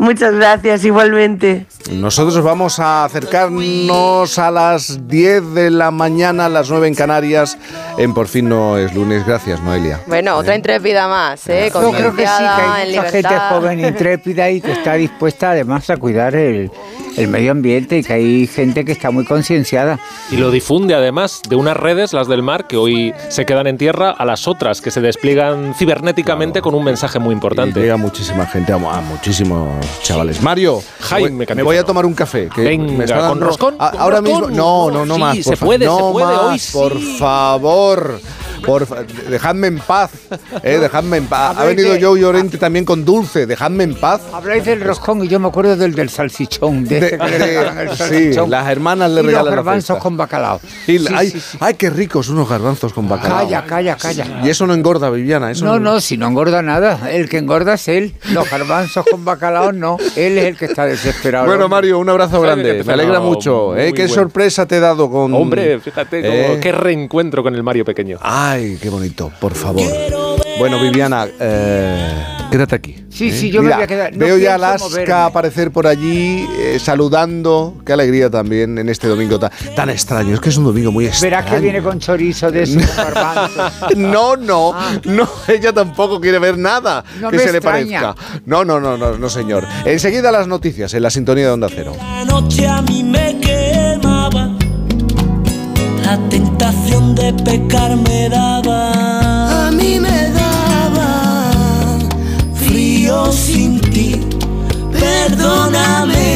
Muchas gracias, igualmente.
Nosotros vamos a acercarnos a las 10 de la mañana, a las 9 en Canarias, en Por fin no es lunes. Gracias, Noelia.
Bueno, otra intrépida más, ¿eh?
Yo creo que sí, que hay mucha gente joven, intrépida y que está dispuesta además a cuidar el, el medio ambiente y que hay gente que está muy concienciada.
Y lo difunde además de unas redes, las del mar, que hoy se quedan en tierra, a las otras que se despliegan cibernéticamente con un mensaje muy importante.
Llega muchísima gente, a, a muchísimos chavales. Mario,
Jaime
me voy a tomar un café. Que
Venga,
me está
¿con roscón?
A-
¿Con
ahora
roscón?
mismo. No, no, no
Sí,
más.
se puede, se
no
puede,
más,
hoy
Por
sí.
favor. Por fa- dejadme en paz, eh, dejadme en paz. Ha venido Joe Llorente también con dulce, dejadme en paz.
Habláis del roscón y yo me acuerdo del del salchichón. De,
De-
ese que le
de-
regalan el
sí, las hermanas le
y
regalan
los
la
garbanzos con bacalao.
Y
Sí,
ay,
sí, sí.
ay, qué ricos unos garbanzos con bacalao.
Calla, calla, calla.
Y eso no engorda, Viviana. Eso
No, no, si no engorda nada. El que engorda es él. Los garbanzos con bacalao no. Él es el que está desesperado.
Bueno, Mario, un abrazo grande. Me alegra mucho. ¿eh?
muy
Qué
bueno.
sorpresa te he dado con.
Hombre, fíjate, cómo-
Eh.
qué reencuentro con el Mario pequeño.
Ay, qué bonito, por favor. Bueno, Viviana, eh, quédate aquí.
Sí,
¿eh?
sí, yo me voy a quedar. No
veo ya Alaska
moverme.
aparecer por allí, eh, saludando. Qué alegría también en este domingo tan, tan extraño. Es que es un domingo muy extraño.
Verás que viene con chorizo de esos. [LAUGHS]
No, no, no, ella tampoco quiere ver nada
Ah. No
que
me
se le parezca. No, no, no, no, no, señor. Enseguida las noticias en la sintonía de Onda Cero.
La noche a mí me quemaba, la tentación de pecar me daba. A mí me daba frío sin ti, perdóname.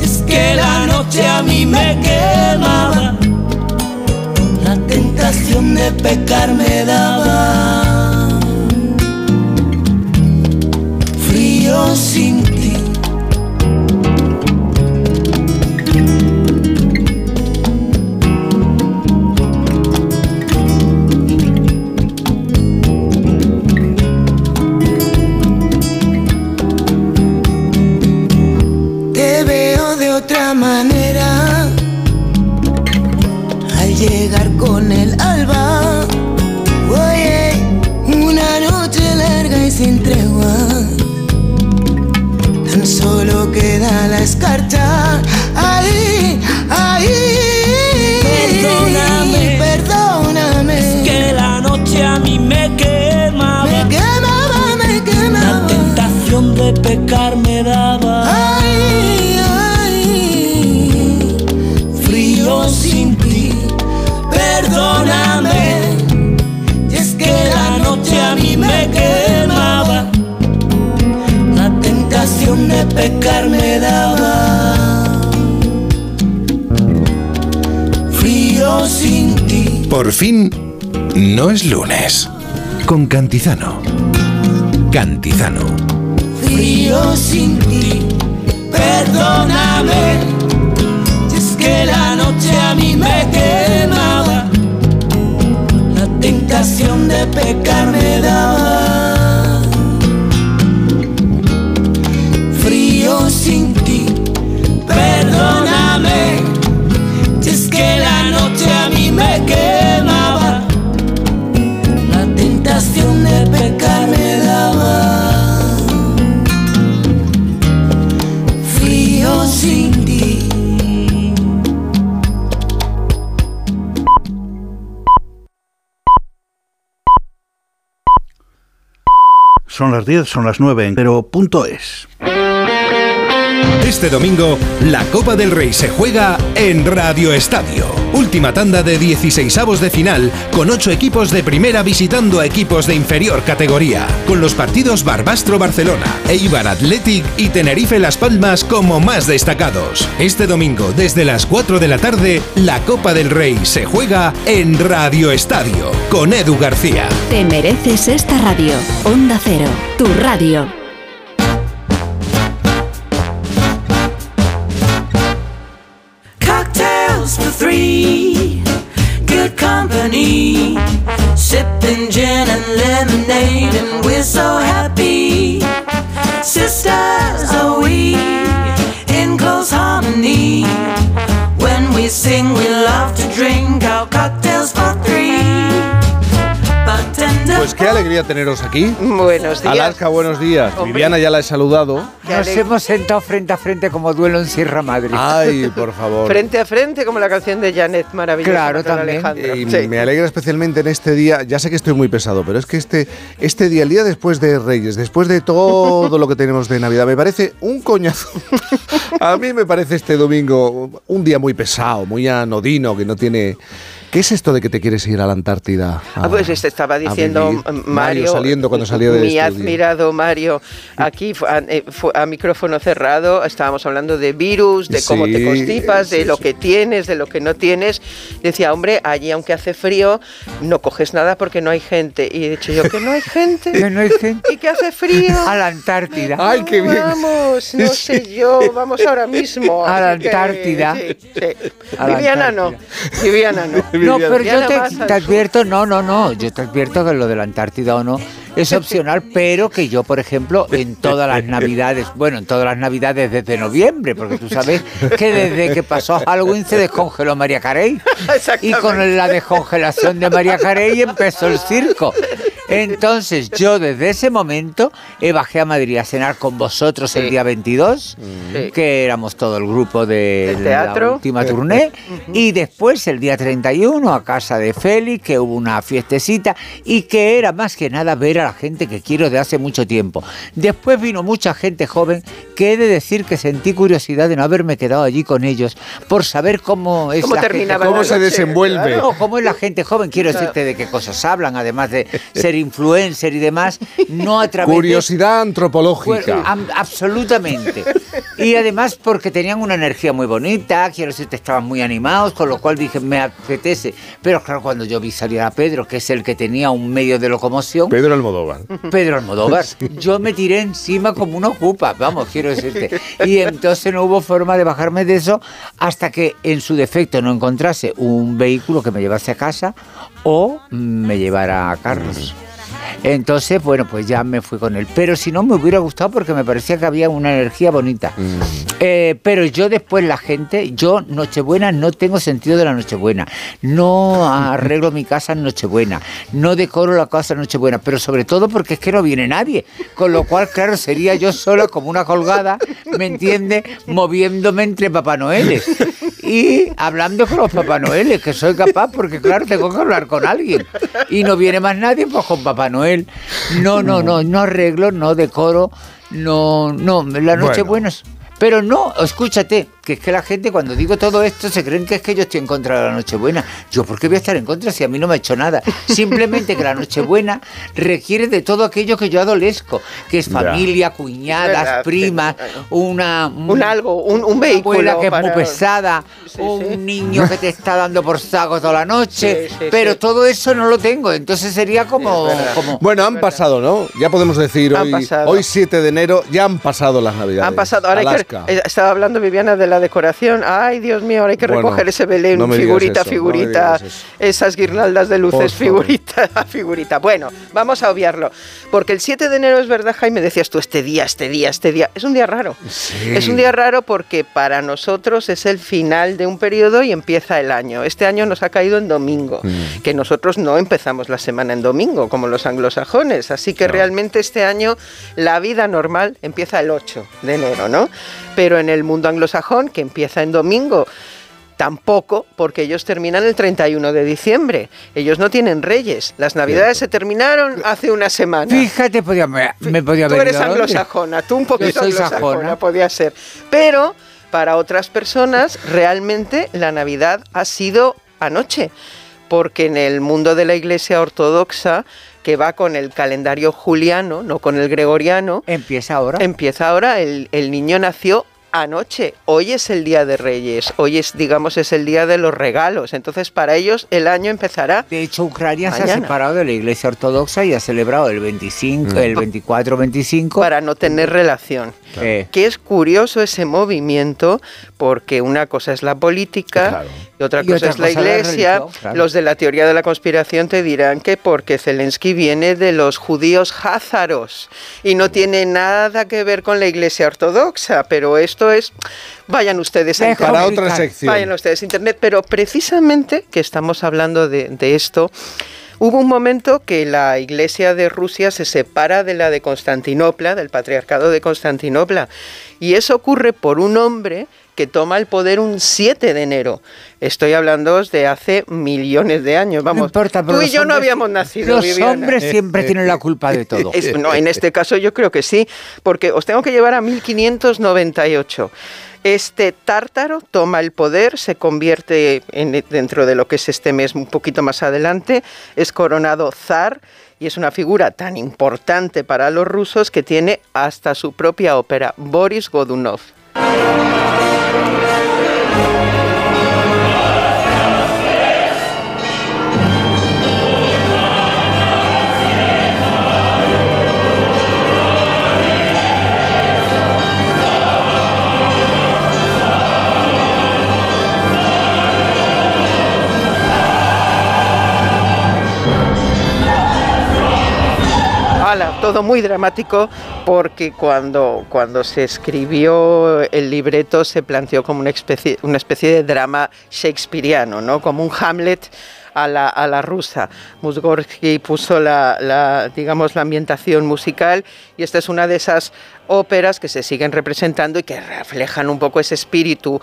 Es que la noche a mí me quemaba, la tentación de pecar me daba. Frío sin ti. manera. Al llegar con el alba, oye, una noche larga y sin tregua.
Tan solo queda la escarcha. Ahí, ahí.
Perdóname,
perdóname.
Es que la noche a mí me quemaba.
Me quemaba, me quemaba.
La tentación de pecar me daba. Pecar me daba. Frío sin ti.
Por fin, no es lunes. Con Cantizano. Cantizano.
Frío sin ti. Perdóname. Es que la noche a mí me quemaba. La tentación de pecar me daba.
Las 10, son las 9 en pero punto es.
Este domingo, la Copa del Rey se juega en Radio Estadio. Última tanda de 16avos de final, con 8 equipos de primera visitando a equipos de inferior categoría, con los partidos Barbastro Barcelona, Eibar Athletic y Tenerife Las Palmas como más destacados. Este domingo, desde las 4 de la tarde, la Copa del Rey se juega en Radio Estadio, con Edu García.
Te mereces esta radio. Onda Cero, tu radio.
Three, good company. Sipping gin and lemonade, and we're so happy. Sisters are we in close harmony. When we sing, we love to drink our cocktails for three.
Pues qué alegría teneros aquí.
Buenos días.
Alaska, buenos días.
Hombre.
Viviana ya la he saludado.
Nos hemos sentado frente a frente como duelo en Sierra Madre.
Ay, [LAUGHS] por favor.
Frente a frente, como la canción de Janet, maravillosa.
Claro, también.
Alejandro.
Y
Sí.
me alegra especialmente en este día, ya sé que estoy muy pesado, pero es que este, este día, el día después de Reyes, después de todo lo que tenemos de Navidad, me parece un coñazo. [LAUGHS] A mí me parece este domingo un día muy pesado, muy anodino, que no tiene... ¿Qué es esto de que te quieres ir a la Antártida?
Ah, pues este estaba diciendo
Mario
Mario,
saliendo cuando salió del
mi
estudio.
admirado Mario, aquí a, eh, a micrófono cerrado, estábamos hablando de virus, de cómo te constipas, de
sí,
lo
sí.
que tienes, de lo que no tienes. Decía, hombre, allí aunque hace frío, no coges nada porque no hay gente. Y he dicho yo, que no hay gente. [LAUGHS]
Que no hay gente.
Y que hace frío. [LAUGHS]
A la Antártida. [LAUGHS]
Ay, qué bien.
Vamos, no sé yo, vamos ahora mismo.
A la
que,
Antártida.
sí, sí.
A la
Viviana no, Viviana no.
No, pero yo te, advierto, no, no, no, yo te advierto que lo de la Antártida o no es opcional, pero que yo, por ejemplo, en todas las navidades, bueno, en todas las navidades desde noviembre, porque tú sabes que desde que pasó Halloween se descongeló María Carey. Y con la descongelación de María Carey empezó el circo. Entonces yo desde ese momento eh, bajé a Madrid a cenar con vosotros el día 22,
Sí.
que éramos todo el grupo de
Del
la última tournée, y después el día 31 a casa de Félix, que hubo una fiestecita y que era más que nada ver a la gente que quiero de hace mucho tiempo. Después vino mucha gente joven que he de decir que sentí curiosidad de no haberme quedado allí con ellos por saber cómo es
¿Cómo
la gente
¿Cómo se desenvuelve?
no, cómo es la gente joven, quiero
Claro.
decirte de qué cosas hablan, además de ser [LAUGHS] influencer y demás, no a través
Curiosidad antropológica.
am- absolutamente. Y además porque tenían una energía muy bonita, quiero decirte, estaban muy animados, con lo cual dije, me apetece. Pero claro, cuando yo vi salir a Pedro, que es el que tenía un medio de locomoción,
Pedro Almodóvar.
Pedro Almodóvar, [LAUGHS] yo me tiré encima como una ocupa, vamos, quiero decirte. Y entonces no hubo forma de bajarme de eso hasta que en su defecto no encontrase un vehículo que me llevase a casa o me llevara a Carlos. Entonces, bueno, pues ya me fui con él. Pero si no, me hubiera gustado porque me parecía que había una energía bonita.
Mm.
Eh, pero yo después la gente, yo Nochebuena no tengo sentido de la Nochebuena. No [LAUGHS] arreglo mi casa en Nochebuena. No decoro la casa en Nochebuena. Pero sobre todo porque es que no viene nadie. Con lo cual, claro, sería yo sola como una colgada, ¿me entiende? Moviéndome entre Papá Noeles. Y hablando con los Papá Noeles, que soy capaz porque, claro, tengo que hablar con alguien. Y no viene más nadie, pues con Papá Noel. No, no, no, no arreglo, no decoro, no, no, la noche buena es- Pero no, escúchate, que es que la gente cuando digo todo esto se creen que es que yo estoy en contra de la Nochebuena. Yo, ¿por qué voy a estar en contra si a mí no me ha hecho nada? Simplemente que la Nochebuena requiere de todo aquello que yo adolezco, que es
Ya.
familia, cuñadas,
Verdad,
primas, una...
Un algo, un, un vehículo.
abuela que es muy pesada, un niño que te está dando por saco toda la noche,
Sí, sí,
pero
sí.
todo eso no lo tengo, entonces sería como... como
Bueno, han pasado, ¿no? Ya podemos decir
Han
hoy,
pasado.
hoy 7 de enero, ya han pasado las Navidades.
Han pasado, ahora hay
Alaska.
que, eh, estaba hablando Viviana de la decoración. Ay, Dios mío, ahora hay que
Bueno,
recoger ese Belén,
no
figurita,
eso,
figurita, esas guirnaldas de luces, figurita, [LAUGHS] figurita. Bueno, vamos a obviarlo. Porque el 7 de enero es verdad, Jaime, decías tú, este día, este día, este día. Es un día raro. Es un día raro porque para nosotros es el final de un periodo y empieza el año. Este año nos ha caído en domingo,
Mm.
que nosotros no empezamos la semana en domingo, como los anglosajones. Así que realmente este año la vida normal empieza el 8 de enero, ¿no? Pero en el mundo anglosajón, que empieza en domingo, Tampoco, porque ellos terminan el 31 de diciembre. Ellos no tienen reyes. Las navidades se terminaron hace una semana.
Fíjate, podía, me, me podía
Tú
haber
eres anglosajona, tú un poquito anglosajona,
sajona.
podía ser. Pero para otras personas, realmente la Navidad ha sido anoche, porque en el mundo de la Iglesia Ortodoxa, que va con el calendario juliano, no con el gregoriano,
empieza ahora.
Empieza ahora, el, el niño nació anoche. Hoy es el día de Reyes, hoy es, digamos, es el día de los regalos. Entonces, para ellos el año empezará.
De hecho, Ucrania se ha separado de la Iglesia Ortodoxa y ha celebrado el 25,
Mm.
el 24-25.
Para no tener relación.
Eh,
Que es curioso ese movimiento, porque una cosa es la política y otra
Y
cosa
otra
es la
cosa la
iglesia.
religión, claro.
Los de la teoría de la conspiración te dirán que porque Zelensky viene de los judíos házaros y no tiene nada que ver con la iglesia ortodoxa, pero esto es. Vayan ustedes a
Para
internet.
otra sección.
Vayan ustedes a internet, pero precisamente que estamos hablando de, de esto. Hubo un momento que la iglesia de Rusia se separa de la de Constantinopla, del patriarcado de Constantinopla, y eso ocurre por un hombre que toma el poder un 7 de enero. Estoy hablando de hace millones de años, vamos.
importa, pero
Tú y yo no habíamos nacido.
los
Viviana.
hombres siempre tienen la culpa de todo.
Es- no, en este caso yo creo que sí, porque os tengo que llevar a 1598. Este tártaro toma el poder, se convierte en- dentro de lo que es este mes un poquito más adelante, es coronado zar y es una figura tan importante para los rusos que tiene hasta su propia ópera, Boris Godunov. Todo muy dramático porque cuando, cuando se escribió el libreto se planteó como una especie, una especie de drama shakespeariano, ¿no? como un Hamlet a la, a la rusa. Mussorgsky puso la, la, digamos, la ambientación musical y esta es una de esas óperas que se siguen representando y que reflejan un poco ese espíritu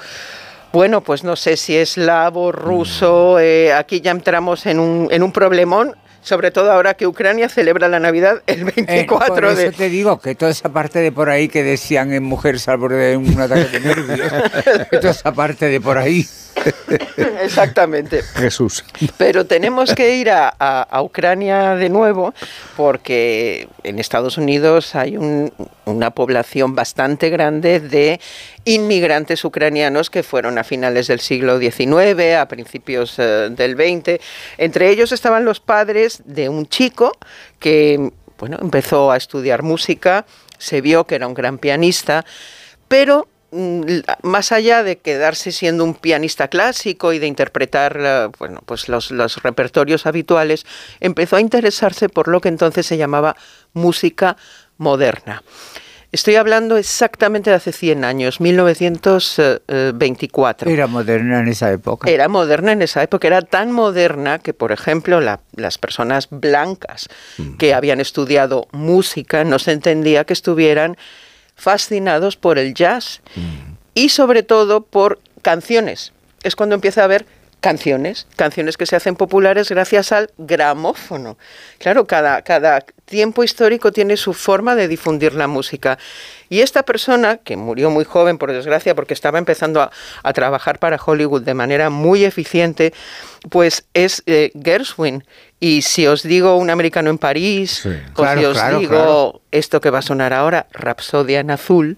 bueno, pues no sé si eslavo, ruso, eh, aquí ya entramos en un, en un problemón, sobre todo ahora que Ucrania celebra la Navidad el
Eh,
24
por eso
de...
te digo que toda esa parte de por ahí que decían en Mujeres al borde de un ataque de nervios, [LAUGHS] que toda esa parte de por ahí. [LAUGHS]
Exactamente.
Jesús.
Pero tenemos que ir a, a- a Ucrania de nuevo porque en Estados Unidos hay un- una población bastante grande de inmigrantes ucranianos que fueron a finales del siglo XIX, a principios eh, del XX. Entre ellos estaban los padres de un chico que bueno, empezó a estudiar música, se vio que era un gran pianista, pero más allá de quedarse siendo un pianista clásico y de interpretar eh, bueno, pues los, los repertorios habituales, empezó a interesarse por lo que entonces se llamaba música moderna. Estoy hablando exactamente de hace 100 años, 1924.
Era moderna en esa época.
Era moderna en esa época, era tan moderna que, por ejemplo, la- las personas blancas que habían estudiado música no se entendía que estuvieran fascinados por el jazz y sobre todo por canciones. Es cuando empieza a haber canciones, canciones que se hacen populares gracias al gramófono. Claro, cada, cada tiempo histórico tiene su forma de difundir la música. Y esta persona, que murió muy joven, por desgracia, porque estaba empezando a, a trabajar para Hollywood de manera muy eficiente, pues es eh, Gershwin. Y si os digo un americano en París, o
Claro,
si os
claro,
digo
claro.
esto que va a sonar ahora, Rapsodia en azul,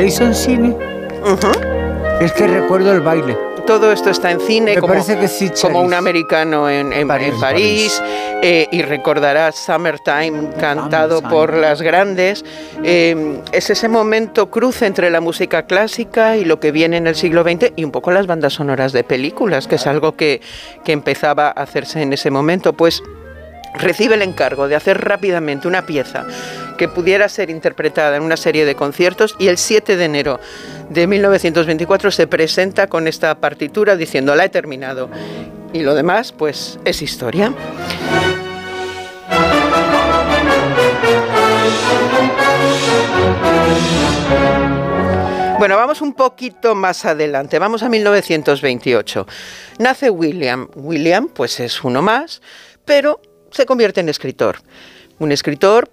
¿Se hizo en cine? Es que recuerdo el baile.
Todo esto está en cine,
Me
como,
parece que sí,
como un americano en, en- en París, eh, y recordarás Summertime cantado por las grandes. Eh, es ese momento cruce entre la música clásica y lo que viene en el siglo XX y un poco las bandas sonoras de películas, que es algo que, que empezaba a hacerse en ese momento. Pues recibe el encargo de hacer rápidamente una pieza que pudiera ser interpretada en una serie de conciertos y el 7 de enero de 1924 se presenta con esta partitura diciendo la he terminado y lo demás pues es historia. Bueno, vamos un poquito más adelante, vamos a 1928. Nace William. William, pues es uno más, pero se convierte en escritor. Un escritor,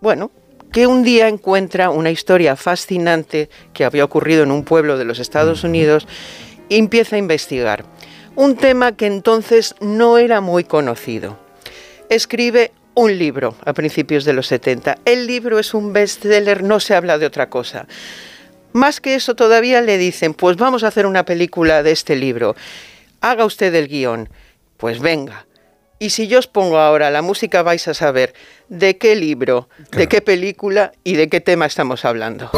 bueno, que un día encuentra una historia fascinante que había ocurrido en un pueblo de los Estados Unidos y empieza a investigar. Un tema que entonces no era muy conocido. Escribe un libro a principios de los 70. El libro es un bestseller, no se habla de otra cosa. Más que eso todavía le dicen, pues vamos a hacer una película de este libro. Haga usted el guion. Pues venga. Y si yo os pongo ahora la música vais a saber de qué libro, de qué película y de qué tema estamos hablando.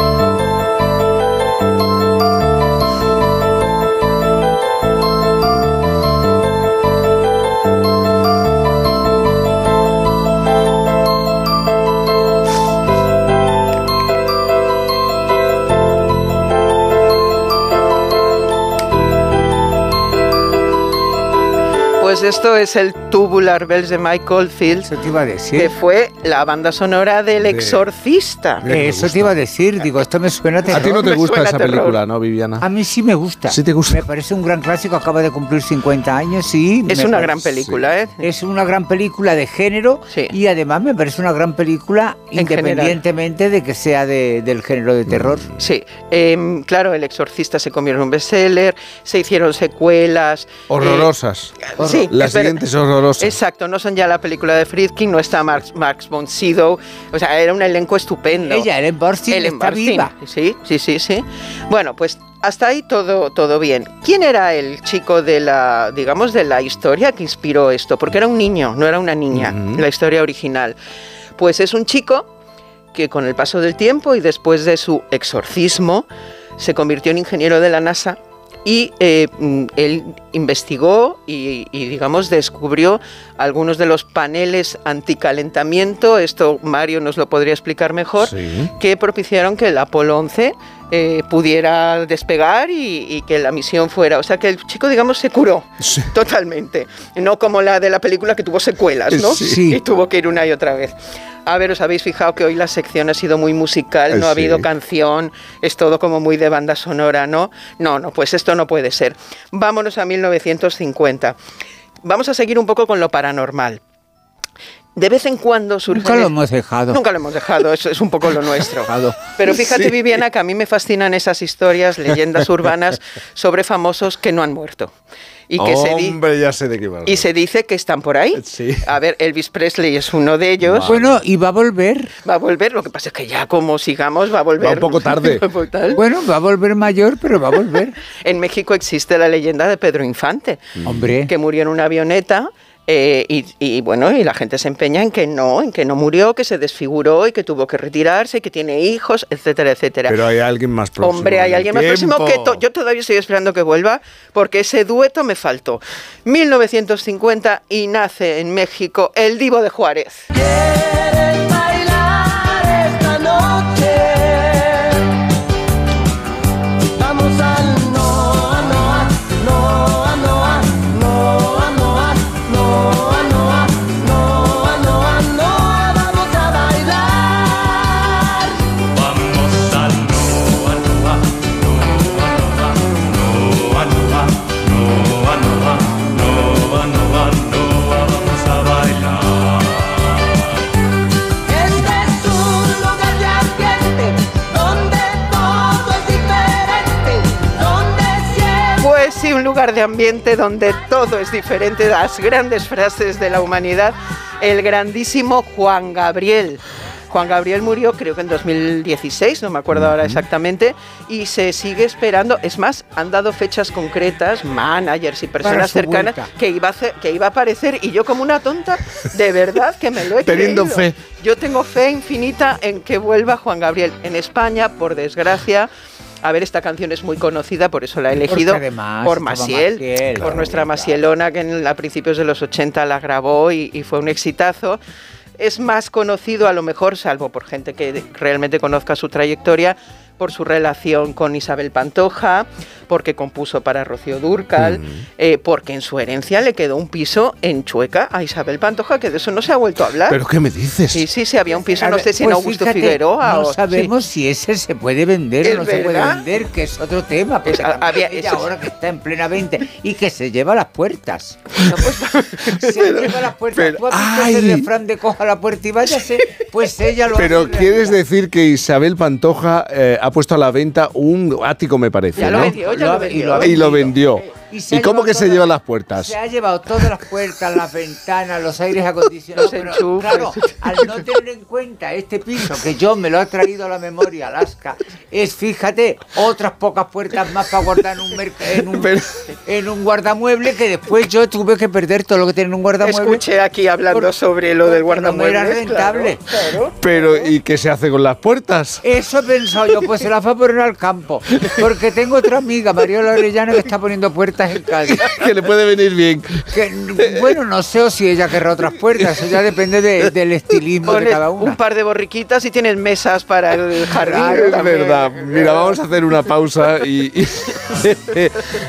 Pues esto es el Tubular Bells de Michael Fields, que fue la banda sonora del
De-
Exorcista.
Eso te iba a decir, digo, esto me suena a terror.
A ti no te
Me
gusta esa
a terror.
película, ¿no, Viviana?
A mí sí me gusta.
Sí te gusta.
Me parece un gran clásico, acaba de cumplir 50 años y...
Es una
parece-
gran película, ¿eh?
Es una gran película de género y además me parece una gran película
En general.
independientemente de que sea de- del género de terror.
Sí, em, claro, El Exorcista se convirtió en un bestseller, se hicieron secuelas. eh,
Horrorosas.
sí,
Las
es ver-
siguientes horrorosas.
Exacto, no son ya la película de Friedkin, no está Max, Max von Sydow, o sea, era un elenco estupendo.
Ella, Ellen Burstyn,
Ellen
está
Burstyn,
viva.
Sí, sí, sí, sí. Bueno, pues hasta ahí todo, todo bien. ¿Quién era el chico de la, digamos, de la historia que inspiró esto? Porque era un niño, no era una niña, la historia original. Pues es un chico que con el paso del tiempo y después de su exorcismo se convirtió en ingeniero de la NASA y eh, mm, él investigó y, y, digamos descubrió algunos de los paneles anticalentamiento, esto Mario nos lo podría explicar mejor, que propiciaron que el Apolo 11 eh, pudiera despegar y, y que la misión fuera, o sea que el chico digamos se curó totalmente, no como la de la película que tuvo secuelas, ¿no?
Sí.
Y tuvo que ir una y otra vez. A ver, os habéis fijado que hoy la sección ha sido muy musical, no ha
Sí.
habido canción, es todo como muy de banda sonora, ¿no? No, no, pues esto no puede ser. Vámonos a 1950. Vamos a seguir un poco con lo paranormal. De vez en cuando surge.
Nunca lo hemos dejado.
Nunca lo hemos dejado, eso es un poco lo nuestro. [LAUGHS]
Dejado.
Pero fíjate,
Sí.
Viviana, que a mí me fascinan esas historias, leyendas [LAUGHS] urbanas sobre famosos que no han muerto. Y que se
Hombre, ya sé de qué va.
y se dice que están por ahí. A ver, Elvis Presley es uno de ellos.
Bueno, y va a volver.
Va a volver, lo que pasa es que ya como sigamos va a volver.
Va un poco tarde. [LAUGHS]
Bueno, va a volver mayor, pero va a volver.
En México existe la leyenda de Pedro Infante.
Hombre.
Que murió en una avioneta. Eh, y, y, bueno, y la gente se empeña en que no, en que no murió, que se desfiguró y que tuvo que retirarse, que tiene hijos, etcétera, etcétera.
Pero hay alguien más próximo.
Hombre, hay alguien más próximo que yo todavía estoy esperando que vuelva porque ese dueto me faltó. 1950 y nace en México el Divo de Juárez.
Lugar de ambiente donde todo es diferente,
las grandes frases de la humanidad. El grandísimo Juan Gabriel. Juan Gabriel murió creo que en 2016, no me acuerdo ahora exactamente, y se sigue esperando. Es más, han dado fechas concretas, managers y personas cercanas,
vuelta.
que iba, a hacer- que iba a aparecer, y yo como una tonta, de verdad que me lo he
Teniendo
creído.
fe.
Yo tengo fe infinita en que vuelva Juan Gabriel. En España, por desgracia, a ver, esta canción es muy conocida, por eso la he elegido
además
por Maciel,
Maciel,
por nuestra Macielona, que en, a principios de los 80 la grabó y, y fue un exitazo. Es más conocido, a lo mejor, salvo por gente que realmente conozca su trayectoria, por su relación con Isabel Pantoja, porque compuso para Rocío Durcal, eh, porque en su herencia le quedó un piso en Chueca a Isabel Pantoja, que de eso no se ha vuelto a hablar.
¿Pero qué me dices?
Sí, sí, sí, había un piso,
A
no
ver,
sé si en
pues
Augusto
fíjate,
Figueroa
No
o... sí.
sabemos si ese se puede vender
¿Es
o no se puede vender, que es otro tema. Porque
Es-
también
había-
ella ahora que está en plena venta y que se lleva las puertas. [LAUGHS] [LAUGHS] se lleva las puertas.
pero-
Tú has visto
¡ay!
ese refrán de coja la puerta y váyase. Pues ella lo
Pero
hace en
quieres decir que Isabel Pantoja eh, ha puesto a la venta un ático, me parece,
Ya lo
¿no?
vendió, ya lo vendió.
Y lo vendió.
Y se ha
¿Y cómo que se lleva las puertas?
Se ha llevado todas las puertas, las ventanas, los aires acondicionados.
Los
pero,
enchufes.
claro, al no tener en cuenta este piso, que yo me lo he traído a la memoria, Alaska, es, fíjate, otras pocas puertas más para guardar en un, en un, en un guardamueble que después yo tuve que perder todo lo que tiene en un guardamueble.
Escuché aquí hablando sobre lo del
porque no era
guardamuebles, claro,
rentable.
claro.
Pero, ¿y qué se hace con las puertas?
Eso he pensado yo, pues se las va a poner al campo. Porque tengo otra amiga, Mariola Orellana, que está poniendo puertas en Cádiz. [LAUGHS]
que le puede venir bien.
Que, bueno, no sé si ella querrá otras puertas, eso ya depende de- del estilismo de cada una.
un par de borriquitas y tienes mesas para el jardín.
Es
también.
verdad. Mira, vamos a hacer una pausa y, y,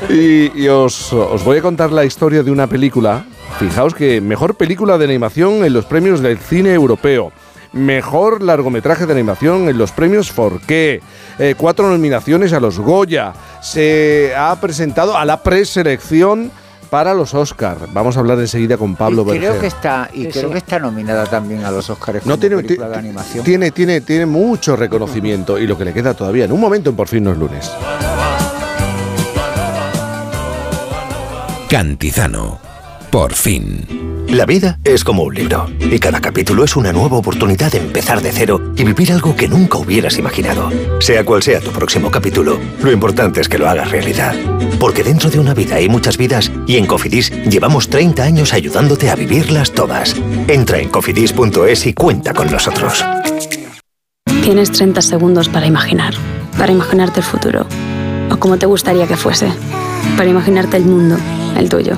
[LAUGHS] y- y os, os voy a contar la historia de una película. Fijaos que mejor película de animación en los premios del cine europeo. Mejor largometraje de animación en los premios Forqué. Eh, cuatro nominaciones a los Goya. Se ha presentado a la preselección para los Oscar. Vamos a hablar enseguida con Pablo
y creo
Berger.
que está y creo que está nominada también a los Oscars
No tiene,
película de animación.
tiene, tiene, tiene mucho reconocimiento y lo que le queda todavía. En un momento, en por fin no es lunes.
Cantizano. Por fin.
La vida es como un libro y cada capítulo es una nueva oportunidad de empezar de cero y vivir algo que nunca hubieras imaginado. Sea cual sea tu próximo capítulo, lo importante es que lo hagas realidad. Porque dentro de una vida hay muchas vidas y en Cofidis llevamos 30 años ayudándote a vivirlas todas. Entra en cofidis.es y cuenta con nosotros.
Tienes 30 segundos para imaginar, para imaginarte el futuro, o como te gustaría que fuese, para imaginarte el mundo, el tuyo,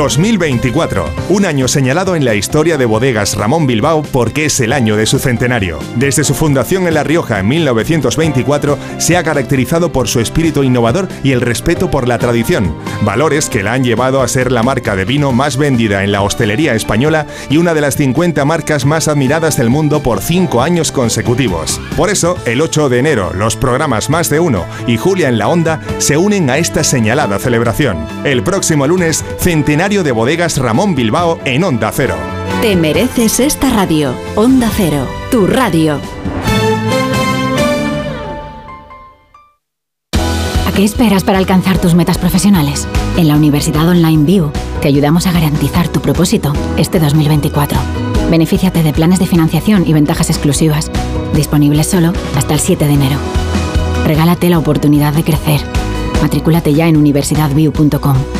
2024, un año señalado en la historia de bodegas Ramón Bilbao porque es el año de su centenario. Desde su fundación en La Rioja en 1924, se ha caracterizado por su espíritu innovador y el respeto por la tradición, valores que la han llevado a ser la marca de vino más vendida en la hostelería española y una de las 50 marcas más admiradas del mundo por cinco años consecutivos. Por eso, el 8 de enero, los programas Más de Uno y Julia en la Onda se unen a esta señalada celebración. El próximo lunes, centenario de bodegas Ramón Bilbao en Onda Cero.
Te mereces esta radio. Onda Cero, tu radio.
¿A qué esperas para alcanzar tus metas profesionales? En la Universidad Online View te ayudamos a garantizar tu propósito este 2024. Benefíciate de planes de financiación y ventajas exclusivas, disponibles solo hasta el 7 de enero. Regálate la oportunidad de crecer. Matrículate ya en universidadview.com.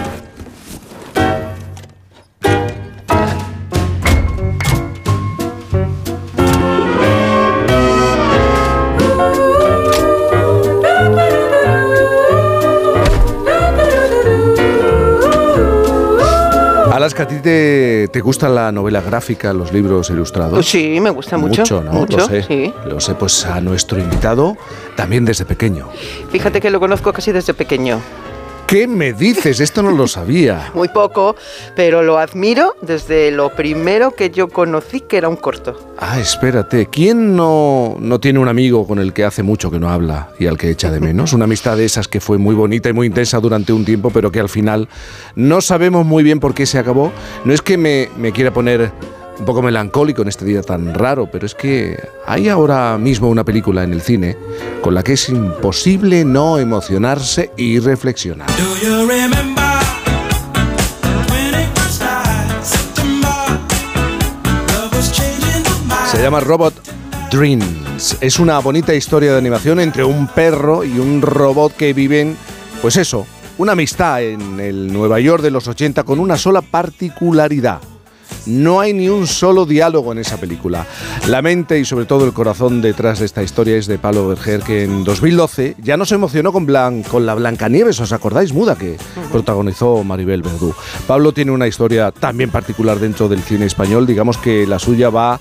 ¿A ti te, te gusta la novela gráfica, los libros ilustrados?
Sí, me gusta mucho.
Mucho, ¿no?
Mucho,
lo sé.
sí.
Lo sé, pues a nuestro invitado también desde pequeño.
Fíjate que lo conozco casi desde pequeño.
¿Qué me dices? Esto no lo sabía. [LAUGHS]
Muy poco, pero lo admiro desde lo primero que yo conocí, que era un corto.
Ah, espérate. ¿Quién no, no tiene un amigo con el que hace mucho que no habla y al que echa de menos? [LAUGHS] Una amistad de esas que fue muy bonita y muy intensa durante un tiempo, pero que al final no sabemos muy bien por qué se acabó. No es que me, me quiera poner un poco melancólico en este día tan raro, pero es que hay ahora mismo una película en el cine con la que es imposible no emocionarse y reflexionar. Se llama Robot Dreams. Es una bonita historia de animación entre un perro y un robot que viven, pues eso, una amistad en el Nueva York de los 80 con una sola particularidad. No hay ni un solo diálogo en esa película. La mente y sobre todo el corazón detrás de esta historia es de Pablo Berger, que en 2012 ya nos emocionó con, Blan- con la Blancanieves, ¿os acordáis? Muda, que protagonizó Maribel Verdú. Pablo tiene una historia también particular dentro del cine español, digamos que la suya va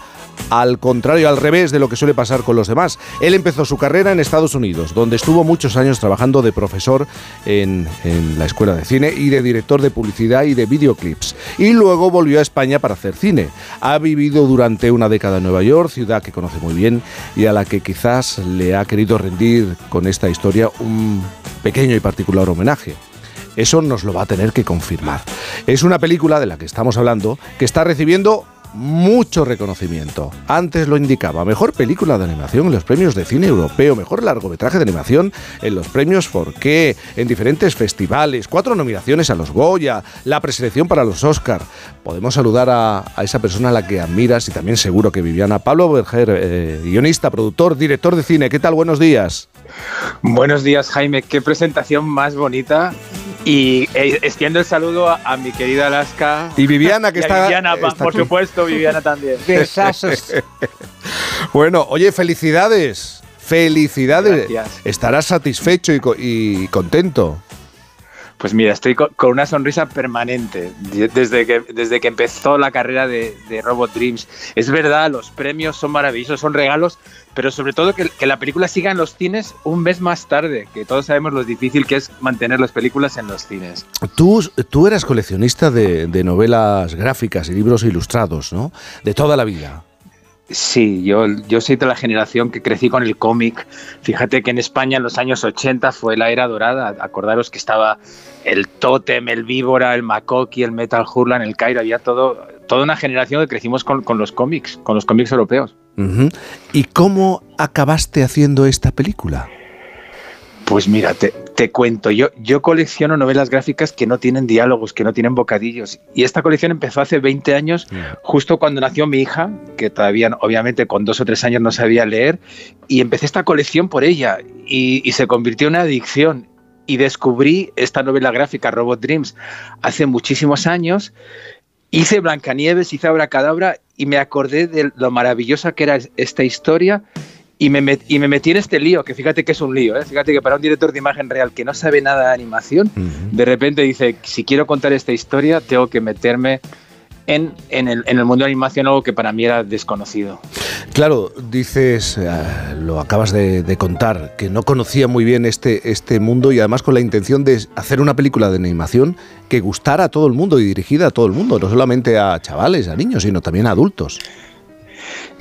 al contrario, al revés de lo que suele pasar con los demás. Él empezó su carrera en Estados Unidos, donde estuvo muchos años trabajando de profesor en, la escuela de cine y de director de publicidad y de videoclips. Y luego volvió a España para hacer cine. Ha vivido durante una década en Nueva York, ciudad que conoce muy bien y a la que quizás le ha querido rendir con esta historia un pequeño y particular homenaje. Eso nos lo va a tener que confirmar. Es una película de la que estamos hablando que está recibiendo mucho reconocimiento. Antes lo indicaba, mejor película de animación en los premios de cine europeo, mejor largometraje de animación en los premios 4K, en diferentes festivales, cuatro nominaciones a los Goya, la preselección para los Oscar. Podemos saludar a, a esa persona a la que admiras y también seguro que Viviana. Pablo Berger, eh, guionista, productor, director de cine. ¿Qué tal? Buenos días.
Buenos días, Jaime. Qué presentación más bonita. Y eh, extiendo el saludo a, a mi querida Alaska.
Y Viviana, que
Y
está-
Viviana,
está
por
aquí.
supuesto, Viviana también. [LAUGHS] [LAUGHS]
Bueno, oye, felicidades. Felicidades.
Gracias.
Estarás satisfecho y, co- y contento.
Pues mira, estoy co- con una sonrisa permanente de- desde que, desde que empezó la carrera de, de Robot Dreams. Es verdad, los premios son maravillosos, son regalos, pero sobre todo que, que la película siga en los cines un mes más tarde, que todos sabemos lo difícil que es mantener las películas en los cines.
Tú, tú eras coleccionista de, de novelas gráficas y libros ilustrados, ¿no? De toda la vida.
Sí, yo, yo soy de la generación que crecí con el cómic. Fíjate que en España en los años 80 fue la era dorada. Acordaros que estaba el Totem, el Víbora, el Makoki, el Metal Hurlan, el Cairo. Había todo, toda una generación que crecimos con, con los cómics, con los cómics europeos.
¿Y cómo acabaste haciendo esta película?
Pues mira, te, te cuento, yo, yo colecciono novelas gráficas que no tienen diálogos, que no tienen bocadillos. Y esta colección empezó hace 20 años, justo cuando nació mi hija, que todavía obviamente con dos o tres años no sabía leer, y empecé esta colección por ella y, y se convirtió en una adicción. Y descubrí esta novela gráfica, Robot Dreams, hace muchísimos años. Hice Blancanieves, hice Abracadabra y me acordé de lo maravillosa que era esta historia y me, met- y me metí en este lío, que fíjate que es un lío, ¿eh? fíjate que para un director de imagen real que no sabe nada de animación, de repente dice, si quiero contar esta historia, tengo que meterme en, en el, en el mundo de la animación, algo que para mí era desconocido.
Claro, dices, eh, lo acabas de, de contar, que no conocía muy bien este, este mundo y además con la intención de hacer una película de animación que gustara a todo el mundo y dirigida a todo el mundo, no solamente a chavales, a niños, sino también a adultos.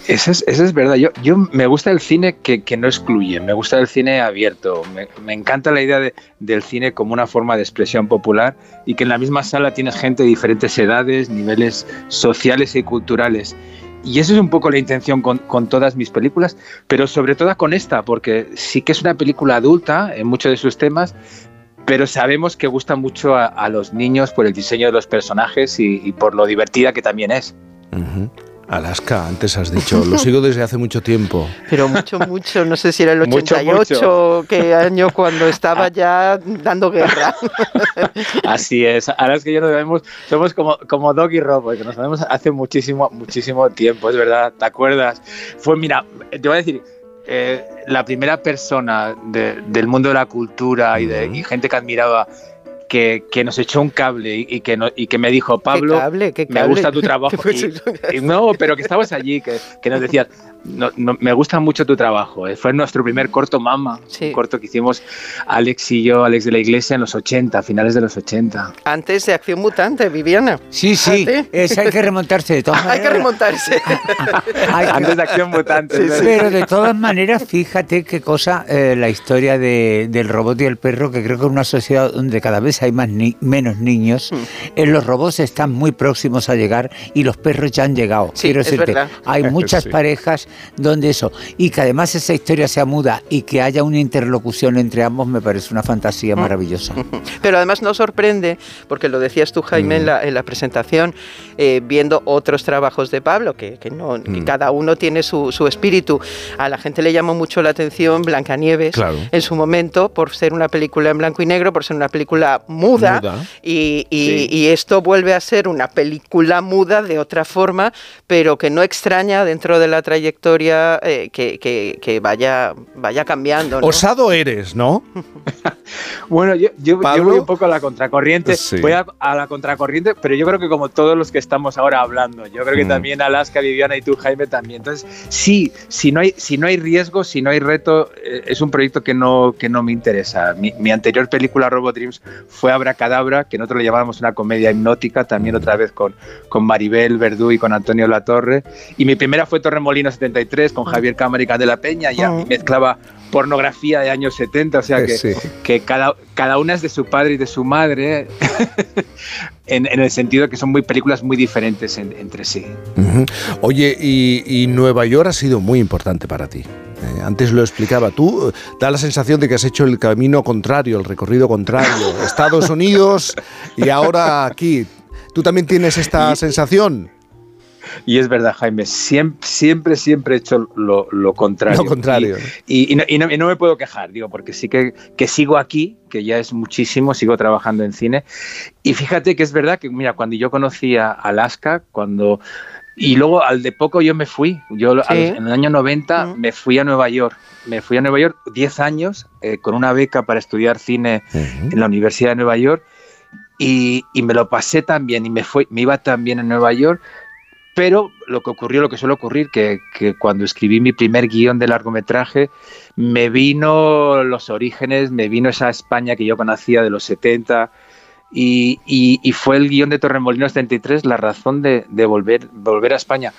Eso es, eso es verdad. Yo, me gusta el cine que, no excluye, me gusta el cine abierto. Me, encanta la idea de- del cine como una forma de expresión popular y que en la misma sala tienes gente de diferentes edades, niveles sociales y culturales. Y eso es un poco la intención con, todas mis películas, pero sobre todo con esta, porque sí que es una película adulta en muchos de sus temas, pero sabemos que gusta mucho a, los niños por el diseño de los personajes y, por lo divertida que también es.
Ujú. Alaska, antes has dicho, lo sigo desde hace mucho tiempo. [LAUGHS]
Pero mucho, mucho, no sé si era el
Mucho,
88,
mucho.
qué año cuando estaba ya dando guerra. [LAUGHS]
Así es. Ahora es que yo nos vemos, somos como, como Doc y Rob, que nos vemos hace muchísimo, muchísimo tiempo, es verdad. ¿Te acuerdas? Fue, mira, te voy a decir, eh, la primera persona de- del mundo de la cultura y, de, y gente que admiraba. Que, que nos echó un cable y, que, no- y que me dijo, Pablo,
cable? ¿Qué
me gusta tu [LAUGHS] trabajo.
¿Qué fue
Y- y no, pero que estabas allí, que, que nos decías, no, no, me gusta mucho tu trabajo. Eh, Fue nuestro primer corto, Mama, un corto que hicimos Alex y yo, Alex de la Iglesia, en los 80, finales de los 80.
Antes de Acción Mutante, Viviana.
Sí, sí, esa hay que remontarse de todas [LAUGHS]
Hay que
maneras.
remontarse. [LAUGHS]
Hay que-
Antes de Acción Mutante.
Sí,
¿verdad?
sí. Pero de todas maneras, fíjate qué cosa eh, la historia de- del robot y el perro, que creo que en una sociedad donde cada vez hay más ni- menos niños, eh, los robots están muy próximos a llegar y los perros ya han llegado.
Sí,
Quiero
es
decirte,
verdad.
hay [LAUGHS] muchas
Sí.
parejas donde eso, y que además esa historia sea muda y que haya una interlocución entre ambos, me parece una fantasía
Mm.
maravillosa. [LAUGHS]
Pero además no sorprende, porque lo decías tú, Jaime, en, la, en la presentación, eh, viendo otros trabajos de Pablo, que, que no, que cada uno tiene su, su espíritu. A la gente le llamó mucho la atención Blancanieves
Claro.
en su momento, por ser una película en blanco y negro, por ser una película muda.
Muda.
Y, y-
Sí.
y esto vuelve a ser una película muda de otra forma, pero que no extraña dentro de la trayectoria eh, que, que- que vaya, vaya cambiando. ¿no?
Osado eres, ¿no? [LAUGHS]
Bueno, yo, yo, voy un poco a la contracorriente.
Sí.
Voy a, a la contracorriente, pero yo creo que como todos los que estamos ahora hablando, yo creo que
Mm.
también Alaska, Viviana y tú, Jaime, también. Entonces, sí, si no hay, si no hay riesgo, si no hay reto, eh, es un proyecto que no, que no me interesa. Mi, mi anterior película, Robot Dreams, fue Abracadabra, que nosotros le llamábamos una comedia hipnótica, también otra vez con, con Maribel Verdú y con Antonio Latorre. Y mi primera fue Torremolino 73, con Javier Cámara y Candela Peña, y a mí mezclaba pornografía de años 70, o sea que,
Sí.
que cada, cada una es de su padre y de su madre, [LAUGHS] en, en el sentido de que son muy películas muy diferentes en- entre sí.
Oye, y, y Nueva York ha sido muy importante para ti. Eh, antes lo explicaba. Tú eh, da la sensación de que has hecho el camino contrario, el recorrido contrario. Estados Unidos y ahora aquí. ¿Tú también tienes esta [LAUGHS] sensación?
Y es verdad, Jaime, siempre, siempre, siempre he hecho lo, lo contrario.
Lo contrario.
Y, y no, y no- y no me puedo quejar, digo, porque sí que, que sigo aquí, que ya es muchísimo, sigo trabajando en cine. Y fíjate que es verdad que, mira, cuando yo conocí a Alaska, cuando... Y luego al de poco yo me fui, yo a los-
Sí.
en el año 90 me fui a Nueva York, me fui a Nueva York 10 años eh, con una beca para estudiar cine en la Universidad de Nueva York y, y me lo pasé tan bien y me, fue, me iba tan bien en Nueva York pero lo que ocurrió, lo que suele ocurrir, que, que cuando escribí mi primer guion de largometraje, me vino los orígenes, me vino esa España que yo conocía de los 70, y, y- y fue el guion de Torremolinos 33 la razón de, de volver, volver a España.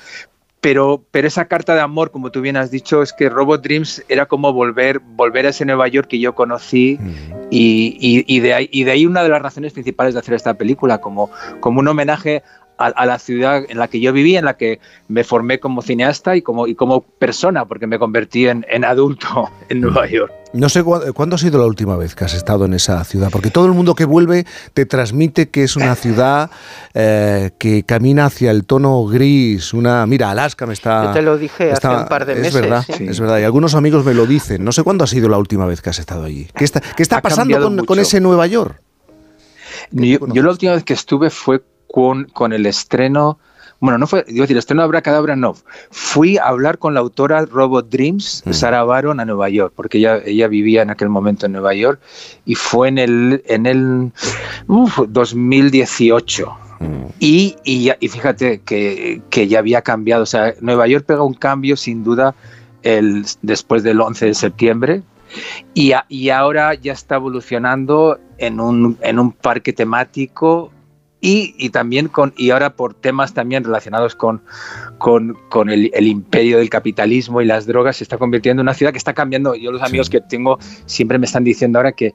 Pero, pero esa carta de amor, como tú bien has dicho, es que Robot Dreams era como volver, volver a ese Nueva York que yo conocí y, y- y de ahí, y de ahí una de las razones principales de hacer esta película, como, como un homenaje a, a la ciudad en la que yo viví, en la que me formé como cineasta y como, y como persona, porque me convertí en, en adulto [LAUGHS] en Nueva York.
No sé cu- cuándo ha sido la última vez que has estado en esa ciudad, porque todo el mundo que vuelve te transmite que es una ciudad [LAUGHS] eh, que camina hacia el tono gris. Una, mira, Alaska me está.
Yo te lo dije hace un par de
es
meses,
Verdad,
sí.
Es verdad, y algunos amigos me lo dicen. No sé cuándo ha sido la última vez que has estado allí. ¿Qué está, qué está
Ha
pasando con, con ese Nueva York?
Yo, yo la última vez que estuve fue con, con el estreno, bueno, no fue, digo decir, estreno de Abracadabra no. Fui a hablar con la autora Robot Dreams, Sarah Baron, a Nueva York, porque ella, ella vivía en aquel momento en Nueva York, y fue en el, en el uf, 2018. Y, y, ya- y fíjate que, que ya había cambiado, o sea, Nueva York pega un cambio sin duda el, después del 11 de septiembre, y, a- y ahora ya está evolucionando en un, en un parque temático y, y también con, y ahora por temas también relacionados con, con, con el, el imperio del capitalismo y las drogas, se está convirtiendo en una ciudad que está cambiando. Yo los amigos que tengo siempre me están diciendo ahora que,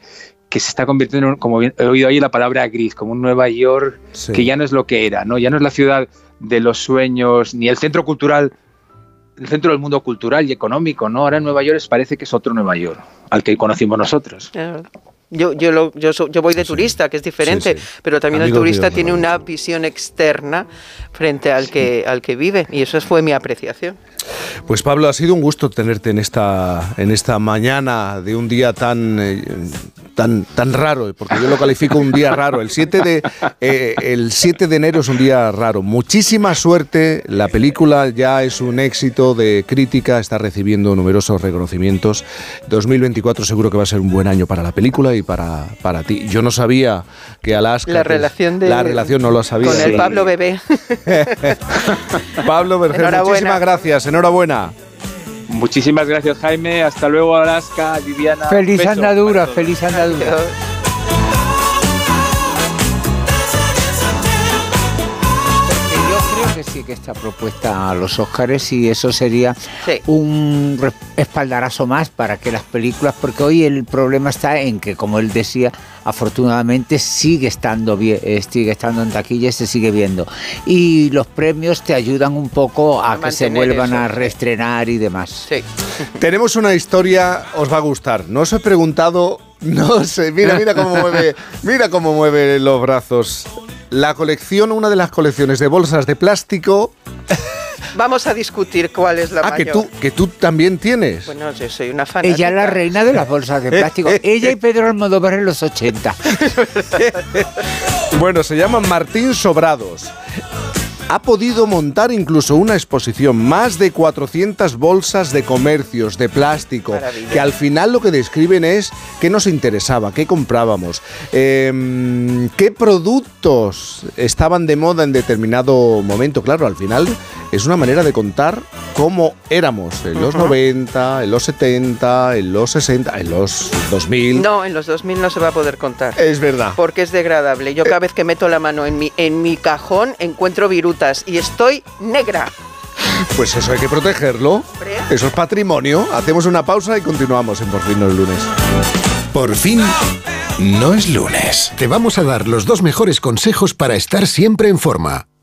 que se está convirtiendo en, un- como bien- he oído ahí la palabra gris, como un Nueva York
Sí.
que ya no es lo que era, ¿no? Ya no es la ciudad de los sueños, ni el centro cultural el centro del mundo cultural y económico, ¿no? Ahora Nueva York parece que es otro Nueva York, al que conocimos nosotros.
Eh, Yo, yo, lo- yo, so- yo voy de turista, que es diferente,
Sí, sí.
pero también el turista tiene una visión externa frente al que, al que vive, y eso fue mi apreciación.
Pues Pablo, ha sido un gusto tenerte en esta, en esta mañana de un día tan, eh, tan, tan raro, porque yo lo califico un día raro. El 7, de, eh, el 7 de enero es un día raro. Muchísima suerte, la película ya es un éxito de crítica, está recibiendo numerosos reconocimientos. 2024 seguro que va a ser un buen año para la película y para, para ti. Yo no sabía que Alaska...
La relación de...
La relación no lo sabía.
Con el Pablo Bebé. [LAUGHS]
Pablo
Enhorabuena.
muchísimas gracias, enhorabuena.
Muchísimas gracias, Jaime. Hasta luego, Alaska, Viviana.
Feliz andadura, feliz andadura. Esta propuesta a los Óscares y eso sería un re- espaldarazo más para que las películas, porque hoy el problema está en que, como él decía, afortunadamente sigue estando bien, eh, sigue estando en taquilla y se sigue viendo. Y los premios te ayudan un poco a, que se vuelvan
eso.
a reestrenar y demás. [LAUGHS]
Tenemos una historia, os va a gustar. No os he preguntado, [LAUGHS] no sé, mira, mira cómo mueve, mira cómo mueve los brazos. La colección, una de las colecciones de bolsas de plástico, [LAUGHS]
Vamos a discutir cuál es la
ah, que tú, que tú también tienes.
Bueno, yo soy una fanática.
Ella es la reina de las bolsas de plástico. [LAUGHS] Ella y Pedro Almodóvar en los 80. [LAUGHS]
Bueno, se llama Martín Sobrados. Ha podido montar incluso una exposición, más de 400 bolsas de comercios, de plástico,
Maravilla.
que al final lo que describen es qué nos interesaba, qué comprábamos, em, qué productos estaban de moda en determinado momento. Claro, al final es una manera de contar cómo éramos en los
Ujú.
90, en los 70, en los 60, en los 2000.
No, en los 2000 no se va a poder contar.
Es verdad.
Porque es degradable. Yo cada vez que meto la mano en mi, en mi cajón encuentro y estoy negra.
Pues eso hay que protegerlo. Eso es patrimonio. Hacemos una pausa y continuamos en Por fin no es lunes.
Por fin, no es lunes. Te vamos a dar los dos mejores consejos para estar siempre en forma.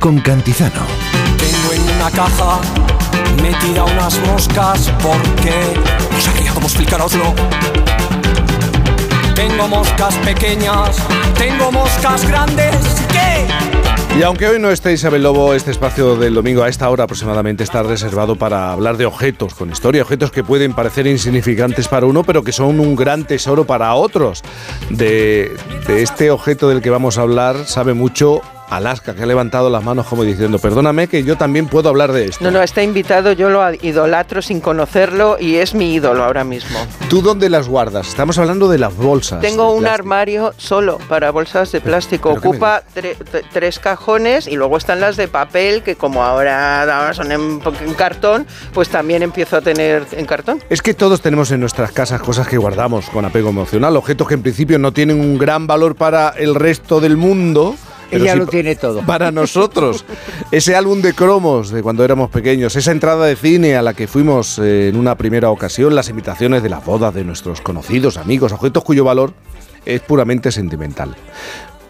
con Cantizano.
Tengo en una caja metida unas moscas porque no sabría cómo explicaroslo. Tengo moscas pequeñas, tengo moscas grandes. ¿Qué?
Y aunque hoy no esté Isabel Lobo, este espacio del domingo a esta hora aproximadamente está reservado para hablar de objetos con historia, objetos que pueden parecer insignificantes para uno, pero que son un gran tesoro para otros. De, de este objeto del que vamos a hablar sabe mucho Alaska, que ha levantado las manos como diciendo, perdóname que yo también puedo hablar de esto.
No, no, está invitado, yo lo idolatro sin conocerlo y es mi ídolo ahora mismo.
¿Tú dónde las guardas? Estamos hablando de las bolsas.
Tengo un armario solo para bolsas de plástico.
¿Pero qué me
Ocupa tre- tre- tres cajones y luego están las de papel, que como ahora, ahora son en, en cartón, pues también empiezo a tener en cartón.
Es que todos tenemos en nuestras casas cosas que guardamos con apego emocional, objetos que en principio no tienen un gran valor para el resto del mundo. Pero
Ella lo tiene todo.
Para nosotros. Ese álbum de cromos de cuando éramos pequeños, esa entrada de cine a la que fuimos eh, en una primera ocasión, las imitaciones de las bodas de nuestros conocidos, amigos, objetos cuyo valor es puramente sentimental.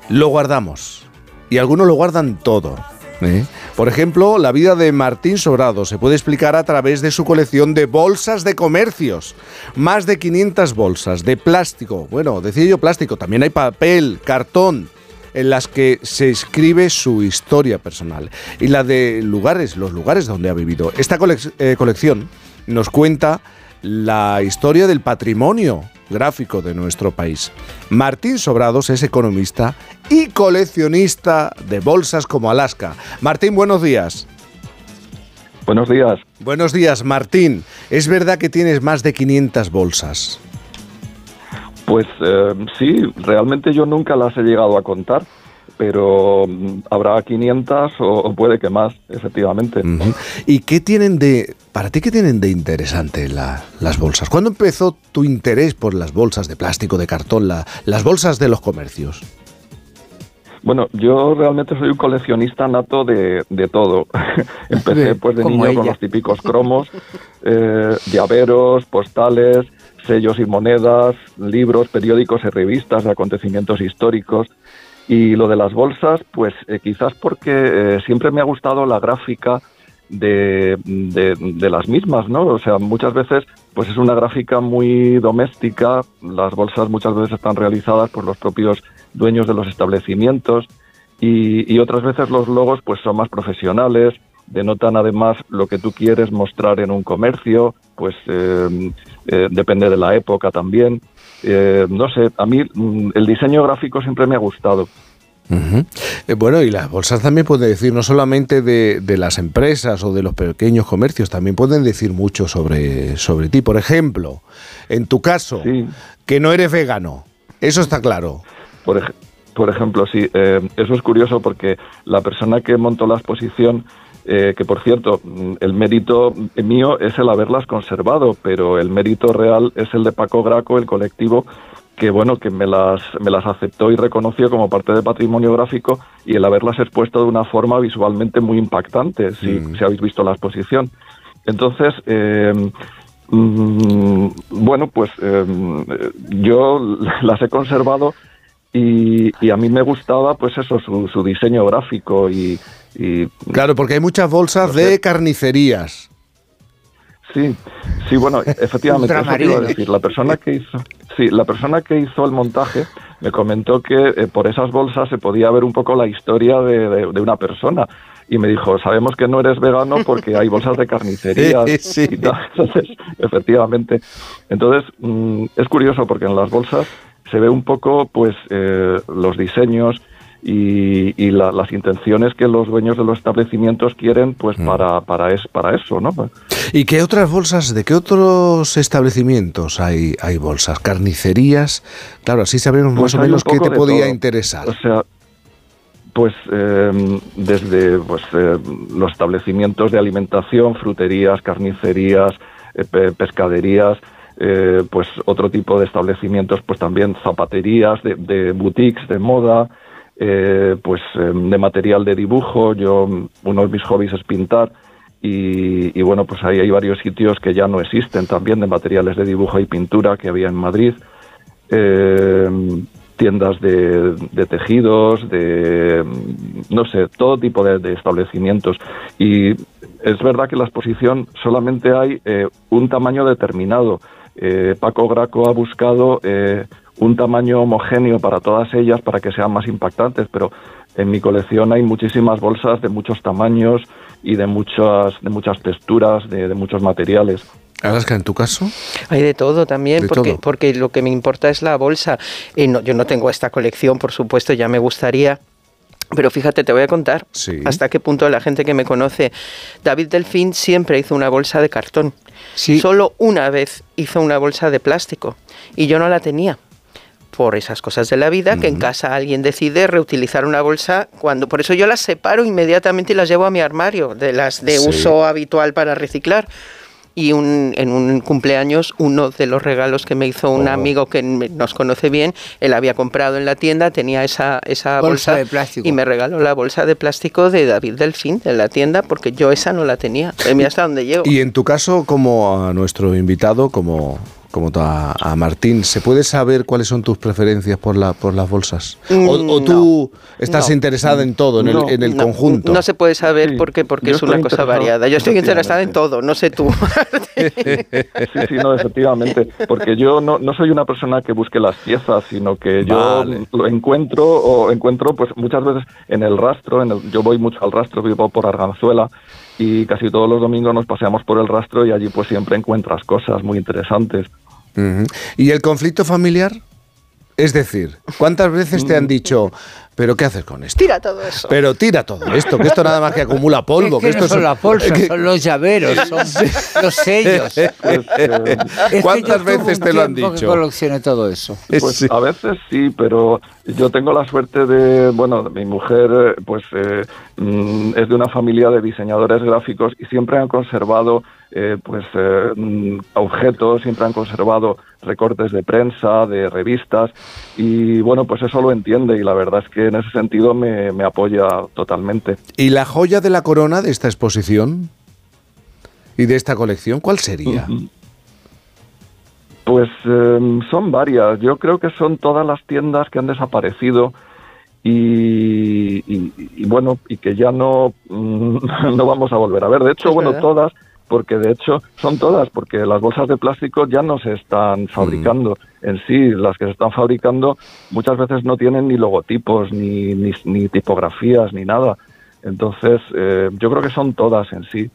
Lo guardamos. Y algunos lo guardan todo. ¿eh? Por ejemplo, la vida de Martín Sobrado se puede explicar a través de su colección de bolsas de comercios. Más de 500 bolsas de plástico. Bueno, decía yo plástico, también hay papel, cartón, en las que se escribe su historia personal y la de lugares, los lugares donde ha vivido. Esta colec- eh, colección nos cuenta la historia del patrimonio gráfico de nuestro país. Martín Sobrados es economista y coleccionista de bolsas como Alaska. Martín, buenos días.
Buenos días.
Buenos días, Martín. ¿Es verdad que tienes más de 500 bolsas?
Pues eh, sí, realmente yo nunca las he llegado a contar, pero mm, habrá 500 o, puede que más, efectivamente.
¿Y qué tienen de, para ti, qué tienen de interesante la- las bolsas? ¿Cuándo empezó tu interés por las bolsas de plástico, de cartón, la- las bolsas de los comercios?
Bueno, yo realmente soy un coleccionista nato de, de todo. [LAUGHS] Empecé pues de
Como
niño con los típicos cromos, [LAUGHS] eh, llaveros, postales, sellos y monedas, libros, periódicos y revistas de acontecimientos históricos. Y lo de las bolsas, pues eh, quizás porque eh, siempre me ha gustado la gráfica de, de- las mismas, ¿no? O sea, muchas veces pues es una gráfica muy doméstica, las bolsas muchas veces están realizadas por los propios dueños de los establecimientos y, y otras veces los logos pues son más profesionales, denotan además lo que tú quieres mostrar en un comercio, pues eh, eh, depende de la época también. Eh, no sé, a mí mm, el diseño gráfico siempre me ha gustado.
Eh, bueno, y las bolsas también pueden decir, no solamente de, de las empresas o de los pequeños comercios, también pueden decir mucho sobre, sobre ti. Por ejemplo, en tu caso, que no eres vegano, eso está claro.
Por, ej- por ejemplo, sí, eh, eso es curioso porque la persona que montó la exposición, eh, que por cierto, mm, el mérito mío es el haberlas conservado, pero el mérito real es el de Paco Graco, el colectivo que bueno que me las me las aceptó y reconoció como parte del patrimonio gráfico y el haberlas expuesto de una forma visualmente muy impactante si, si habéis visto la exposición. Entonces eh, mm, bueno pues eh, yo [LAUGHS] las he conservado y, y a mí me gustaba pues eso su, su diseño gráfico y, y
Claro, porque hay muchas bolsas de carnicerías.
Sí, sí, bueno, [LAUGHS] efectivamente, eso te iba a decir. La persona que hizo, sí, la persona que hizo el montaje me comentó que eh, por esas bolsas se podía ver un poco la historia de, de- de una persona. Y me dijo, sabemos que no eres vegano porque hay bolsas de [LAUGHS] carnicería.
Sí.
y tal. Entonces, efectivamente. Entonces, mm, es curioso porque en las bolsas se ve un poco, pues, eh, los diseños y, y la- las intenciones que los dueños de los establecimientos quieren, pues, para, para, es, para eso, ¿no?
¿Y qué otras bolsas, de qué otros establecimientos hay, hay bolsas? ¿Carnicerías? Claro, así sabemos más
Pues
o
hay un
menos qué te podía
todo.
interesar.
O sea, pues eh, desde pues, eh, los establecimientos de alimentación, fruterías, carnicerías, eh, pe- pescaderías, eh, pues otro tipo de establecimientos, pues también zapaterías, de, de boutiques de moda, eh, pues eh, de material de dibujo. Yo, uno de mis hobbies es pintar. Y, y bueno, pues ahí hay varios sitios que ya no existen también de materiales de dibujo y pintura que había en Madrid. Eh, tiendas de, de tejidos, de, no sé, todo tipo de, de establecimientos. Y es verdad que en la exposición solamente hay eh, un tamaño determinado. Eh, Paco Graco ha buscado eh, un tamaño homogéneo para todas ellas para que sean más impactantes, pero en mi colección hay muchísimas bolsas de muchos tamaños y de muchas, de muchas texturas, de, de muchos materiales.
Alaska, en tu caso.
Hay de todo también,
De
porque,
todo.
porque lo que me importa es la bolsa. Eh, no, yo no tengo esta colección, por supuesto, ya me gustaría. Pero fíjate, te voy a contar hasta qué punto la gente que me conoce, David Delfín siempre hizo una bolsa de cartón. Solo una vez hizo una bolsa de plástico y yo no la tenía por esas cosas de la vida, que en casa alguien decide reutilizar una bolsa cuando por eso yo las separo inmediatamente y las llevo a mi armario de las de uso habitual para reciclar y un, en un cumpleaños uno de los regalos que me hizo un
Oh.
amigo que nos conoce bien, él había comprado en la tienda, tenía esa, esa
Bolsa
bolsa,
de plástico.
y me regaló la bolsa de plástico de David Delfín de la tienda porque yo esa no la tenía. Eh, Mira hasta dónde llego.
Y en tu caso, como a nuestro invitado, como, como a, a Martín, ¿se puede saber cuáles son tus preferencias por, la, por las bolsas? ¿O,
Mm,
o tú estás
no.
interesada en todo, en
No,
el, en el
no,
conjunto?
No se puede saber porque, porque
Yo
es una cosa variada. Yo estoy interesada en todo, no sé tú. [LAUGHS]
Sí, sí, no, efectivamente. Porque yo no, no soy una persona que busque las piezas, sino que yo
Vale.
lo encuentro o encuentro, pues muchas veces en el rastro. En el- yo voy mucho al rastro, vivo por Arganzuela y casi todos los domingos nos paseamos por el rastro y allí pues siempre encuentras cosas muy interesantes.
¿Y el conflicto familiar? Es decir, ¿cuántas veces te han dicho, pero qué haces con esto?
Tira todo eso.
Pero tira todo esto, que esto nada más que acumula polvo.
Es que
esto
no son
es-
las bolsas,
que- [LAUGHS]
son los llaveros, son los sellos. [LAUGHS] Es que yo
¿Cuántas veces te lo han dicho?
coleccioné todo eso.
Pues a veces sí, pero yo tengo la suerte de, bueno, mi mujer eh, pues eh, mm, es de una familia de diseñadores gráficos y siempre han conservado eh, pues eh, mm, objetos, siempre han conservado recortes de prensa, de revistas y bueno, pues eso lo entiende y la verdad es que en ese sentido me, me apoya totalmente.
¿Y la joya de la corona de esta exposición? ¿Y de esta colección? ¿Cuál sería?
Pues eh, son varias. Yo creo que son todas las tiendas que han desaparecido y, y- y bueno, y que ya no, mm, [LAUGHS] no vamos a volver a ver. De hecho,
Es
bueno,
verdad.
todas, porque de hecho son todas, porque las bolsas de plástico ya no se están fabricando en sí. Las que se están fabricando muchas veces no tienen ni logotipos, ni, ni, ni tipografías, ni nada. Entonces, eh, yo creo que son todas en sí.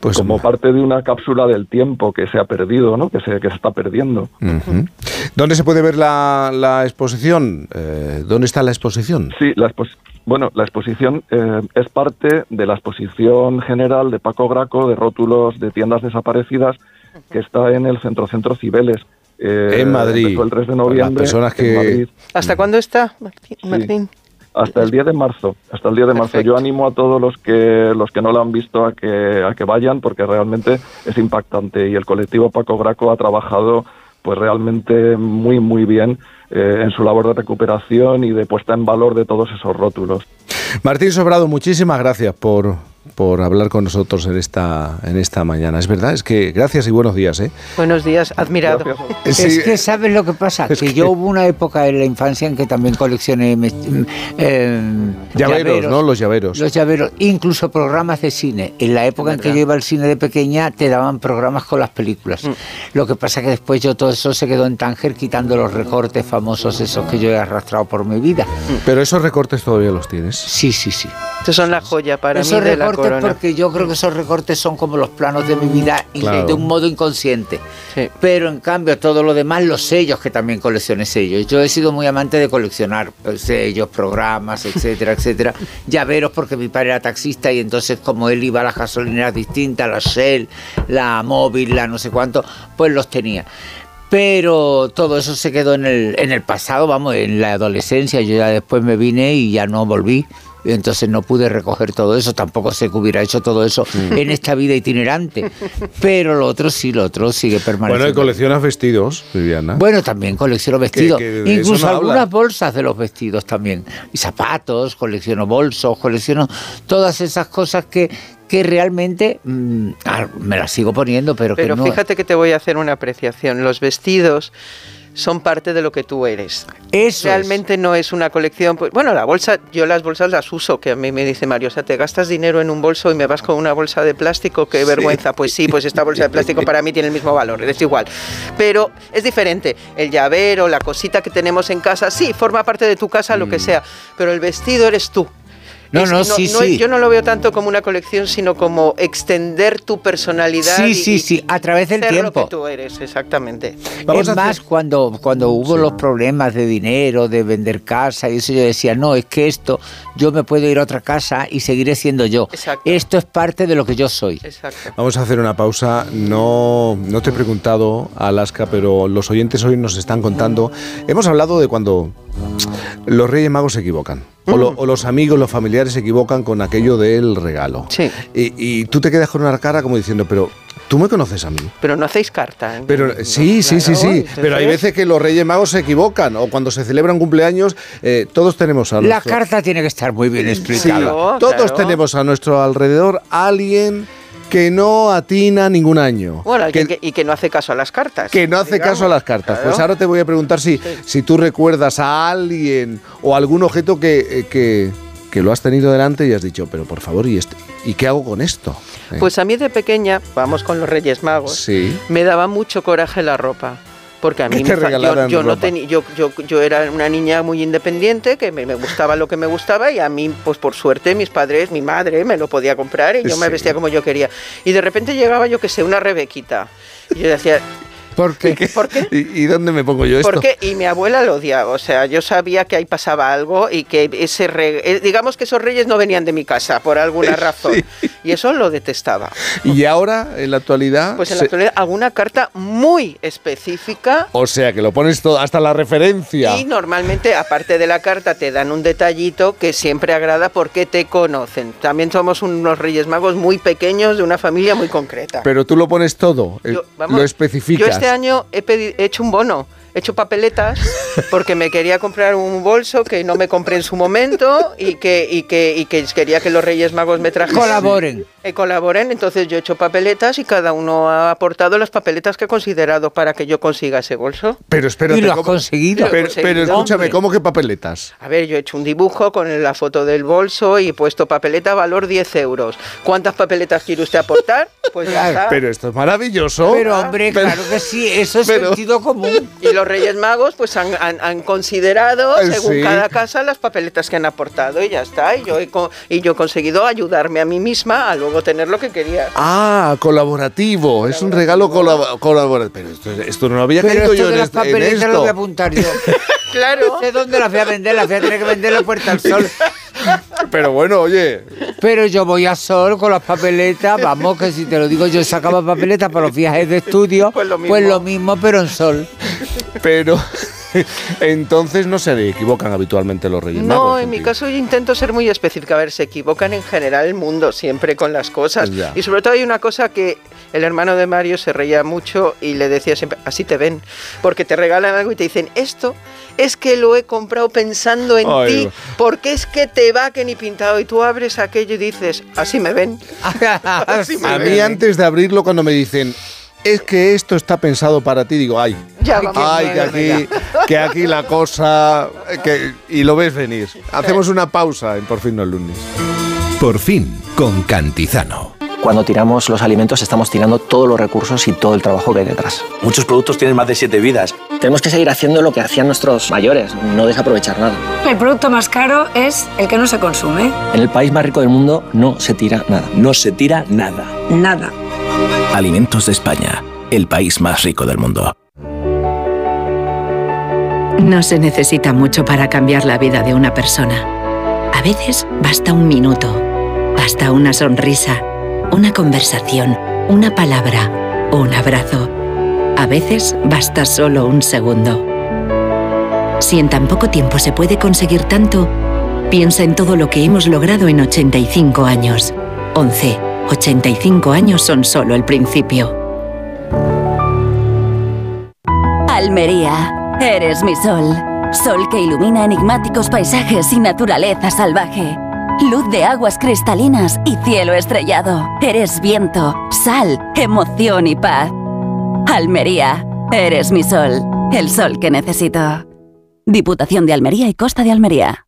Pues
como parte de una cápsula del tiempo que se ha perdido, ¿no? Que se, que se está perdiendo.
¿Dónde se puede ver la, la exposición? Eh, ¿Dónde está la exposición?
Sí, la bueno, la exposición eh, es parte de la exposición general de Paco Graco de rótulos de tiendas desaparecidas que está en el Centro Centro Cibeles. Eh,
En Madrid.
el 3 de noviembre.
personas que-
Madrid.
¿Hasta cuándo está, Martín? Martín?
Hasta el 10 de marzo, hasta el 10 de marzo. Yo animo a todos los que los que no lo han visto a que a que vayan porque realmente es impactante y el colectivo Paco Graco ha trabajado pues realmente muy muy bien eh, en su labor de recuperación y de puesta en valor de todos esos rótulos.
Martín Sobrado, muchísimas gracias por, por hablar con nosotros en esta, en esta mañana. Es verdad, es que gracias y buenos días. ¿eh?
Buenos días, admirado.
Es que, ¿sabes lo que pasa? que, yo hubo una época en la infancia en que también coleccioné me- eh,
Llaveros, ¿no? Los llaveros.
Los llaveros, incluso programas de cine. En la época en que yo iba al cine de pequeña te daban programas con las películas.
Mm.
Lo que pasa que después yo todo eso se quedó en Tánger quitando los recortes famosos esos que yo he arrastrado por mi vida.
Pero esos recortes todavía los tienes.
Sí, sí, sí.
Estos son la joya para
esos
mí de
recortes
corona.
porque yo creo que esos recortes son como los planos de mi vida y
Claro.
de un modo inconsciente. Pero en cambio todo lo demás, los sellos que también coleccioné sellos. Yo he sido muy amante de coleccionar eh, sellos, programas, etcétera, [LAUGHS] etcétera. Llaveros porque mi padre era taxista y entonces como él iba a las gasolineras distintas, la Shell, la Móvil, la no sé cuánto, pues los tenía. Pero todo eso se quedó en el, en el pasado, vamos, en la adolescencia. Yo ya después me vine y ya no volví. Entonces no pude recoger todo eso, tampoco sé que hubiera hecho todo eso
Mm.
en esta vida itinerante. [LAUGHS] Pero lo otro sí, lo otro sigue
Bueno, y
permaneciendo.
coleccionas vestidos, Viviana.
Bueno, también colecciono vestidos, incluso
no
algunas
habla.
bolsas de los vestidos también, y zapatos, colecciono bolsos, colecciono todas esas cosas que, que realmente mm, ah, me las sigo poniendo, pero,
Pero
que no...
fíjate que te voy a hacer una apreciación. Los vestidos son parte de lo que tú eres.
Eso
Realmente no es una colección. pues, bueno, la bolsa, yo las bolsas las uso, que a mí me dice Mario, o sea, te gastas dinero en un bolso y me vas con una bolsa de plástico, qué vergüenza. Pues sí, pues esta bolsa de plástico para mí tiene el mismo valor, es igual. Pero es diferente. El llavero, la cosita que tenemos en casa, sí, forma parte de tu casa, lo que sea. Pero el vestido eres tú.
No,
Es-
no, sí,
no-
sí.
Yo no lo veo tanto como una colección, sino como extender tu personalidad.
Sí,
y-
sí, sí, a través del
ser lo
tiempo.
que tú eres, exactamente.
es más, cuando, cuando hubo los problemas de dinero, de vender casa y eso, yo decía, no, es que esto, yo me puedo ir a otra casa y seguiré siendo yo. Esto es parte de lo que yo soy.
Vamos a hacer una pausa. No, no te he preguntado, Alaska, pero los oyentes hoy nos están contando. Hemos hablado de cuando los Reyes Magos se equivocan. O, lo- o los amigos, los familiares se equivocan con aquello del regalo.
Sí.
Y, y tú te quedas con una cara como diciendo, pero tú me conoces a mí.
Pero no hacéis carta. ¿eh?
Pero sí, sí, sí,
Claro,
sí.
entonces-
Pero hay veces que los Reyes Magos se equivocan. O cuando se celebran cumpleaños, eh, todos tenemos a
La
nuestro-
carta tiene que estar muy bien
Sí,
explicada.
todos tenemos a nuestro alrededor a alguien que no atina ningún año.
Bueno, y
que,
que, y que no hace caso a las cartas.
que no hace
digamos.
caso a las cartas.
Claro.
Pues ahora te voy a preguntar si, si tú recuerdas a alguien o algún objeto que, eh, que, que lo has tenido delante y has dicho, pero por favor, ¿y, este- ¿y qué hago con esto? Eh,
Pues a mí de pequeña, vamos con los Reyes Magos,
sí.
me daba mucho coraje la ropa. Porque a mí [LAUGHS] me yo, yo no
ropa.
tenía yo, yo, yo era una niña muy independiente que me, me gustaba lo que me gustaba y a mí pues por suerte mis padres mi madre me lo podía comprar y yo me vestía como yo quería y de repente llegaba yo que sé una Rebequita y yo decía
¿Por [LAUGHS] qué?
¿Por qué?
¿Y, y dónde me pongo yo esto?
¿Por qué? Y mi abuela lo odiaba, o sea, yo sabía que ahí pasaba algo y que ese re- eh, digamos que esos reyes no venían de mi casa por alguna [LAUGHS] razón y eso lo detestaba.
Y ahora, en la actualidad...
Pues en la
se-
actualidad alguna carta muy específica
O sea, que lo pones todo, hasta la referencia.
y normalmente aparte de la carta te dan un detallito que siempre agrada porque te conocen. También somos unos reyes magos muy pequeños de una familia muy concreta.
Pero tú lo pones todo, eh,
Vamos,
lo especificas.
Yo año he hecho un bono, he hecho papeletas porque me quería comprar un bolso que no me compré en su momento y que, y que, y que quería que los Reyes Magos me trajesen.
Colaboren.
Eh, colaboren, entonces yo he hecho papeletas y cada uno ha aportado las papeletas que ha considerado para que yo consiga ese bolso.
Pero espérate,
Y lo has
¿cómo-
conseguido.
Pero,
Lo he conseguido.
pero escúchame,
Hombre.
¿cómo que papeletas?
A ver, yo he hecho un dibujo con la foto del bolso y he puesto papeleta valor 10 euros. ¿Cuántas papeletas quiere usted aportar? Pues ya está.
Pero esto es maravilloso.
Pero hombre,
Pero-
claro que sí, eso es
pero-
sentido común.
Y los Reyes Magos pues han, han- han considerado, según
sí.
cada casa, las papeletas que han aportado y ya está. Y yo he, y yo he conseguido ayudarme a mí misma a luego tener lo que quería.
Ah, colaborativo. Es un regalo colab- colaborativo. Pero esto, esto no había
Pero esto
yo
de
en,
las
este- en
papeletas lo voy a apuntar yo. [LAUGHS]
Claro.
No sé dónde las voy a vender, las voy a tener que vender en la Puerta al Sol. [LAUGHS]
Pero bueno, oye.
Pero yo voy a Sol con las papeletas, vamos, que si te lo digo, yo sacaba papeletas para los viajes de estudio, pues lo mismo, pero en Sol.
Pero [LAUGHS] entonces no se equivocan habitualmente los Reyes
No,
Magos.
en mi caso yo intento ser muy específica. A ver, se equivocan en general el mundo siempre con las cosas.
Ya.
Y sobre todo hay una cosa que el hermano de Mario se reía mucho y le decía siempre, así te ven. Porque te regalan algo y te dicen, esto es que lo he comprado pensando en
Ay,
ti, porque es que te va que ni pintado. Y tú abres aquello y dices, así me ven. [LAUGHS] [LAUGHS] Así me
A
ven.
mí antes de abrirlo, cuando me dicen, es que esto está pensado para ti, digo, ay,
Ya vamos.
ay, que aquí, que aquí la cosa, que, y lo ves venir. Hacemos una pausa en Por fin no el lunes.
Por fin, con Cantizano.
Cuando tiramos los alimentos estamos tirando todos los recursos y todo el trabajo que hay detrás.
Muchos productos tienen más de siete vidas.
Tenemos que seguir haciendo lo que hacían nuestros mayores, no desaprovechar nada.
El producto más caro es el que no se consume.
En el país más rico del mundo no se tira nada.
No se tira nada.
Nada.
Alimentos de España, el país más rico del mundo.
No se necesita mucho para cambiar la vida de una persona. A veces basta un minuto, basta una sonrisa, una conversación, una palabra, un abrazo. A veces basta solo un segundo. Si en tan poco tiempo se puede conseguir tanto, piensa en todo lo que hemos logrado en 85 años. 11. 85 años son solo el principio.
Almería, eres mi sol. Sol que ilumina enigmáticos paisajes y naturaleza salvaje. Luz de aguas cristalinas y cielo estrellado. Eres viento, sal, emoción y paz. Almería, eres mi sol. El sol que necesito. Diputación de Almería y Costa de Almería.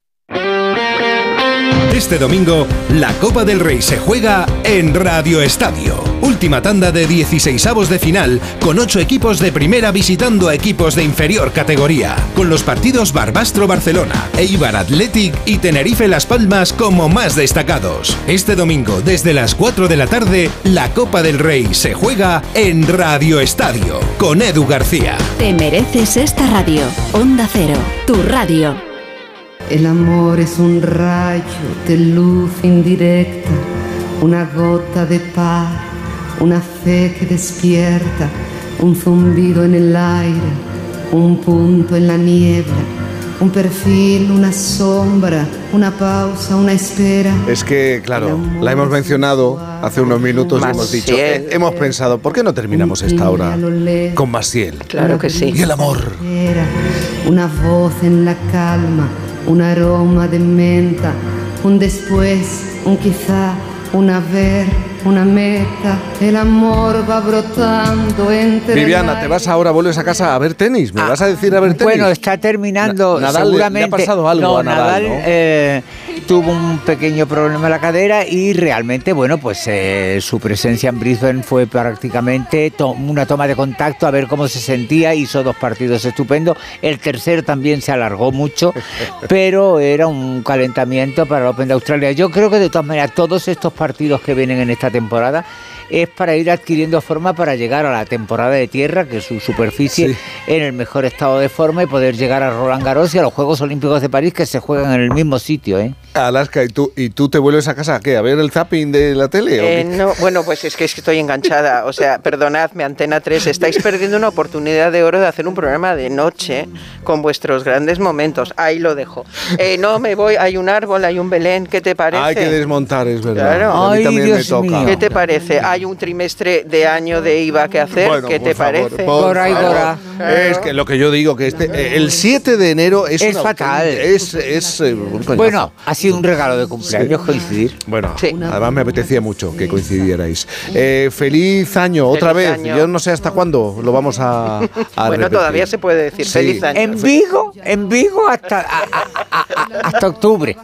Este domingo, la Copa del Rey se juega en Radio Estadio. Última tanda de 16 avos de final, con 8 equipos de primera visitando a equipos de inferior categoría, con los partidos Barbastro-Barcelona, Eibar Athletic y Tenerife-Las Palmas como más destacados. Este domingo, desde las 4 de la tarde, la Copa del Rey se juega en Radio Estadio, con Edu García.
Te mereces esta radio. Onda Cero, tu radio.
El amor es un rayo de luz indirecta, una gota de par, una fe que despierta, un zumbido en el aire, un punto en la niebla, un perfil, una sombra, una pausa, una espera.
Es que, claro, la hemos mencionado hace unos minutos y hemos dicho,
Maciel.
eh, hemos pensado, ¿por qué no terminamos esta hora con Maciel?
Claro que sí.
Y el amor.
Una voz en la calma, un aroma de menta, un después, un quizá, un haber, una meta. El amor va brotando entre
Viviana, te vas ahora, vuelves a casa a ver tenis. ¿Me vas a decir a ver tenis?
Bueno, está terminando.
Na- Nadal
seguramente.
le ha pasado algo
no,
a Nadal, ¿no?
eh, tuvo un pequeño problema en la cadera y realmente, bueno, pues eh, su presencia en Brisbane fue prácticamente to- una toma de contacto a ver cómo se sentía. Hizo dos partidos estupendos. El tercero también se alargó mucho, [LAUGHS] pero era un calentamiento para el Open de Australia. Yo creo que de todas maneras todos estos partidos que vienen en esta temporada es para ir adquiriendo forma para llegar a la temporada de tierra, que es su superficie, en el mejor estado de forma y poder llegar a Roland Garros y a los Juegos Olímpicos de París que se juegan en el mismo sitio. ¿eh?
Alaska, ¿y tú, ¿y tú te vuelves a casa a qué? ¿A ver el zapping de la tele? o
Eh,
qué?
no, bueno, pues es que es que estoy enganchada. O sea, perdonadme, Antena 3, estáis perdiendo una oportunidad de oro de hacer un programa de noche con vuestros grandes momentos. Ahí lo dejo. Eh, no me voy, hay un árbol, hay un Belén, ¿qué te parece?
Hay que desmontar, es verdad.
Claro.
A mí también me toca.
¿Qué te parece? Hay un trimestre de año de IVA que hacer.
Bueno,
¿Qué
por
te
favor,
parece?
por favor. Es que lo que yo digo, que este, eh, el 7 de enero es,
Es
una
fatal.
Es, es, eh, un coñazo.
Bueno, ha sido un regalo de cumpleaños coincidir.
Bueno, además me apetecía mucho que coincidierais. Eh, feliz año, otra vez.
año.
Yo no sé hasta cuándo lo vamos a, a
Bueno,
repetir.
todavía se puede decir
Sí.
feliz año.
En Vigo, en Vigo hasta, a- a- a- a- hasta octubre.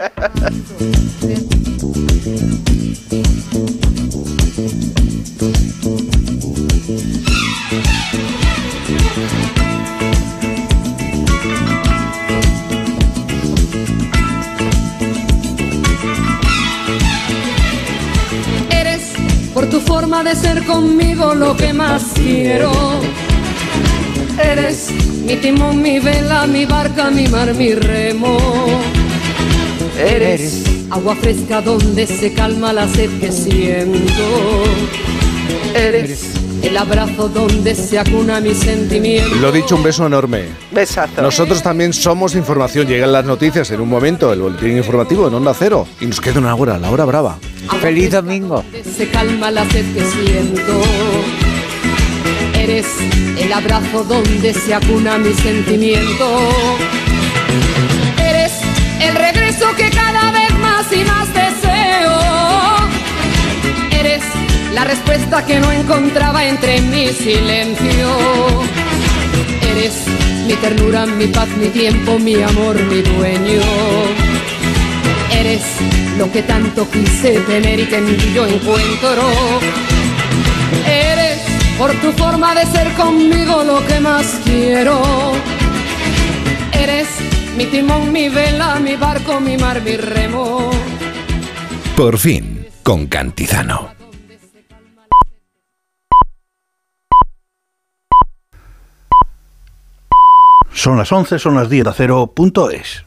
Forma de ser conmigo lo que más quiero. Eres mi timón, mi vela, mi barca, mi mar, mi remo. Eres agua fresca donde se calma la sed que siento. Eres el abrazo donde se acuna mi sentimiento.
Lo dicho, un beso enorme.
Besazo.
Nosotros también somos información. Llegan las noticias en un momento, el boletín informativo en Onda Cero. Y nos queda una hora, la hora brava.
Feliz domingo.
se calma la sed que siento. Eres el abrazo donde se acuna mi sentimiento. Eres el regreso que cada vez más y más deseo. La respuesta que no encontraba entre mi silencio. Eres mi ternura, mi paz, mi tiempo, mi amor, mi dueño. Eres lo que tanto quise tener y que en ti yo encuentro. Eres por tu forma de ser conmigo lo que más quiero. Eres mi timón, mi vela, mi barco, mi mar, mi remo.
Por fin, con Cantizano.
Son las 11, son las 10 a 0.es.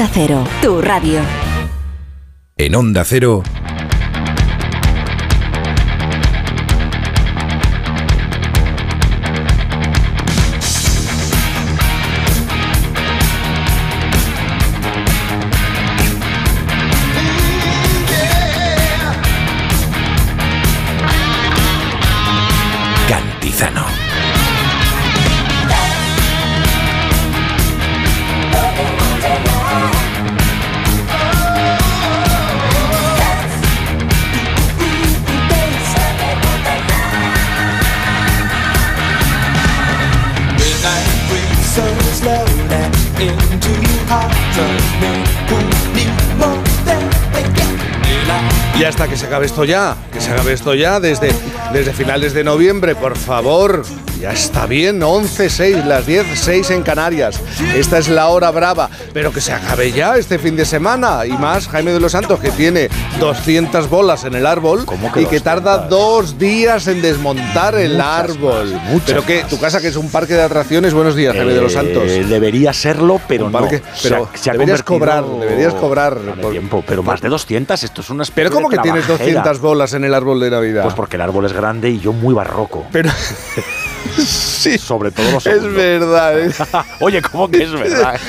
Cero, tu radio.
En Onda Cero,
hasta que se acabe esto ya, que se acabe esto ya desde, desde finales de noviembre, por favor. Ya está bien, 11, 6, las 10, 6 en Canarias. Esta es la hora brava, pero que se acabe ya este fin de semana. Y más Jaime de los Santos, que tiene 200 bolas en el árbol
que
y que tarda dos días en desmontar el árbol. pero que tu casa, que es un parque de atracciones, buenos días, Jaime de los Santos.
Eh, debería serlo, pero
Un
no.
parque-
Se
pero
ha- se ha
deberías cobrar, deberías cobrar.
Tiempo, pero más de 200, esto es una especie
Pero ¿cómo
de
que tienes
trabajera.
200 bolas en el árbol de Navidad?
Pues porque el árbol es grande y yo muy barroco.
Pero [LAUGHS] sí,
sobre todo los
Es verdad. [LAUGHS]
Oye, ¿cómo que es verdad?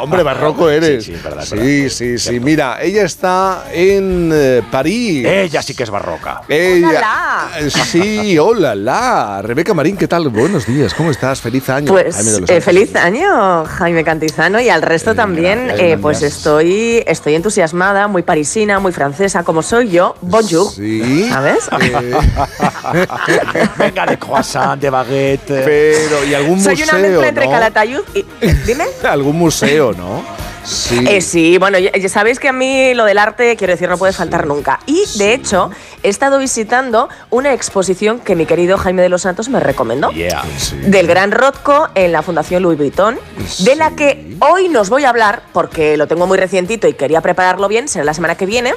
Hombre, barroco eres.
Sí, sí, verdad,
Sí, sí, sí. Mira, ella está en eh, París.
Ella sí que es barroca.
Ella. Eh, Sí, hola, la. Rebeca Marín, ¿qué tal? Buenos días, ¿cómo estás? Feliz año. Jaime de
Pues
los
eh,
Santos.
feliz año, Jaime Cantizano, y al resto también,
gracias,
eh, pues estoy, estoy entusiasmada, muy parisina, muy francesa, como soy yo. Bonjour.
Sí.
¿Sabes? [LAUGHS]
Venga, de croissant, de baguette.
Pero, ¿y algún
soy una
museo,
mezcla entre
no?
Calatayud y... [LAUGHS] Dime.
Algún museo, ¿no? Sí.
Eh, sí, bueno, ya, ya sabéis que a mí lo del arte, quiero decir, no puede faltar nunca. Y de hecho, he estado visitando una exposición que mi querido Jaime de los Santos me recomendó.
Yeah.
Del Gran Rothko en la Fundación Louis Vuitton, de la que hoy nos voy a hablar, porque lo tengo muy recientito y quería prepararlo bien, será la semana que viene,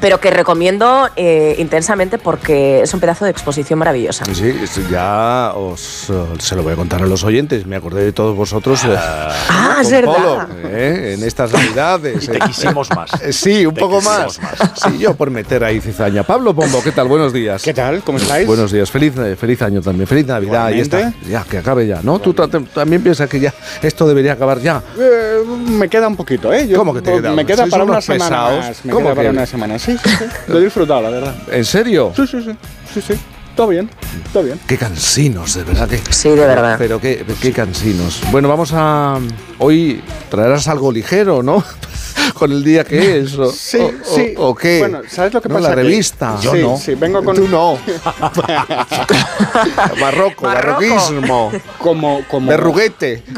pero que recomiendo eh, intensamente porque es un pedazo de exposición maravillosa.
Sí, ya os eh, se lo voy a contar a los oyentes. Me acordé de todos vosotros. eh,
Ah, es verdad.
Polo, eh, en estas navidades.
Y te quisimos más.
Sí, un
Te
poco
quisimos
más. Sí, yo por meter ahí cizaña. Pablo Pombo, ¿qué tal? Buenos días. ¿Qué
tal? ¿Cómo estáis?
Buenos días. Feliz, feliz año también. Feliz Navidad. Y está.
Igualmente.
Ya, que acabe ya, ¿no? Tú ta- también piensas que ya esto debería acabar ya.
Eh, me queda un poquito, ¿eh? Yo-
¿Cómo que te queda?
Me queda para una semana más. Me
¿Cómo
queda para una semana, sí. sí, sí. Lo he disfrutado, la verdad.
¿En serio?
Sí, sí, sí. Sí, sí. Todo bien. Todo bien.
Qué cansinos, de verdad que.
Sí, de verdad.
Pero qué, qué cansinos. Bueno, vamos a. Hoy traerás algo ligero, ¿no? [LAUGHS] Con el día que es. O,
Sí,
o-
sí.
O, qué?
Bueno, ¿sabes lo que
No,
pasa?
La revista.
Yo Sí, no. sí, vengo con-
Tú no. [LAUGHS] Barroco, barroquismo.
Como, como.
Verruguete. [LAUGHS]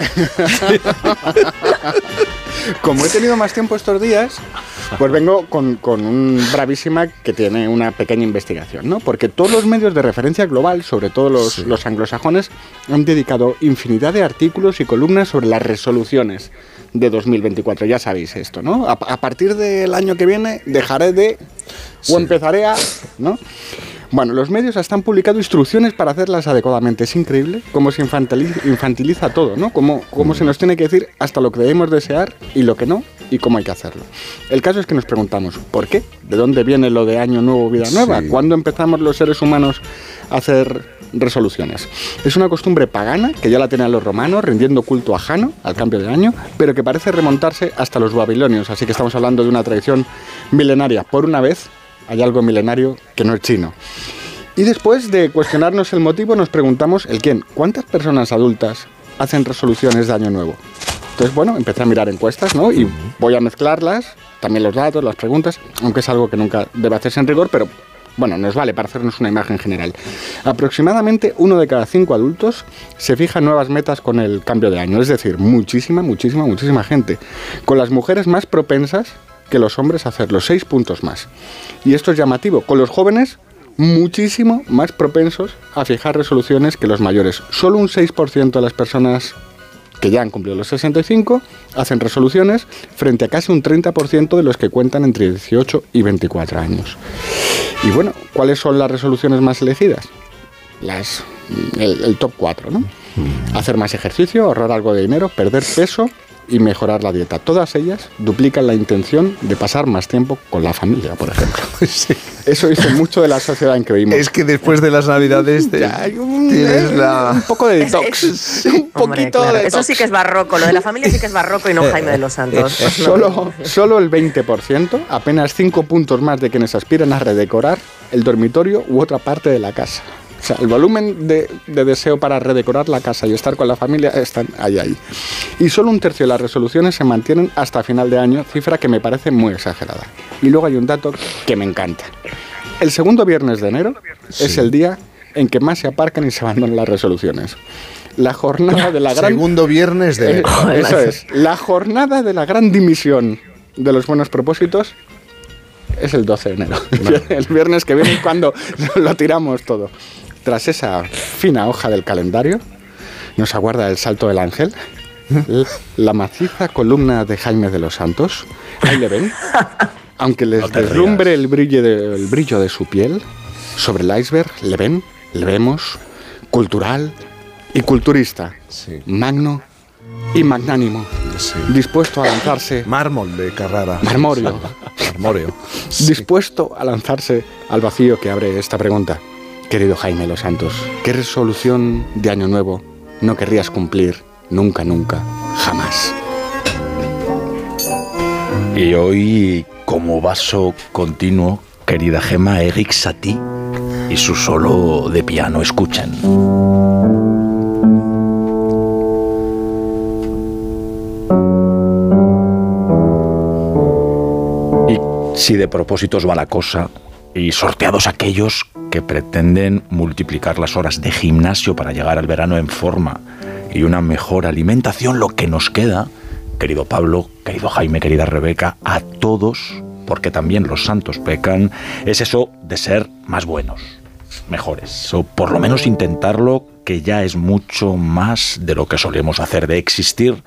Como he tenido más tiempo estos días, pues vengo con, con un bravísima que tiene una pequeña investigación, ¿no? Porque todos los medios de referencia global, sobre todo los, los anglosajones, han dedicado infinidad de artículos y columnas sobre las resoluciones de 2024. Ya sabéis esto, ¿no? A, a partir del año que viene dejaré de o empezaré a, ¿no? Bueno, los medios hasta han publicado instrucciones para hacerlas adecuadamente. Es increíble cómo se infantili- infantiliza todo, ¿no? Cómo, cómo se nos tiene que decir hasta lo que debemos desear y lo que no y cómo hay que hacerlo. El caso es que nos preguntamos, ¿por qué? ¿De dónde viene lo de año nuevo, vida nueva? ¿Cuándo empezamos los seres humanos a hacer resoluciones? Es una costumbre pagana que ya la tenían los romanos, rindiendo culto a Jano al cambio de año, pero que parece remontarse hasta los babilonios. Así que estamos hablando de una tradición milenaria. Por una vez, hay algo milenario que no es chino. Y después de cuestionarnos el motivo, nos preguntamos el quién. ¿Cuántas personas adultas hacen resoluciones de año nuevo? Entonces, bueno, empecé a mirar encuestas, ¿no? Y voy a mezclarlas, también los datos, las preguntas, aunque es algo que nunca debe hacerse en rigor, pero bueno, nos vale para hacernos una imagen general. Aproximadamente uno de cada cinco adultos se fija nuevas metas con el cambio de año, es decir, muchísima, muchísima, muchísima gente. Con las mujeres más propensas que los hombres a hacerlo, seis puntos más. Y esto es llamativo. Con los jóvenes, muchísimo más propensos a fijar resoluciones que los mayores. Solo un 6% de las personas que ya han cumplido los 65 hacen resoluciones frente a casi un 30% de los que cuentan entre 18 y 24 años. Y bueno, ¿cuáles son las resoluciones más elegidas? Las, el, el top 4, ¿no? Hacer más ejercicio, ahorrar algo de dinero, perder peso y mejorar la dieta. Todas ellas duplican la intención de pasar más tiempo con la familia, por ejemplo. [LAUGHS] Eso dice mucho de la sociedad en que vivimos.
Es que después de las navidades te- [LAUGHS] tienes la...
un poco de detox. un
Hombre,
poquito
claro,
de
Eso sí que es barroco, lo de la familia sí que es barroco y no Jaime de los Santos.
Eh, solo, solo el 20%, apenas 5 puntos más de quienes aspiran a redecorar el dormitorio u otra parte de la casa. O sea, el volumen de, de deseo para redecorar la casa y estar con la familia están ahí, ahí. Y solo un tercio de las resoluciones se mantienen hasta final de año, cifra que me parece muy exagerada. Y luego hay un dato que me encanta. El segundo viernes de enero es el día en que más se aparcan y se abandonan las resoluciones. la jornada de la gran...
Segundo viernes de
Eh,
enero.
Eso es. La jornada de la gran dimisión de los buenos propósitos es el 12 de enero. [LAUGHS] El viernes que viene cuando lo tiramos todo. Tras esa fina hoja del calendario, nos aguarda el salto del ángel, la maciza columna de Jaime de los Santos. Ahí le ven. Aunque les deslumbre el brillo, de, el brillo de su piel, sobre el iceberg le ven, le vemos, cultural y culturista, magno y magnánimo, dispuesto a lanzarse...
Mármol de Carrara.
Marmorio. [LAUGHS]
Marmóreo.
Dispuesto a lanzarse al vacío que abre esta pregunta. Querido Jaime Los Santos, ¿qué resolución de año nuevo no querrías cumplir nunca, nunca, jamás?
Y hoy, como vaso continuo, querida Gema, Eric Satie y su solo de piano. Escuchen. Y si de propósitos va la cosa, y sorteados aquellos que pretenden multiplicar las horas de gimnasio para llegar al verano en forma y una mejor alimentación, lo que nos queda, querido Pablo, querido Jaime, querida Rebeca, a todos, porque también los santos pecan, es eso de ser más buenos, mejores, o por lo menos intentarlo, que ya es mucho más de lo que solemos hacer, de existir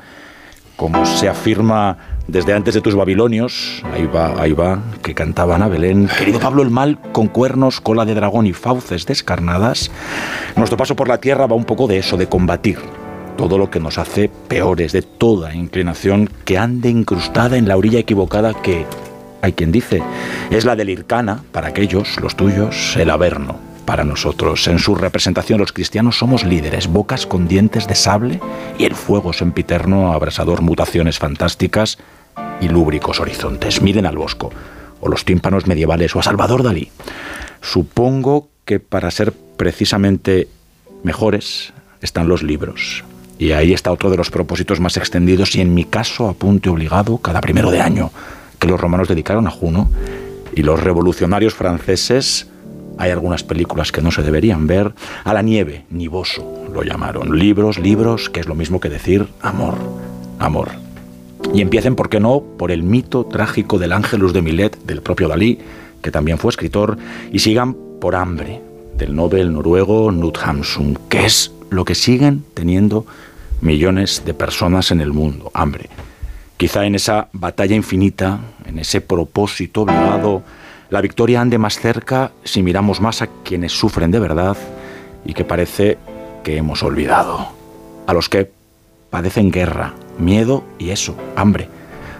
como se afirma desde antes de tus babilonios, ahí va, ahí va, que cantaban a Belén, querido Pablo el mal, con cuernos, cola de dragón y fauces descarnadas, nuestro paso por la tierra va un poco de eso, de combatir todo lo que nos hace peores, de toda inclinación que ande incrustada en la orilla equivocada que, hay quien dice, es la del Ircana, para aquellos, los tuyos, el Averno. Para nosotros, en su representación los cristianos somos líderes, bocas con dientes de sable y el fuego sempiterno abrasador mutaciones fantásticas y lúbricos horizontes. Miren al Bosco, o los tímpanos medievales, o a Salvador Dalí. Supongo que para ser precisamente mejores están los libros. Y ahí está otro de los propósitos más extendidos y en mi caso apunte obligado cada primero de año que los romanos dedicaron a Juno y los revolucionarios franceses hay algunas películas que no se deberían ver. A la nieve, nivoso, lo llamaron. Libros, libros, que es lo mismo que decir amor, amor. Y empiecen, ¿por qué no?, por el mito trágico del Ángelus de Milet, del propio Dalí, que también fue escritor, y sigan por hambre, del Nobel noruego Knut Hamsun, que es lo que siguen teniendo millones de personas en el mundo, hambre. Quizá en esa batalla infinita, en ese propósito obligado, la victoria ande más cerca si miramos más a quienes sufren de verdad y que parece que hemos olvidado. A los que padecen guerra, miedo y eso, hambre.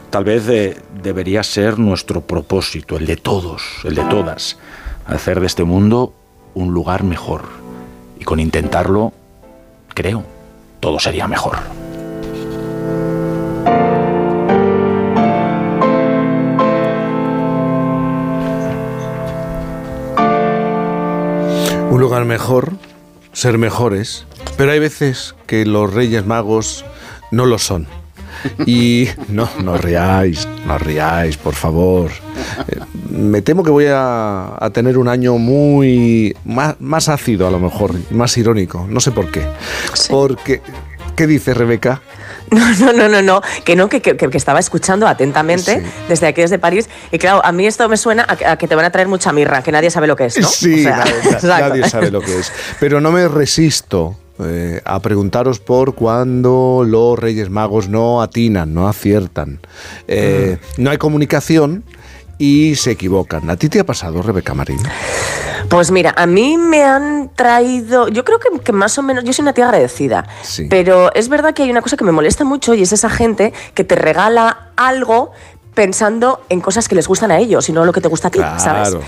Tal vez eh, debería ser nuestro propósito, el de todos, el de todas, hacer de este mundo un lugar mejor. Y con intentarlo, creo, todo sería mejor.
Un lugar mejor, ser mejores, pero hay veces que los Reyes Magos no lo son. Y [LAUGHS] no, no riáis, no riáis, por favor. Eh, Me temo que voy a, a tener un año muy más, más ácido a lo mejor, más irónico. No sé por qué. Porque, ¿qué dice Rebeca? [LAUGHS]
No, no, no, no, no, que no, que, que- que estaba escuchando atentamente desde aquí, desde París. Y claro, a mí esto me suena a que, a que te van a traer mucha mirra, que nadie sabe lo que es, ¿no?
Sí,
O sea,
nadie, [LAUGHS] sabe lo que es. Pero no me resisto eh, a preguntaros por cuando los Reyes Magos no atinan, no aciertan. Eh, No hay comunicación y se equivocan. ¿A ti te ha pasado, Rebeca Marín?
Pues mira, a mí me han traído, yo creo que, que más o menos, yo soy una tía agradecida,
Sí.
pero es verdad que hay una cosa que me molesta mucho y es esa gente que te regala algo pensando en cosas que les gustan a ellos y no lo que te gusta a ti, ¿sabes?
Claro.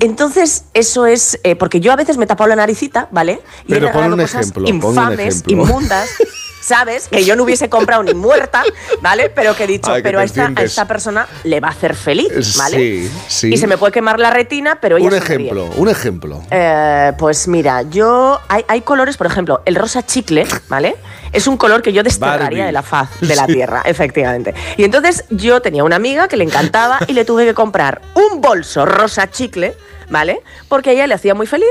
Entonces, eso es, eh, porque yo a veces me he tapado la naricita, ¿vale? Y he
Pero pon
regalado
un
cosas
ejemplo, pon un
infames,
ejemplo.
inmundas. [LAUGHS] ¿Sabes? Que yo no hubiese comprado ni muerta, ¿vale? Pero que he dicho,
Ay, que
pero a esta, a
entiendes.
esta persona le va a hacer feliz, ¿vale?
Sí, sí.
Y se me puede quemar la retina, pero ella
Un
sonríe.
ejemplo, un ejemplo.
Eh, pues mira, yo. Hay, hay colores, por ejemplo, el rosa chicle, ¿vale? Es un color que yo desterraría
Barbie.
de la faz [LAUGHS] de la
Sí.
tierra, efectivamente. Y entonces yo tenía una amiga que le encantaba y le tuve que comprar un bolso rosa chicle, ¿vale? Porque a ella le hacía muy feliz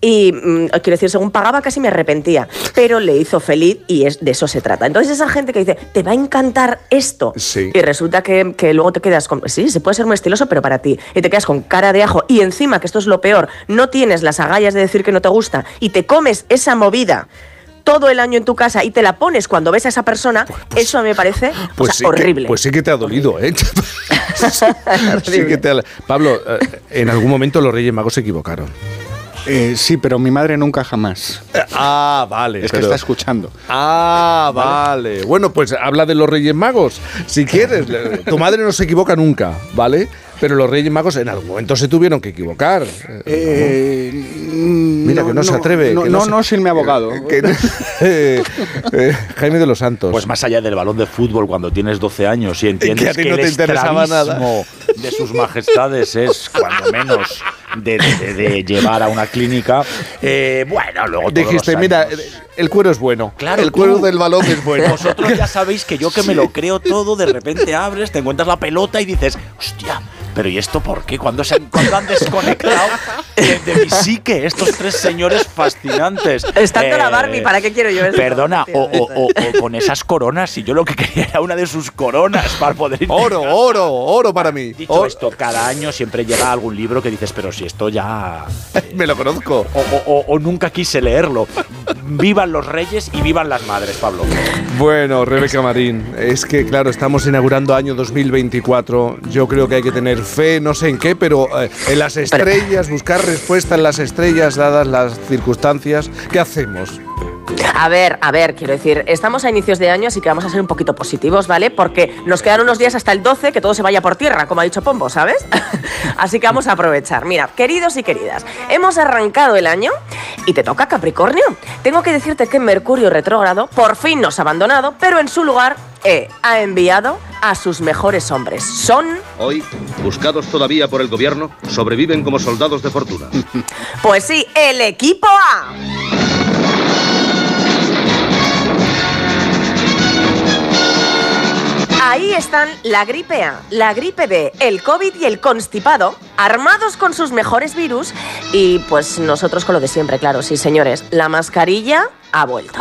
y mm, quiero decir, según pagaba casi me arrepentía, pero le hizo feliz y es, de eso se trata. Entonces esa gente que dice, te va a encantar esto,
Sí.
y resulta que, que luego te quedas con, sí, se puede ser muy estiloso, pero para ti, y te quedas con cara de ajo, y encima, que esto es lo peor, no tienes las agallas de decir que no te gusta, y te comes esa movida todo el año en tu casa y te la pones cuando ves a esa persona, eso a mí me parece o
Pues,
sea,
sí que,
horrible.
pues sí que te ha dolido, ¿eh? [LAUGHS] Sí que te ha- Pablo, eh, en algún momento los Reyes Magos se equivocaron.
Eh, sí, pero mi madre nunca jamás.
Ah, vale.
Es que está escuchando.
Ah, vale. Bueno, pues habla de los Reyes Magos. Si quieres, [LAUGHS] tu madre no se equivoca nunca, ¿vale? Pero los Reyes Magos en algún momento se tuvieron que equivocar.
Eh,
Mira, que no, se atreve.
No,
que
no,
se-
no sin mi abogado. [LAUGHS]
que- eh, [LAUGHS] eh, Jaime de los Santos.
Pues más allá del balón de fútbol cuando tienes 12 años y entiendes
Que a ti
que
no
el
te interesaba nada.
de sus majestades es cuando menos de, de- de llevar a una clínica, eh, bueno, luego todos
Dijiste,
los
mira,
años-
el cuero es bueno.
Claro,
el cuero
tú.
del balón es bueno. [LAUGHS]
Vosotros ya sabéis que yo que me lo creo todo, de repente abres, te encuentras la pelota y dices, hostia, pero ¿y esto por qué? ¿Cuándo, se han, cuándo han desconectado de, de mi psique estos tres señores fascinantes?
Estando
Eh,
la Barbie, ¿para qué quiero yo eso?
Perdona, o, o- o- o con esas coronas, si yo lo que quería era una de sus coronas para poder...
Oro, oro, oro para mí.
Dicho
Oro.
esto, cada año siempre llega algún libro que dices, pero si esto ya... [LAUGHS]
Me lo conozco.
O, o- o- o nunca quise leerlo. Vivan los reyes y vivan las madres, Pablo.
Bueno, Rebeca Marín, es que claro, estamos inaugurando año 2024. Yo creo que hay que tener fe, no sé en qué, pero eh, en las estrellas, buscar respuesta en las estrellas dadas las circunstancias. ¿Qué hacemos?
A ver, a ver, quiero decir, estamos a inicios de año, así que vamos a ser un poquito positivos, ¿vale? Porque nos quedan unos días hasta el 12 que todo se vaya por tierra, como ha dicho Pombo, ¿sabes? [LAUGHS] así que vamos a aprovechar. Mira, queridos y queridas, hemos arrancado el año y te toca Capricornio. Tengo que decirte que Mercurio retrógrado por fin nos ha abandonado, pero en su lugar eh, ha enviado a sus mejores hombres. Son,
Hoy, buscados todavía por el gobierno, sobreviven como soldados de fortuna. [LAUGHS]
pues sí, el equipo A. Ahí están la gripe A, la gripe B, el COVID y el constipado, armados con sus mejores virus y pues nosotros con lo de siempre, claro, sí señores, la mascarilla ha vuelto.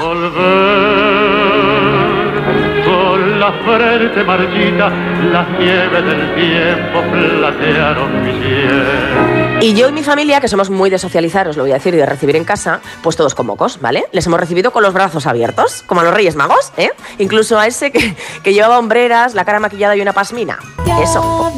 Con la frente marchita, las nieves del tiempo platearon mi piel.
Y yo y mi familia, que somos muy de socializar, os lo voy a decir, y de recibir en casa, pues todos con mocos, ¿vale? Les hemos recibido con los brazos abiertos, como a los Reyes Magos, ¿eh? Incluso a ese que, que llevaba hombreras, la cara maquillada y una pasmina. Eso.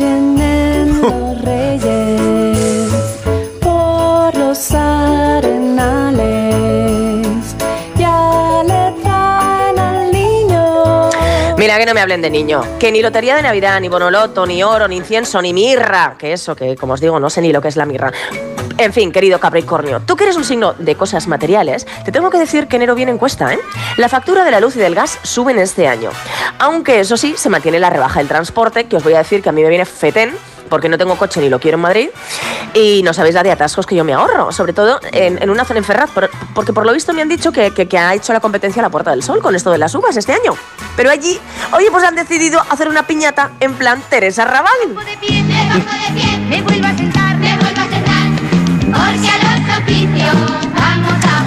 Mira que no me hablen de niño, que ni lotería de Navidad, ni bonoloto, ni oro, ni incienso, ni mirra, que eso, que como os digo, no sé ni lo que es la mirra. En fin, querido Capricornio, tú que eres un signo de cosas materiales, te tengo que decir que enero viene en cuesta, ¿eh? La factura de la luz y del gas suben este año. Aunque eso sí, se mantiene la rebaja del transporte, que os voy a decir que a mí me viene fetén, porque no tengo coche ni lo quiero en Madrid, y no sabéis la de atascos que yo me ahorro, sobre todo en, una zona en Ferraz, por- porque por lo visto me han dicho que, ha hecho la competencia la Puerta del Sol con esto de las uvas este año. Pero allí, oye, pues han decidido hacer una piñata en plan Teresa Raval.
A a porque a los vamos a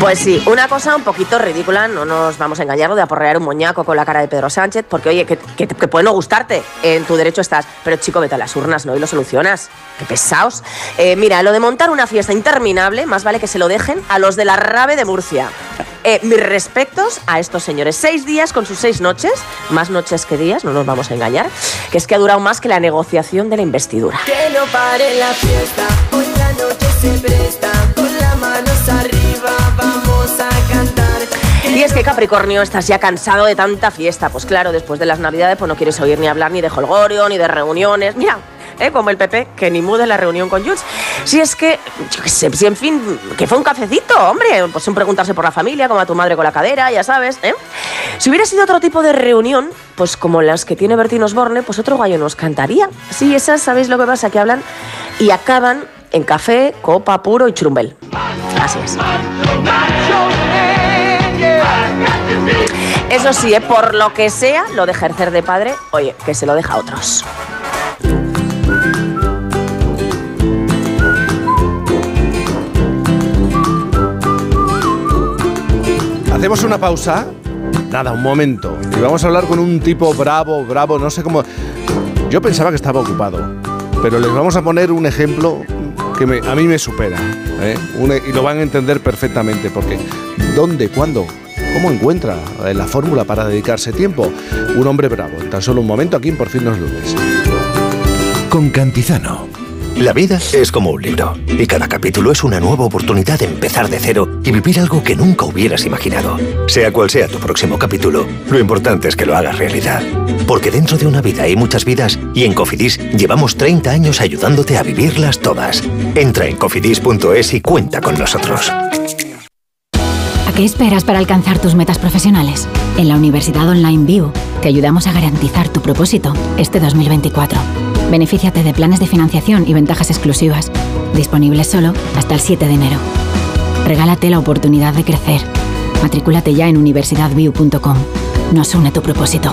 Pues sí, una cosa un poquito ridícula, no nos vamos a engañar, de aporrear un moñaco con la cara de Pedro Sánchez, porque oye, que, que- puede no gustarte, en tu derecho estás, pero chico, vete a las urnas, ¿no? Y lo solucionas. Qué pesaos. Eh, mira, lo de montar una fiesta interminable, más vale que se lo dejen a los de la RAVE de Murcia. Eh, mis respetos a estos señores. Seis días con sus seis noches, más noches que días, no nos vamos a engañar, que es que ha durado más que la negociación de la investidura.
Que no pare la fiesta, hoy la noche se presta, con las manos
Y es que Capricornio, estás ya cansado de tanta fiesta. Pues claro, después de las navidades, pues no quieres oír ni hablar ni de holgorio, ni de reuniones. Mira, ¿eh? como el PP, que ni mude la reunión con Junts. Si es que, yo si en fin, que fue un cafecito, hombre, pues sin preguntarse por la familia, como a tu madre con la cadera, ya sabes, ¿eh? Si hubiera sido otro tipo de reunión, pues como las que tiene Bertín Osborne, pues otro gallo nos cantaría. Sí, esas, ¿sabéis lo que pasa? Que hablan y acaban en café, copa puro y churumbel. Así es. Eso sí, ¿eh? por lo que sea, lo de ejercer de padre, oye, que se lo deja a otros.
Hacemos una pausa. Nada, un momento. Y vamos a hablar con un tipo bravo, bravo, no sé cómo. Yo pensaba que estaba ocupado, pero les vamos a poner un ejemplo que a mí me supera. ¿eh? E, y lo van a entender perfectamente, porque ¿dónde, cuándo, cómo encuentra eh, la fórmula para dedicarse tiempo? Un hombre bravo. En tan solo un momento aquí en Por fin los lunes.
Con Cantizano.
La vida es como un libro y cada capítulo es una nueva oportunidad de empezar de cero y vivir algo que nunca hubieras imaginado. Sea cual sea tu próximo capítulo, lo importante es que lo hagas realidad. Porque dentro de una vida hay muchas vidas y en Cofidis llevamos 30 años ayudándote a vivirlas todas. Entra en cofidis.es y cuenta con nosotros.
¿A qué esperas para alcanzar tus metas profesionales? En la Universidad Online View te ayudamos a garantizar tu propósito este 2024. Benefíciate de planes de financiación y ventajas exclusivas, disponibles solo hasta el 7 de enero. Regálate la oportunidad de crecer. Matrículate ya en universidadview.com. Nos une tu propósito.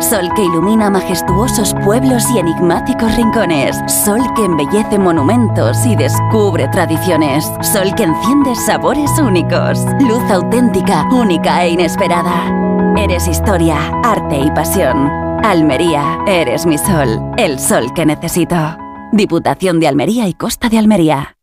Sol que ilumina majestuosos pueblos y enigmáticos rincones. Sol que embellece monumentos y descubre tradiciones. Sol que enciende sabores únicos. Luz auténtica, única e inesperada. Eres historia, arte y pasión. Almería, eres mi sol. El sol que necesito. Diputación de Almería y Costa de Almería.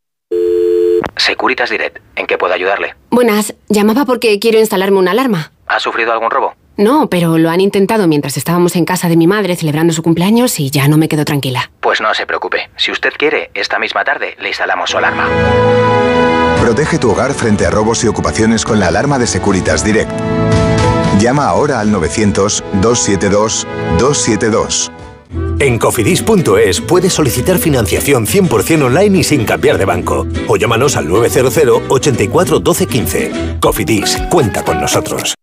Securitas Direct, ¿en qué puedo ayudarle?
Buenas, llamaba porque quiero instalarme una alarma.
¿Ha sufrido algún robo?
No, pero lo han intentado mientras estábamos en casa de mi madre celebrando su cumpleaños y ya no me quedo tranquila.
Pues no se preocupe. Si usted quiere, esta misma tarde le instalamos su alarma.
Protege tu hogar frente a robos y ocupaciones con la alarma de Securitas Direct. Llama ahora al 900-272-272.
En cofidis.es puedes solicitar financiación 100% online y sin cambiar de banco. O llámanos al 900 84 12 15. Cofidis, cuenta con nosotros.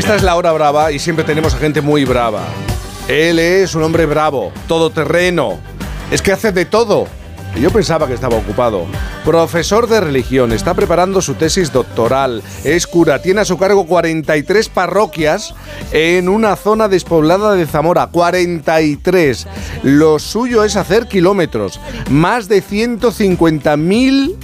Esta es la hora brava y siempre tenemos a gente muy brava. Él es un hombre bravo, todoterreno. Es que hace de todo. Yo pensaba que estaba ocupado. Profesor de religión, está preparando su tesis doctoral. Es cura, tiene a su cargo 43 parroquias en una zona despoblada de Zamora. 43. Lo suyo es hacer kilómetros. Más de 150.000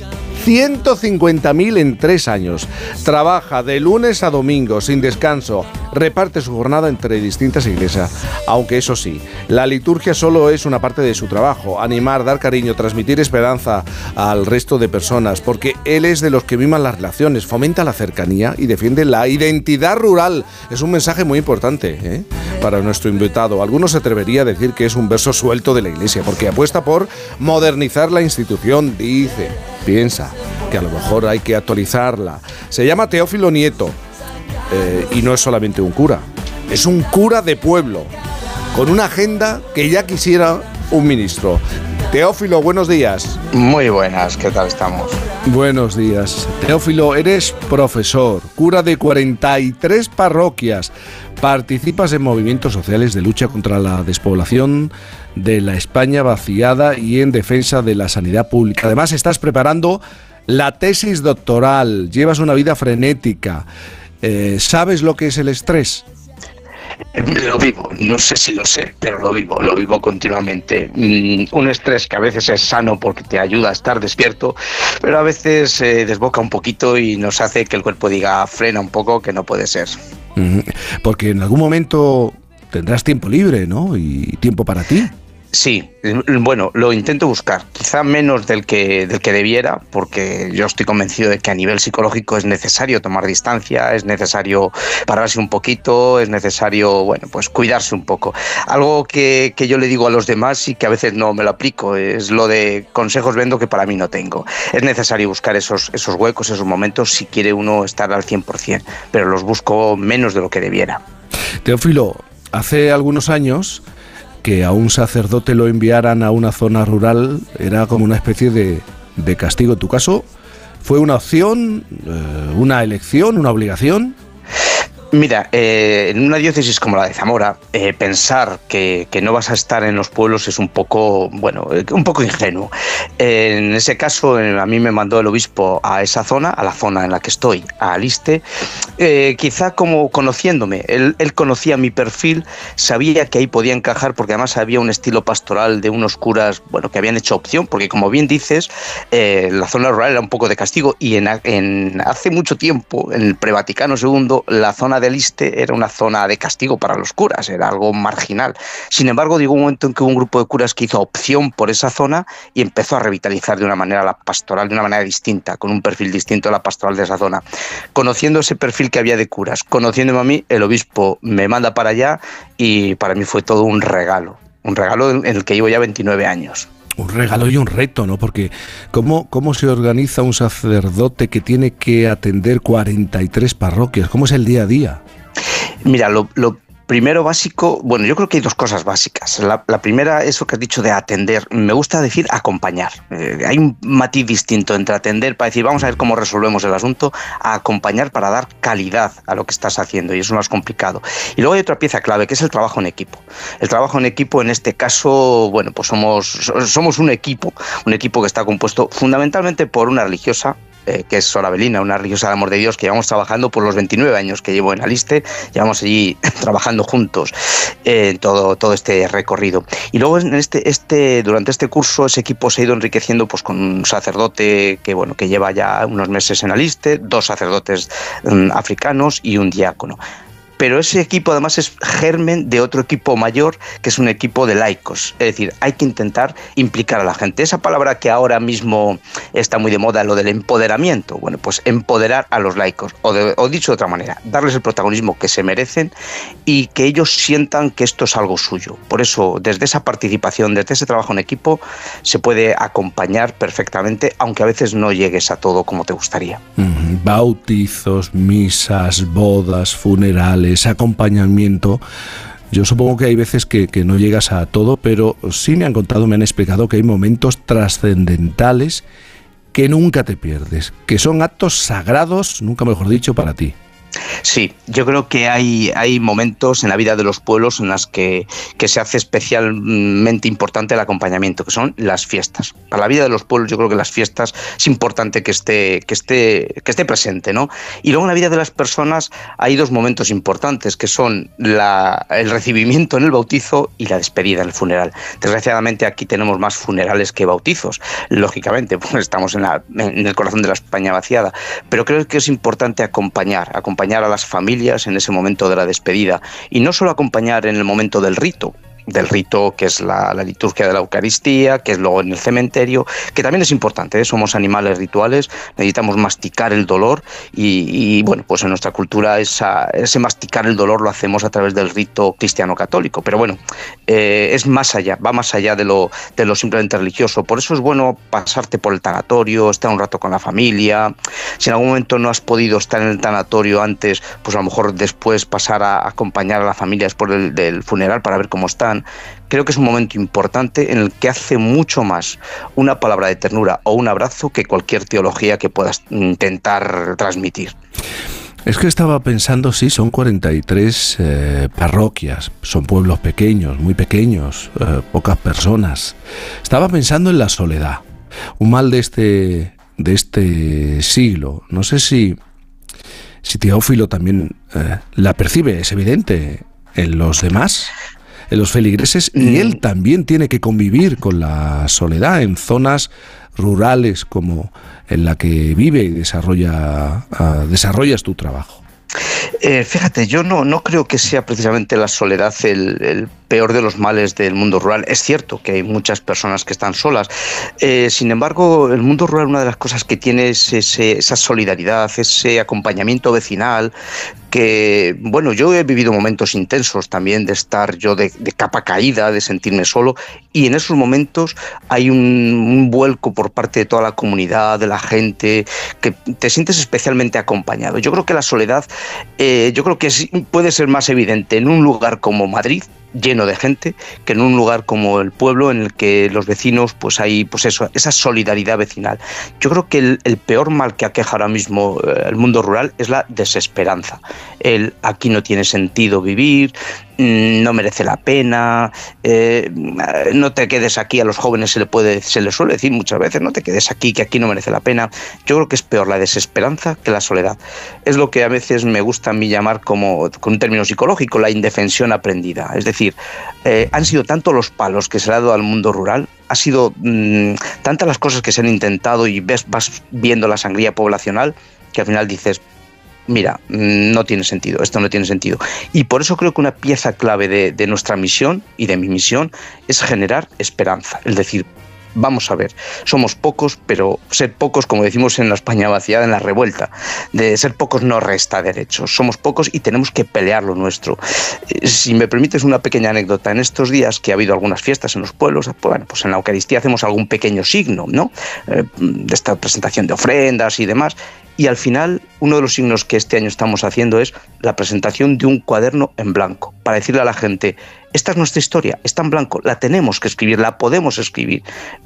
150.000 en tres años. Trabaja de lunes a domingo sin descanso. Reparte su jornada entre distintas iglesias. Aunque eso sí, la liturgia solo es una parte de su trabajo. Animar, dar cariño, transmitir esperanza al resto de personas. Porque él es de los que miman las relaciones, fomenta la cercanía y defiende la identidad rural. Es un mensaje muy importante ¿eh? para nuestro invitado. Algunos se atrevería a decir que es un verso suelto de la iglesia. Porque apuesta por modernizar la institución, dice piensa que a lo mejor hay que actualizarla. Se llama Teófilo Nieto eh, y no es solamente un cura, es un cura de pueblo, con una agenda que ya quisiera un ministro. Teófilo, buenos días.
Muy buenas, ¿qué tal estamos?
Buenos días. Teófilo, eres profesor, cura de 43 parroquias. Participas en movimientos sociales de lucha contra la despoblación de la España vaciada y en defensa de la sanidad pública. Además, estás preparando la tesis doctoral. Llevas una vida frenética. Eh, ¿Sabes lo que es el estrés?
Lo vivo, no sé si lo sé, pero lo vivo, lo vivo continuamente. Mm, un estrés que a veces es sano porque te ayuda a estar despierto, pero a veces eh, desboca un poquito y nos hace que el cuerpo diga frena un poco, que no puede ser.
Porque en algún momento tendrás tiempo libre, ¿no? Y tiempo para ti.
Sí, bueno, lo intento buscar, quizá menos del que, del que debiera, porque yo estoy convencido de que a nivel psicológico es necesario tomar distancia, es necesario pararse un poquito, es necesario, bueno, pues cuidarse un poco. Algo que, que yo le digo a los demás y que a veces no me lo aplico, es lo de consejos vendo que para mí no tengo. Es necesario buscar esos, esos huecos, esos momentos, si quiere uno estar al 100%, pero los busco menos de lo que debiera.
Teófilo, hace algunos años que a un sacerdote lo enviaran a una zona rural era como una especie de, de castigo en tu caso, ¿fue una opción, eh, una elección, una obligación?
Mira, eh, en una diócesis como la de Zamora, eh, pensar que, que no vas a estar en los pueblos es un poco, bueno, eh, un poco ingenuo. Eh, en ese caso, eh, a mí me mandó el obispo a esa zona, a la zona en la que estoy, a Aliste, eh, quizá como conociéndome. Él, él conocía mi perfil, sabía que ahí podía encajar porque además había un estilo pastoral de unos curas, bueno, que habían hecho opción, porque como bien dices, la zona rural era un poco de castigo y en, en hace mucho tiempo, en el pre-Vaticano II, la zona de Aliste era una zona de castigo para los curas, era algo marginal. Sin embargo, llegó un momento en que hubo un grupo de curas que hizo opción por esa zona y empezó a revitalizar de una manera la pastoral, de una manera distinta, con un perfil distinto a la pastoral de esa zona. Conociendo ese perfil que había de curas, conociéndome a mí, el obispo me manda para allá y para mí fue todo un regalo, un regalo en el que llevo ya 29 años.
Un regalo y un reto, ¿no? Porque ¿cómo, ¿cómo se organiza un sacerdote que tiene que atender 43 parroquias? ¿Cómo es el día a día?
Mira, lo, lo primero básico, bueno, yo creo que hay dos cosas básicas. La, la primera, eso que has dicho de atender. Me gusta decir acompañar. Eh, hay un matiz distinto entre atender para decir, vamos a ver cómo resolvemos el asunto, a acompañar para dar calidad a lo que estás haciendo, y eso es más complicado. Y luego hay otra pieza clave, que es el trabajo en equipo. El trabajo en equipo, en este caso, bueno, pues somos, somos un equipo, un equipo que está compuesto fundamentalmente por una religiosa, eh, que es Sora Belina, una religiosa de amor de Dios que llevamos trabajando por los 29 años que llevo en Aliste, llevamos allí [LAUGHS] trabajando juntos eh, todo, todo este recorrido. Y luego en este, este, durante este curso ese equipo se ha ido enriqueciendo pues, con un sacerdote que, bueno, que lleva ya unos meses en Aliste, dos sacerdotes mm, africanos y un diácono pero ese equipo además es germen de otro equipo mayor que es un equipo de laicos. Es decir, hay que intentar implicar a la gente. Esa palabra que ahora mismo está muy de moda, lo del empoderamiento, bueno, pues empoderar a los laicos, o, dicho de otra manera, darles el protagonismo que se merecen y que ellos sientan que esto es algo suyo. Por eso, desde esa participación, desde ese trabajo en equipo, se puede acompañar perfectamente, aunque a veces no llegues a todo como te gustaría.
Bautizos, misas, bodas, funerales, acompañamiento. Yo supongo que hay veces que, que no llegas a todo, pero sí me han contado, me han explicado que hay momentos trascendentales que nunca te pierdes, que son actos sagrados, nunca mejor dicho, para ti.
Sí, yo creo que hay, hay momentos en la vida de los pueblos en las que, que se hace especialmente importante el acompañamiento, que son las fiestas. Para la vida de los pueblos yo creo que las fiestas es importante que esté, que esté, que esté presente, ¿no? Y luego en la vida de las personas hay dos momentos importantes, que son la, el recibimiento en el bautizo y la despedida en el funeral. Desgraciadamente aquí tenemos más funerales que bautizos, lógicamente, [LAUGHS] pues estamos en, la- en el corazón de la España vaciada, pero creo que es importante acompañar, acompañar a las familias en ese momento de la despedida y no solo acompañar en el momento del rito, del rito que es la, liturgia de la Eucaristía, que es luego en el cementerio, que también es importante, ¿eh? somos animales rituales, necesitamos masticar el dolor y, bueno, pues en nuestra cultura ese masticar el dolor lo hacemos a través del rito cristiano católico, pero bueno, eh, es más allá, va más allá de lo, de lo simplemente religioso, por eso es bueno pasarte por el tanatorio, estar un rato con la familia, si en algún momento no has podido estar en el tanatorio antes, pues a lo mejor después pasar a acompañar a la familia después del, del funeral para ver cómo están. Creo que es un momento importante en el que hace mucho más una palabra de ternura o un abrazo que cualquier teología que puedas intentar transmitir.
Es que estaba pensando, sí, son 43 eh, parroquias, son pueblos pequeños, muy pequeños, eh, pocas personas. Estaba pensando en la soledad, un mal de este, de este siglo. No sé si, si Teófilo también eh, la percibe, es evidente, en los demás, los feligreses, y él también tiene que convivir con la soledad en zonas rurales como en la que vive y desarrolla, ah, desarrollas tu trabajo.
Eh, fíjate, yo no, no creo que sea precisamente la soledad el, el peor de los males del mundo rural. Es cierto que hay muchas personas que están solas. Eh, sin embargo, el mundo rural, una de las cosas que tiene es ese- esa solidaridad, ese acompañamiento vecinal, que, bueno, yo he vivido momentos intensos también de estar yo de, capa caída, de sentirme solo, y en esos momentos hay un, un vuelco por parte de toda la comunidad, de la gente, que te sientes especialmente acompañado. Yo creo que la soledad, eh, yo creo que puede ser más evidente en un lugar como Madrid, lleno de gente que en un lugar como el pueblo en el que los vecinos pues hay pues eso esa solidaridad vecinal. Yo creo que el, el peor mal que aqueja ahora mismo eh, el mundo rural es la desesperanza. El aquí no tiene sentido vivir no merece la pena eh, no te quedes aquí a los jóvenes se le puede se les suele decir muchas veces no te quedes aquí que aquí no merece la pena. Yo creo que es peor la desesperanza que la soledad. Es lo que a veces me gusta a mí llamar como con un término psicológico la indefensión aprendida. Es decir eh, han sido tanto los palos que se le ha dado al mundo rural, ha sido mm, tantas las cosas que se han intentado y ves, vas viendo la sangría poblacional que al final dices, mira, mm, no tiene sentido, esto no tiene sentido. Y por eso creo que una pieza clave de, nuestra misión y de mi misión es generar esperanza, es decir, vamos a ver, somos pocos, pero ser pocos, como decimos en la España vaciada, en la revuelta, de ser pocos no resta derechos. Somos pocos y tenemos que pelear lo nuestro. Eh, Si me permites una pequeña anécdota, en estos días que ha habido algunas fiestas en los pueblos, bueno, pues en la Eucaristía hacemos algún pequeño signo, ¿no? Eh, de esta presentación de ofrendas y demás. Y al final, uno de los signos que este año estamos haciendo es la presentación de un cuaderno en blanco, para decirle a la gente, esta es nuestra historia, está en blanco, la tenemos que escribir, la podemos escribir.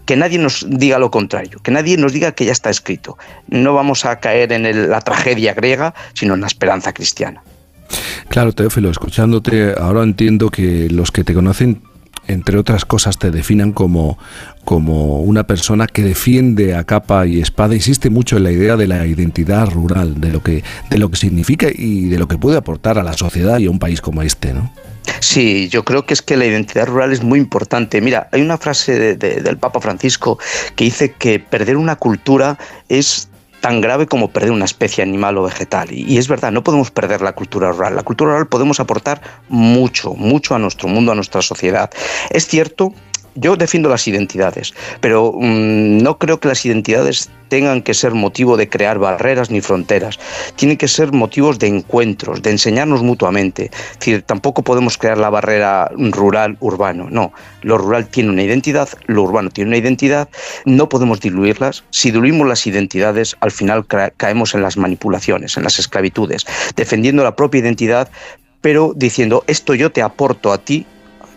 Que nadie nos diga lo contrario, que nadie nos diga que ya está escrito. No vamos a caer en la tragedia griega, sino en la esperanza cristiana.
Claro, Teófilo, escuchándote, ahora entiendo que los que te conocen, entre otras cosas, te definan como, como una persona que defiende a capa y espada. Insiste mucho en la idea de la identidad rural, de lo que, de lo que significa y de lo que puede aportar a la sociedad y a un país como este, ¿no?
Sí, yo creo que es que la identidad rural es muy importante. Mira, hay una frase de- de- del Papa Francisco que dice que perder una cultura es tan grave como perder una especie animal o vegetal. Y, es verdad, no podemos perder la cultura rural. La cultura rural podemos aportar mucho, mucho a nuestro mundo, a nuestra sociedad. Es cierto, yo defiendo las identidades, pero mm, no creo que las identidades tengan que ser motivo de crear barreras ni fronteras. Tienen que ser motivos de encuentros, de enseñarnos mutuamente. Es decir, tampoco podemos crear la barrera rural-urbano. No, lo rural tiene una identidad, lo urbano tiene una identidad. No podemos diluirlas. Si diluimos las identidades, al final ca- caemos en las manipulaciones, en las esclavitudes, defendiendo la propia identidad, pero diciendo esto yo te aporto a ti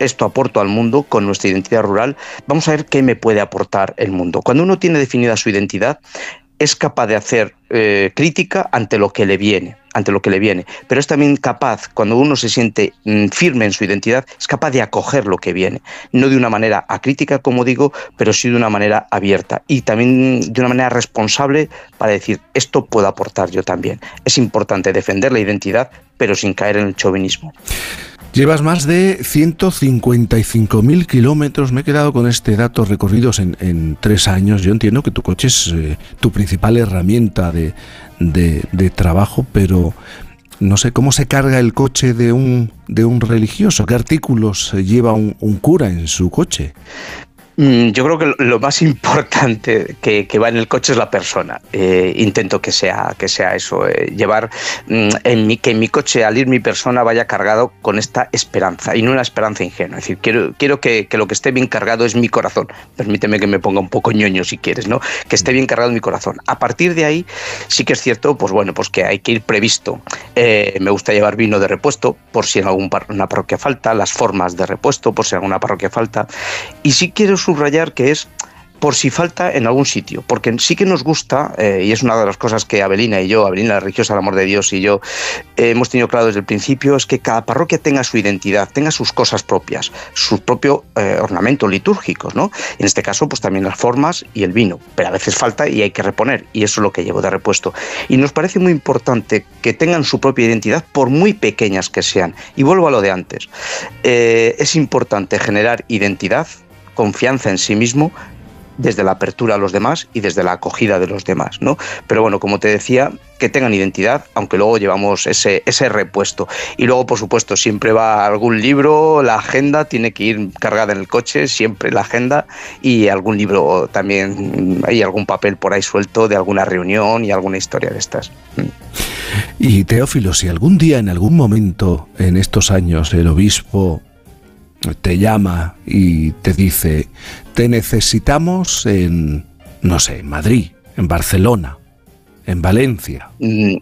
esto aporto al mundo con nuestra identidad rural, vamos a ver qué me puede aportar el mundo. Cuando uno tiene definida su identidad, es capaz de hacer eh, crítica ante lo que le viene, ante lo que le viene, pero es también capaz, cuando uno se siente mm, firme en su identidad, es capaz de acoger lo que viene, no de una manera acrítica, como digo, pero sí de una manera abierta y también de una manera responsable para decir, esto puedo aportar yo también. Es importante defender la identidad, pero sin caer en el chauvinismo.
Llevas más de 155.000 kilómetros. Me he quedado con este dato recorridos en, en tres años. Yo entiendo que tu coche es eh, tu principal herramienta de, de- de trabajo, pero no sé cómo se carga el coche de un, de un religioso. ¿Qué artículos lleva un, un cura en su coche?
Mm, Yo creo que lo- más [LAUGHS] importante que, que va en el coche es la persona. Eh, intento que sea, que sea eso, eh, llevar mm, en mi, que en mi coche al ir mi persona vaya cargado con esta esperanza y no una esperanza ingenua. Es decir, quiero, quiero que, que lo que esté bien cargado es mi corazón. Permíteme que me ponga un poco ñoño si quieres, ¿no? Que esté bien cargado mi corazón. A partir de ahí sí que es cierto, pues bueno, pues que hay que ir previsto. Eh, me gusta llevar vino de repuesto por si en alguna parroquia falta, las formas de repuesto por si en alguna parroquia falta. Y sí quiero subrayar que es por si falta en algún sitio, porque sí que nos gusta, eh, y es una de las cosas que Abelina y yo, Abelina la religiosa, el amor de Dios y yo, eh, hemos tenido claro desde el principio, es que cada parroquia tenga su identidad, tenga sus cosas propias, sus propios eh, ornamentos litúrgicos, ¿no? En este caso, pues también las formas y el vino, pero a veces falta y hay que reponer, y eso es lo que llevo de repuesto. Y nos parece muy importante que tengan su propia identidad, por muy pequeñas que sean. Y vuelvo a lo de antes. Es importante generar identidad, confianza en sí mismo, desde la apertura a los demás y desde la acogida de los demás, ¿no? Pero bueno, como te decía, que tengan identidad, aunque luego llevamos ese, ese repuesto. Y luego, por supuesto, siempre va algún libro, la agenda tiene que ir cargada en el coche, siempre la agenda, y algún libro también, hay algún papel por ahí suelto de alguna reunión y alguna historia de estas.
Y Teófilo, si algún día, en algún momento, en estos años, el obispo te llama y te dice, te necesitamos en, no sé, en Madrid, en Barcelona, en Valencia.
Mm,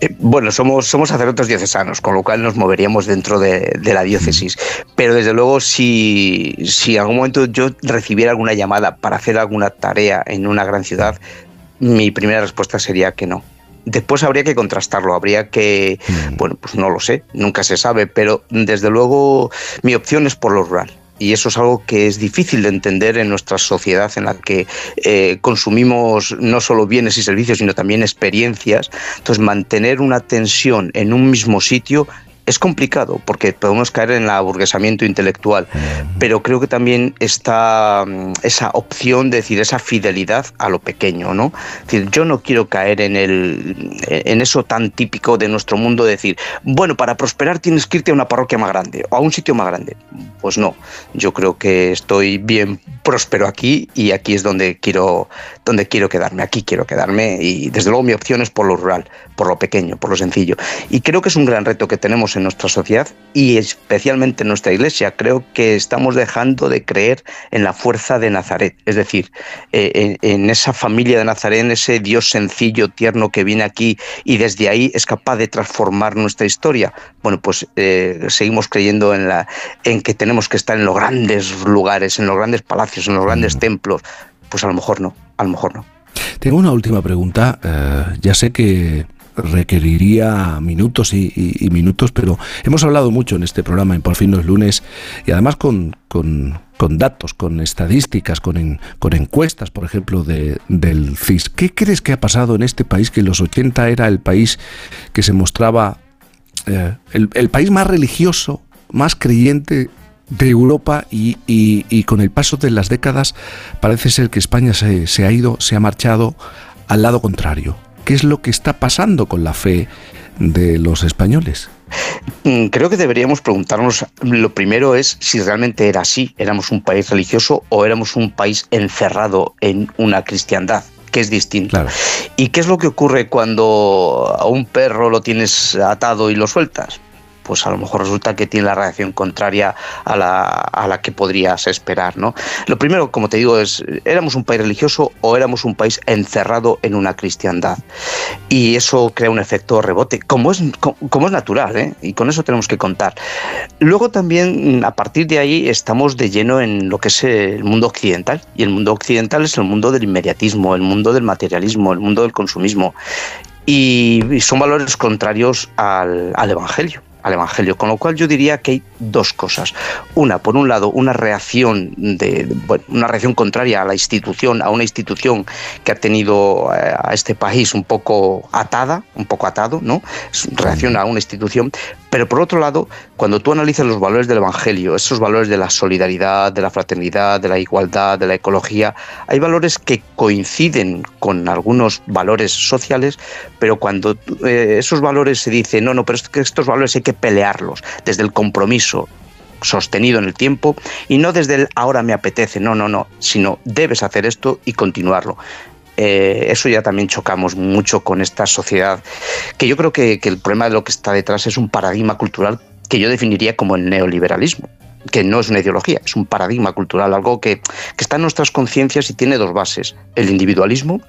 Eh, bueno, somos, somos sacerdotes diocesanos, con lo cual nos moveríamos dentro de, de la diócesis. Pero desde luego, si, si en algún momento yo recibiera alguna llamada para hacer alguna tarea en una gran ciudad, mi primera respuesta sería que no. Después habría que contrastarlo, habría que, bueno, pues no lo sé, nunca se sabe, pero desde luego mi opción es por lo rural. Y eso es algo que es difícil de entender en nuestra sociedad en la que eh, consumimos no solo bienes y servicios, sino también experiencias. Entonces, mantener una tensión en un mismo sitio es complicado porque podemos caer en el aburguesamiento intelectual, pero creo que también está mm, esa opción de decir esa fidelidad a lo pequeño, ¿no? Es decir, yo no quiero caer en el en eso tan típico de nuestro mundo de decir, bueno, para prosperar tienes que irte a una parroquia más grande o a un sitio más grande. Pues no, yo creo que estoy bien próspero aquí y aquí es donde quiero donde quiero quedarme, aquí quiero quedarme y desde luego mi opción es por lo rural, por lo pequeño, por lo sencillo. Y creo que es un gran reto que tenemos en nuestra sociedad y especialmente en nuestra iglesia. Creo que estamos dejando de creer en la fuerza de Nazaret, es decir, eh, en, en, esa familia de Nazaret, en ese Dios sencillo, tierno que viene aquí y desde ahí es capaz de transformar nuestra historia. Bueno, pues eh, seguimos creyendo en, la, en que tenemos que estar en los grandes lugares, en los grandes palacios, en los grandes templos. Pues a lo mejor no, a lo mejor no.
Tengo una última pregunta. Uh, ya sé que requeriría minutos y, minutos, pero hemos hablado mucho en este programa en Por fin los lunes y además con, con, con datos, con estadísticas, con, en, con encuestas, por ejemplo, de, del CIS. ¿Qué crees que ha pasado en este país que en los 80 era el país que se mostraba eh, el, el país más religioso, más creyente de Europa y, y, y, con el paso de las décadas parece ser que España se, se, ha ido, se ha marchado al lado contrario. ¿Qué es lo que está pasando con la fe de los españoles?
Creo que deberíamos preguntarnos, lo primero es si realmente era así, éramos un país religioso o éramos un país encerrado en una cristiandad que es distinto.
Claro.
¿Y qué es lo que ocurre cuando a un perro lo tienes atado y lo sueltas? Pues a lo mejor resulta que tiene la reacción contraria a la, a la que podrías esperar. ¿no? Lo primero, como te digo, es, ¿éramos un país religioso o éramos un país encerrado en una cristiandad? Y eso crea un efecto rebote, como es, como es natural, ¿eh? y con eso tenemos que contar. Luego también, a partir de ahí, estamos de lleno en lo que es el mundo occidental, y el mundo occidental es el mundo del inmediatismo, el mundo del materialismo, el mundo del consumismo. Y, son valores contrarios al, al Evangelio al Evangelio. Con lo cual yo diría que dos cosas. Una, por un lado, una reacción de, una reacción contraria a la institución, a una institución que ha tenido eh, a este país un poco atada, un poco atado, ¿no? Reacción a una institución. Pero por otro lado, cuando tú analizas los valores del Evangelio, esos valores de la solidaridad, de la fraternidad, de la igualdad, de la ecología, hay valores que coinciden con algunos valores sociales, pero cuando eh, esos valores se dice, no, no, pero es que estos valores hay que pelearlos desde el compromiso sostenido en el tiempo y no desde el ahora me apetece, no, no, no, sino debes hacer esto y continuarlo. Eh, eso ya también chocamos mucho con esta sociedad, que yo creo que, que el problema de lo que está detrás es un paradigma cultural que yo definiría como el neoliberalismo que no es una ideología, es un paradigma cultural, algo que, que está en nuestras conciencias y tiene dos bases, el individualismo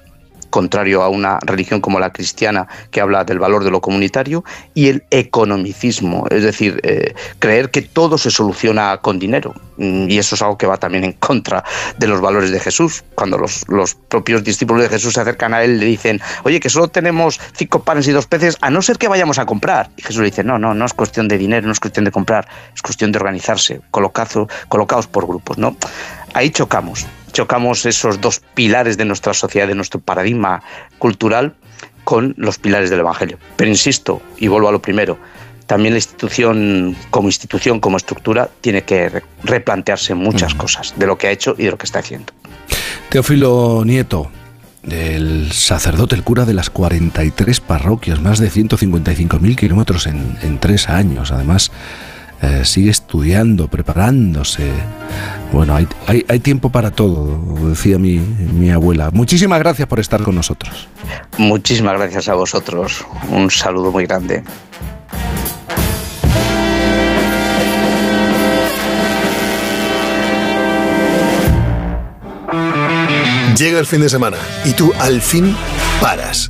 contrario a una religión como la cristiana que habla del valor de lo comunitario, y el economicismo, es decir, eh, creer que todo se soluciona con dinero. Y eso es algo que va también en contra de los valores de Jesús. Cuando los, los propios discípulos de Jesús se acercan a él, le dicen, oye, que solo tenemos cinco panes y dos peces, a no ser que vayamos a comprar. Y Jesús le dice, no, no, no es cuestión de dinero, no es cuestión de comprar, es cuestión de organizarse, colocados, colocados por grupos, ¿no? Ahí chocamos chocamos esos dos pilares de nuestra sociedad, de nuestro paradigma cultural, con los pilares del Evangelio. Pero insisto, y vuelvo a lo primero, también la institución, como institución, como estructura, tiene que replantearse muchas uh -huh. cosas de lo que ha hecho y de lo que está haciendo.
Teófilo Nieto, el sacerdote, el cura de las 43 parroquias, más de 155.000 kilómetros en, en tres años, además eh, sigue estudiando, preparándose. Bueno, hay, hay, hay, tiempo para todo, decía mi, mi abuela. Muchísimas gracias por estar con nosotros.
Muchísimas gracias a vosotros. Un saludo muy grande.
Llega el fin de semana y tú al fin paras.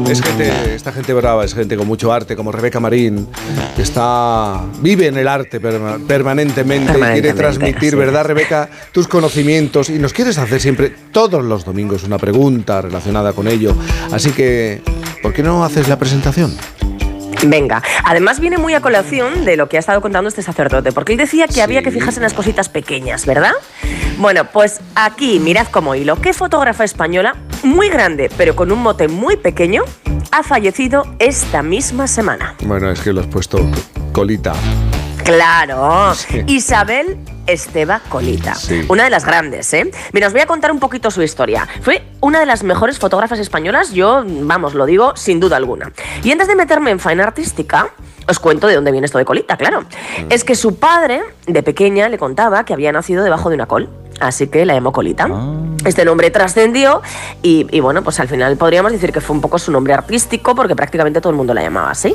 Es gente, esta gente brava, es gente con mucho arte, como Rebeca Marín, que está, vive en el arte perma- permanentemente, y quiere
Permanentemente,
transmitir. ¿verdad, Rebeca? Tus conocimientos y nos quieres hacer siempre, todos los domingos, una pregunta relacionada con ello. Así que, ¿por qué no haces la presentación?
Venga, además viene muy a colación de lo que ha estado contando este sacerdote, porque él decía que había que fijarse en las cositas pequeñas, ¿verdad? Bueno, pues aquí, mirad como hilo, ¿qué fotógrafa española, muy grande, pero con un mote muy pequeño, ha fallecido esta misma semana?
Bueno, es que lo has puesto colita.
Claro,
Sí.
Isabel Esteba Colita,
Sí.
una de las grandes, ¿eh? Mira, os voy a contar un poquito su historia. Fue una de las mejores fotógrafas españolas, yo, vamos, lo digo sin duda alguna. Y antes de meterme en faena artística, os cuento de dónde viene esto de Colita, claro. Es que su padre, de pequeña, le contaba que había nacido debajo de una col. Así que la llamó Colita. Este nombre trascendió y, y bueno, pues al final podríamos decir que fue un poco su nombre artístico porque prácticamente todo el mundo la llamaba así.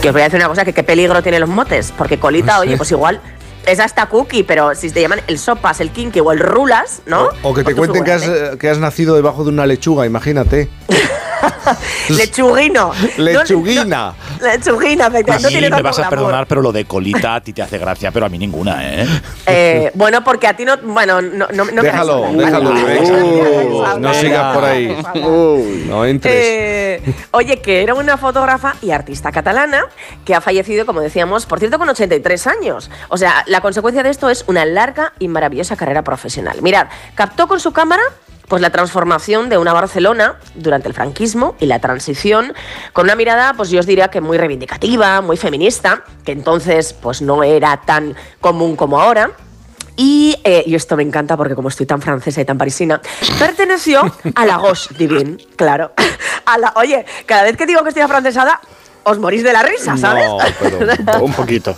Que os voy a decir una cosa, que qué peligro tienen los motes, porque Colita, oye, pues igual es hasta cookie, pero si te llaman el sopas, el kinky o el rulas, ¿no?
O que te
Pues
cuenten que has, que has nacido debajo de una lechuga, imagínate. [LAUGHS]
Lechuguino. [LAUGHS]
Lechuguina.
No, lechuguina, efectivamente. No
Sí,
tiene
me vas a perdonar, pero lo de colita a ti te hace gracia, pero a mí ninguna, ¿eh?
Eh, bueno, porque a ti no. Bueno, no, no, no
déjalo, déjalo, no sigas por ahí. No entres.
Eh, oye, que era una fotógrafa y artista catalana que ha fallecido, como decíamos, por cierto, con 83 años. O sea, la consecuencia de esto es una larga y maravillosa carrera profesional. Mirad, captó con su cámara pues la transformación de una Barcelona durante el franquismo y la transición con una mirada, pues yo os diría que muy reivindicativa, muy feminista, que entonces pues no era tan común como ahora. Y, eh, y esto me encanta porque como estoy tan francesa y tan parisina, perteneció a la Gauche Divine, claro. A la, oye, cada vez que digo que estoy afrancesada, os morís de la risa, ¿sabes?
No, pero un poquito.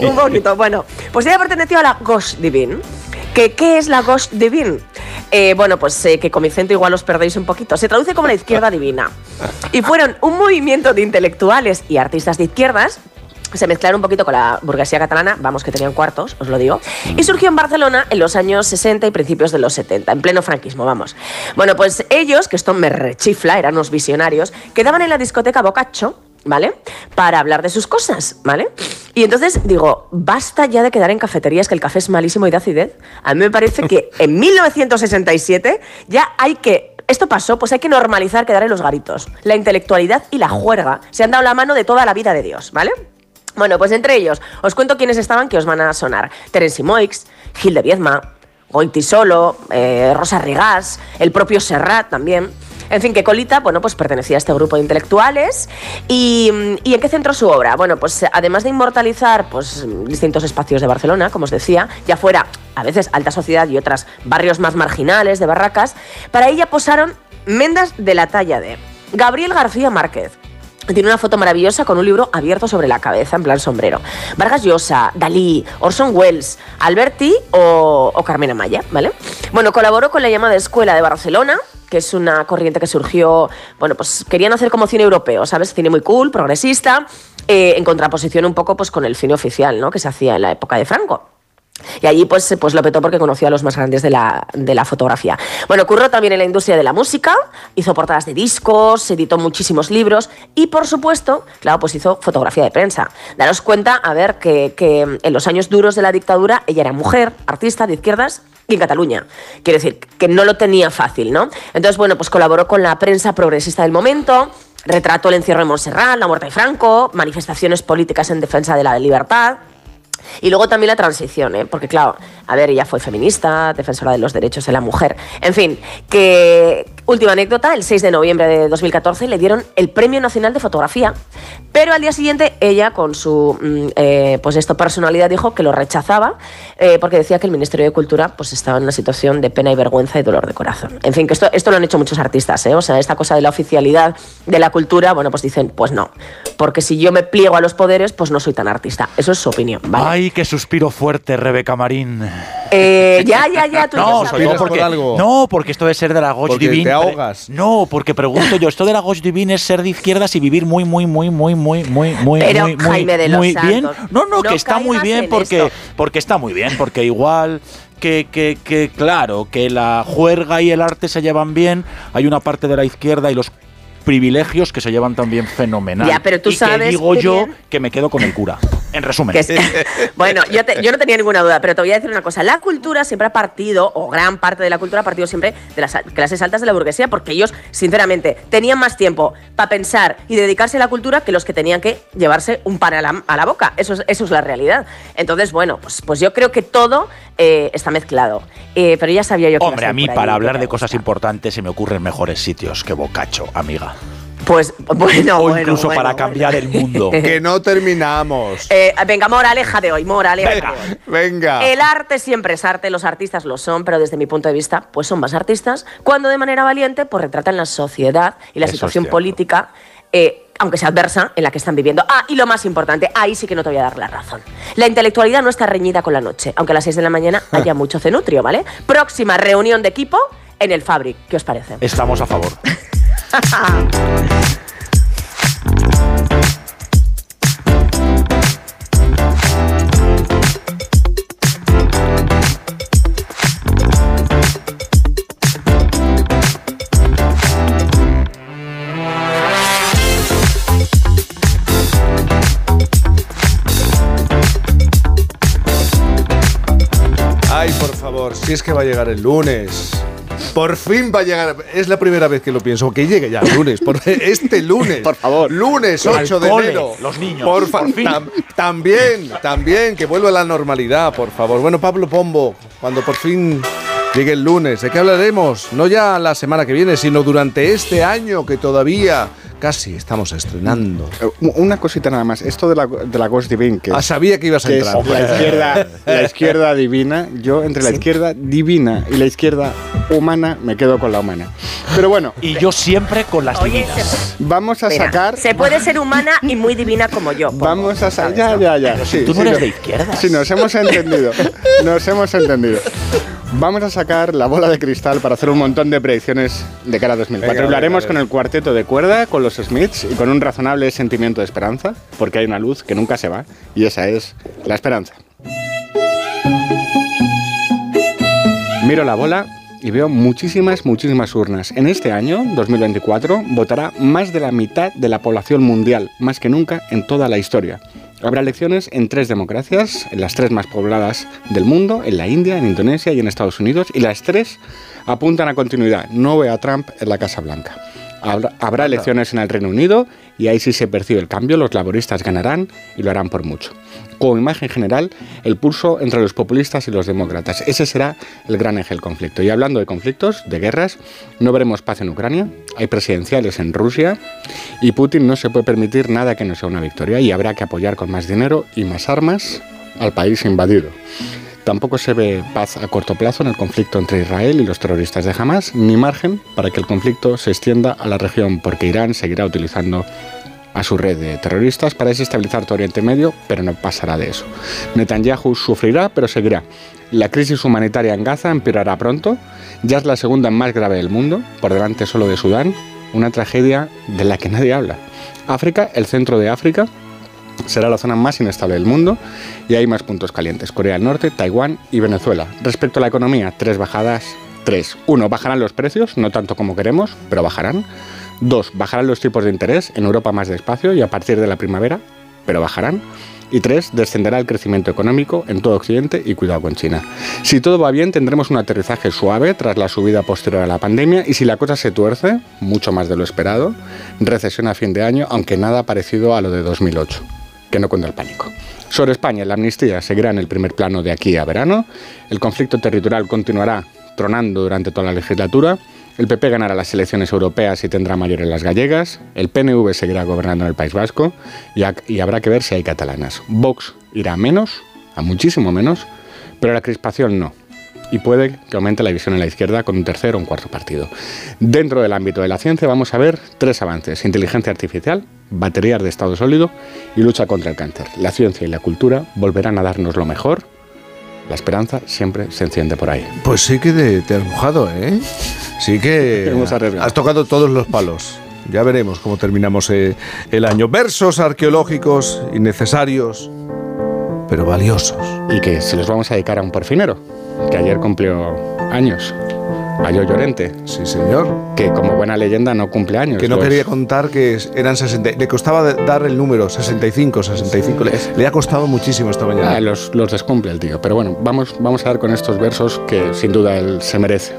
Un poquito, bueno. Pues ella perteneció a la Gauche Divine. ¿Que, ¿Qué es la Gauche Divine? Eh, bueno, pues eh, que con mi acento igual os perdéis un poquito. Se traduce como la izquierda divina. Y fueron un movimiento de intelectuales y artistas de izquierdas se mezclaron un poquito con la burguesía catalana, vamos que tenían cuartos, os lo digo, y surgió en Barcelona en los años 60 y principios de los 70, en pleno franquismo, vamos. Bueno, pues ellos, que esto me rechifla, eran unos visionarios, quedaban en la discoteca Bocacho, ¿vale? Para hablar de sus cosas, ¿vale? Y entonces digo, basta ya de quedar en cafeterías que el café es malísimo y de acidez. A mí me parece que [LAUGHS] en 1967 ya hay que esto pasó, pues hay que normalizar quedar en los garitos. La intelectualidad y la juerga se han dado la mano de toda la vida de Dios, ¿vale? Bueno, pues entre ellos, os cuento quiénes estaban que os van a sonar. Terence Moix, Gil de Viezma, Goiti Solo, eh, Rosa Rigás, el propio Serrat también. En fin, que Colita, bueno, pues pertenecía a este grupo de intelectuales. ¿Y, y en qué centró su obra? Bueno, pues además de inmortalizar pues, distintos espacios de Barcelona, como os decía, ya fuera a veces alta sociedad y otras barrios más marginales de barracas, para ella posaron mendas de la talla de Gabriel García Márquez, tiene una foto maravillosa con un libro abierto sobre la cabeza, en plan sombrero. Vargas Llosa, Dalí, Orson Welles, Alberti o, Carmen Amaya, ¿vale? Bueno, colaboró con la llamada Escuela de Barcelona, que es una corriente que surgió, bueno, pues querían hacer como cine europeo, ¿sabes? Cine muy cool, progresista, eh, en contraposición un poco pues con el cine oficial, ¿no? Que se hacía en la época de Franco. Y allí pues, pues lo petó porque conoció a los más grandes de la, de la fotografía. Bueno, curró también en la industria de la música, hizo portadas de discos, editó muchísimos libros y por supuesto, claro, pues hizo fotografía de prensa. Daros cuenta, a ver, que, que en los años duros de la dictadura ella era mujer, artista de izquierdas y en Cataluña. Quiero decir, que no lo tenía fácil, ¿no? Entonces, bueno, pues colaboró con la prensa progresista del momento, retrató el encierro de Montserrat, la muerte de Franco, manifestaciones políticas en defensa de la libertad. Y luego también la transición, ¿eh? porque claro, a ver, ella fue feminista, defensora de los derechos de la mujer. En fin, que última anécdota, el 6 de noviembre de 2014 le dieron el Premio Nacional de Fotografía, pero al día siguiente ella con su mm, eh, pues esto personalidad dijo que lo rechazaba eh, porque decía que el Ministerio de Cultura pues estaba en una situación de pena y vergüenza y dolor de corazón. En fin, que esto, esto lo han hecho muchos artistas, ¿eh? o sea, esta cosa de la oficialidad de la cultura, bueno, pues dicen, pues no, porque si yo me pliego a los poderes, pues no soy tan artista. Eso es su opinión, ¿vale?
Ay, qué suspiro fuerte, Rebeca Marín.
Eh, [LAUGHS] ya, ya, ya, tú
No,
ya
sobre
sabes.
todo porque, no, porque esto debe ser de la Gauche
Porque
Divine.
te ahogas.
No, porque pregunto yo, esto de la Gauche Divine es ser de izquierdas y vivir muy, muy, muy, muy, muy, muy, muy,
Pero,
muy, muy,
Jaime de los
muy bien. No, no,
no
que está muy bien
en
porque,
esto.
porque está muy bien, porque igual que, que, que, claro, que la juerga y el arte se llevan bien, hay una parte de la izquierda y los privilegios que se llevan también fenomenal.
Ya, pero tú
y
sabes
que digo
que
yo
bien-
que me quedo con el cura. En resumen.
Es- [LAUGHS] bueno, yo, te- yo no tenía ninguna duda, pero te voy a decir una cosa. La cultura siempre ha partido, o gran parte de la cultura ha partido siempre de las clases altas de la burguesía, porque ellos, sinceramente, tenían más tiempo para pensar y dedicarse a la cultura que los que tenían que llevarse un pan a la, a la boca. Eso es, eso es la realidad. Entonces, bueno, pues, pues yo creo que todo eh, está mezclado. Eh, pero ya sabía yo que
Hombre, a mí
ahí,
para hablar de cosas importantes se me ocurren mejores sitios que Bocacho, amiga.
Pues bueno,
o
bueno,
incluso
bueno,
para cambiar el mundo. [LAUGHS]
que no terminamos.
Eh, venga, moraleja de hoy, moraleja de hoy.
Venga.
El arte siempre es arte, los artistas lo son, pero desde mi punto de vista, pues son más artistas cuando de manera valiente pues retratan la sociedad y la
Eso es
situación política, eh, aunque sea adversa, en la que están viviendo. Ah, y lo más importante, ahí sí que no te voy a dar la razón. La intelectualidad no está reñida con la noche, aunque a las 6 de la mañana [LAUGHS] haya mucho cenutrio, ¿vale? Próxima reunión de equipo en el Fabric. ¿Qué os parece?
Estamos a favor. [LAUGHS]
Ay, por favor, si es que va a llegar el lunes. Por fin va a llegar. Es la primera vez que lo pienso. Que llegue ya el lunes. Por, [LAUGHS] este lunes. Por
favor.
Lunes
Al
8 de enero.
los niños,
Por
fin.
tam- también, también. Que vuelva a la normalidad, por favor. Bueno, Pablo Pombo, cuando por fin llegue el lunes, ¿de qué hablaremos? No ya la semana que viene, sino durante este año que todavía casi estamos estrenando.
Eh, Una cosita nada más. Esto de la, de la Ghost Divine, que,
Ah, sabía que ibas a entrar.
la izquierda, la [LAUGHS] izquierda divina, yo entre la izquierda divina y la izquierda humana me quedo con la humana. Pero bueno,
Y yo siempre con las
Oye,
divinas.
vamos a
Espera,
sacar...
Se puede ser humana y muy divina como yo.
Vamos a
¿sabes,
sacar. Ya, ya, ya. Sí,
tú no
sí,
eres
no-
de izquierdas.
Sí, nos hemos entendido. Nos hemos entendido. Vamos a sacar la bola de cristal para hacer un montón de predicciones de cara a 2004.
Venga,
y lo haremos con el cuarteto de cuerda, con los Smiths y con un razonable sentimiento de esperanza, porque hay una luz que nunca se va y esa es la esperanza. Miro la bola y veo muchísimas, muchísimas urnas. En este año, 2024, votará más de la mitad de la población mundial, más que nunca en toda la historia. Habrá elecciones en tres democracias, en las tres más pobladas del mundo, en la India, en Indonesia y en Estados Unidos, y las tres apuntan a continuidad. No veo a Trump en la Casa Blanca. Habrá, habrá elecciones en el Reino Unido y ahí sí se percibe el cambio, los laboristas ganarán y lo harán por mucho. Como imagen general, el pulso entre los populistas y los demócratas. Ese será el gran eje del conflicto. Y hablando de conflictos, de guerras, no veremos paz en Ucrania, hay presidenciales en Rusia y Putin no se puede permitir nada que no sea una victoria y habrá que apoyar con más dinero y más armas al país invadido. Tampoco se ve paz a corto plazo en el conflicto entre Israel y los terroristas de Hamas, ni margen para que el conflicto se extienda a la región, porque Irán seguirá utilizando a su red de terroristas para desestabilizar todo Oriente Medio, pero no pasará de eso. Netanyahu sufrirá, pero seguirá. La crisis humanitaria en Gaza empeorará pronto, ya es la segunda más grave del mundo, por delante solo de Sudán, una tragedia de la que nadie habla. África, el centro de África, será la zona más inestable del mundo y hay más puntos calientes. Corea del Norte, Taiwán y Venezuela. Respecto a la economía, tres bajadas. Tres. Uno, bajarán los precios, no tanto como queremos, pero bajarán. Dos, bajarán los tipos de interés, en Europa más despacio y a partir de la primavera, pero bajarán. Y tres, descenderá el crecimiento económico en todo Occidente y cuidado con China. Si todo va bien, tendremos un aterrizaje suave tras la subida posterior a la pandemia y si la cosa se tuerce, mucho más de lo esperado, recesión a fin de año, aunque nada parecido a lo de 2008. Que no cunda el pánico. Sobre España, la amnistía seguirá en el primer plano de aquí a verano, el conflicto territorial continuará tronando durante toda la legislatura, el PP ganará las elecciones europeas y tendrá mayoría en las gallegas, el PNV seguirá gobernando en el País Vasco y, y habrá que ver si hay catalanas. Vox irá a menos, a muchísimo menos, pero la crispación no. Y puede que aumente la división en la izquierda con un tercer o un cuarto partido. Dentro del ámbito de la ciencia vamos a ver tres avances. Inteligencia artificial, baterías de estado sólido y lucha contra el cáncer. La ciencia y la cultura volverán a darnos lo mejor. La esperanza siempre se enciende por ahí.
Pues sí que te, te has mojado, ¿eh? Sí que [LAUGHS] has tocado todos los palos. Ya veremos cómo terminamos eh, el año. Versos arqueológicos innecesarios, pero valiosos.
Y que se los vamos a dedicar a un porfinero, que ayer cumplió años. A Yo Llorente.
Sí, señor.
Que como buena leyenda no cumple años.
Que no quería contar que eran 60. Le costaba dar el número, 65, 65. Le, le ha costado muchísimo esta mañana.
Ah, los, los descumple el tío. Pero bueno, vamos, vamos a dar con estos versos que sin duda él se merece.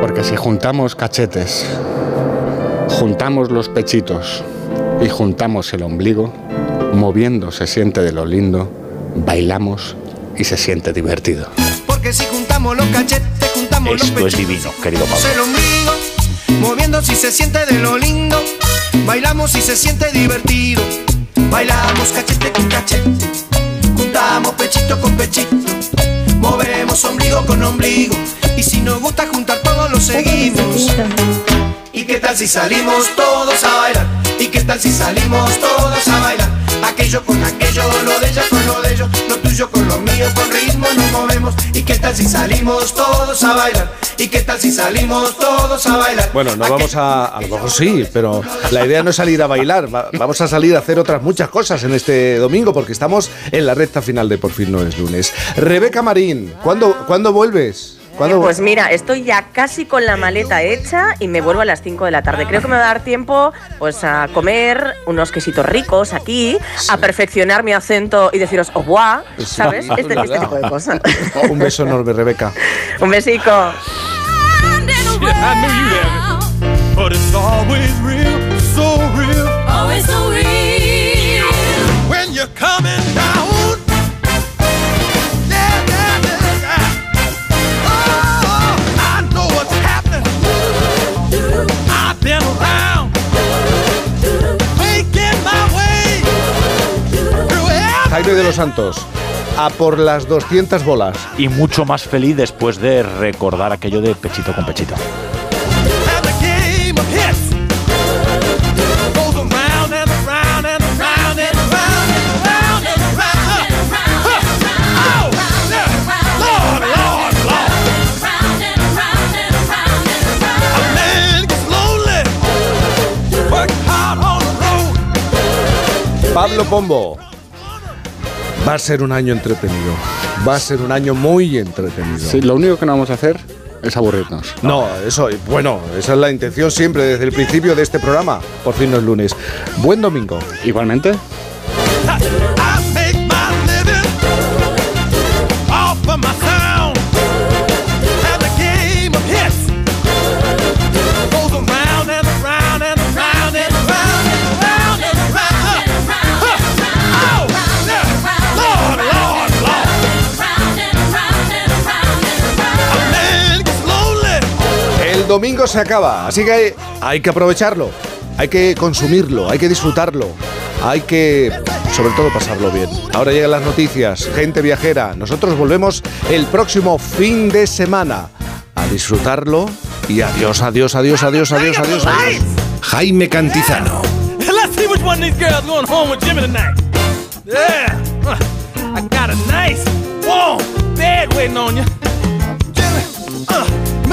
Porque si juntamos cachetes, juntamos los pechitos y juntamos el ombligo, moviendo se siente de lo lindo, bailamos y se siente divertido.
Porque si juntamos los cachetes, juntamos los
Esto es
pechos,
divino, querido Pablo.
el ombligo, moviendo si se siente de lo lindo, bailamos y se siente divertido. Bailamos cachete con cachete, juntamos pechito con pechito, movemos ombligo con ombligo, y si nos gusta juntar todos lo seguimos. ¿Y qué tal si salimos todos a bailar? ¿Y qué tal si salimos todos a bailar? Aquello con aquello, lo de ella con lo de ellos, lo tuyo con lo mío, con ritmo nos movemos. ¿Y qué tal si salimos todos a bailar? ¿Y qué tal si salimos todos a bailar?
Bueno, no vamos a. A lo mejor sí, pero la idea no es salir a bailar. va- vamos a salir a hacer otras muchas cosas en este domingo porque estamos en la recta final de Por fin no es lunes. Rebeca Marín, ¿cuándo, ¿cuándo vuelves? ¿Cuándo
Pues mira, estoy ya casi con la maleta hecha y me vuelvo a las 5 de la tarde. Creo que me va a dar tiempo pues a comer unos quesitos ricos aquí, a perfeccionar mi acento y deciros au revoir, ¿sabes? Este, este tipo de cosas.
Un beso enorme, Rebeca.
Un besico.
I
de los Santos, a por las 200 bolas.
Y mucho más feliz después de recordar aquello de pechito con pechito.
Pablo Pombo. Va a ser un año entretenido. Va a ser un año muy entretenido.
Sí, lo único que no vamos a hacer es aburrirnos.
No, eso, bueno, esa es la intención siempre desde el principio de este programa. Por fin no es lunes. Buen domingo.
Igualmente.
Domingo se acaba, así que hay, que aprovecharlo, hay que consumirlo, hay que disfrutarlo, hay que, sobre todo, pasarlo bien. Ahora llegan las noticias, gente viajera. Nosotros volvemos el próximo fin de semana a disfrutarlo y adiós, adiós, adiós, adiós, adiós, adiós. adiós.
Jaime Cantizano.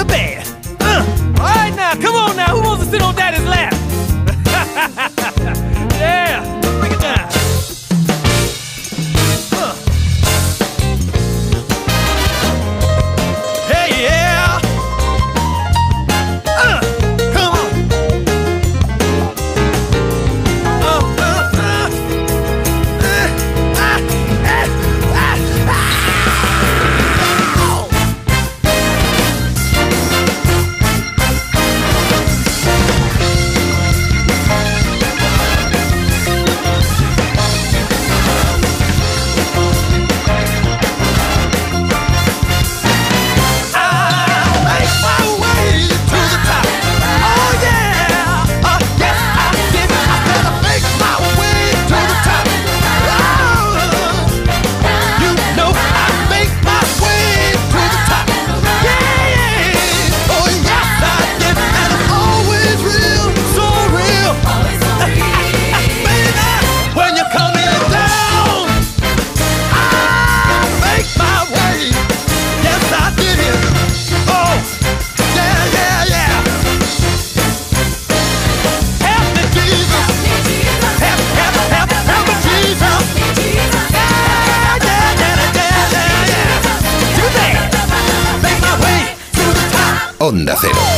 My. All right now, come on now. Who wants to sit on Daddy's lap? [LAUGHS] yeah,
Onda Cero.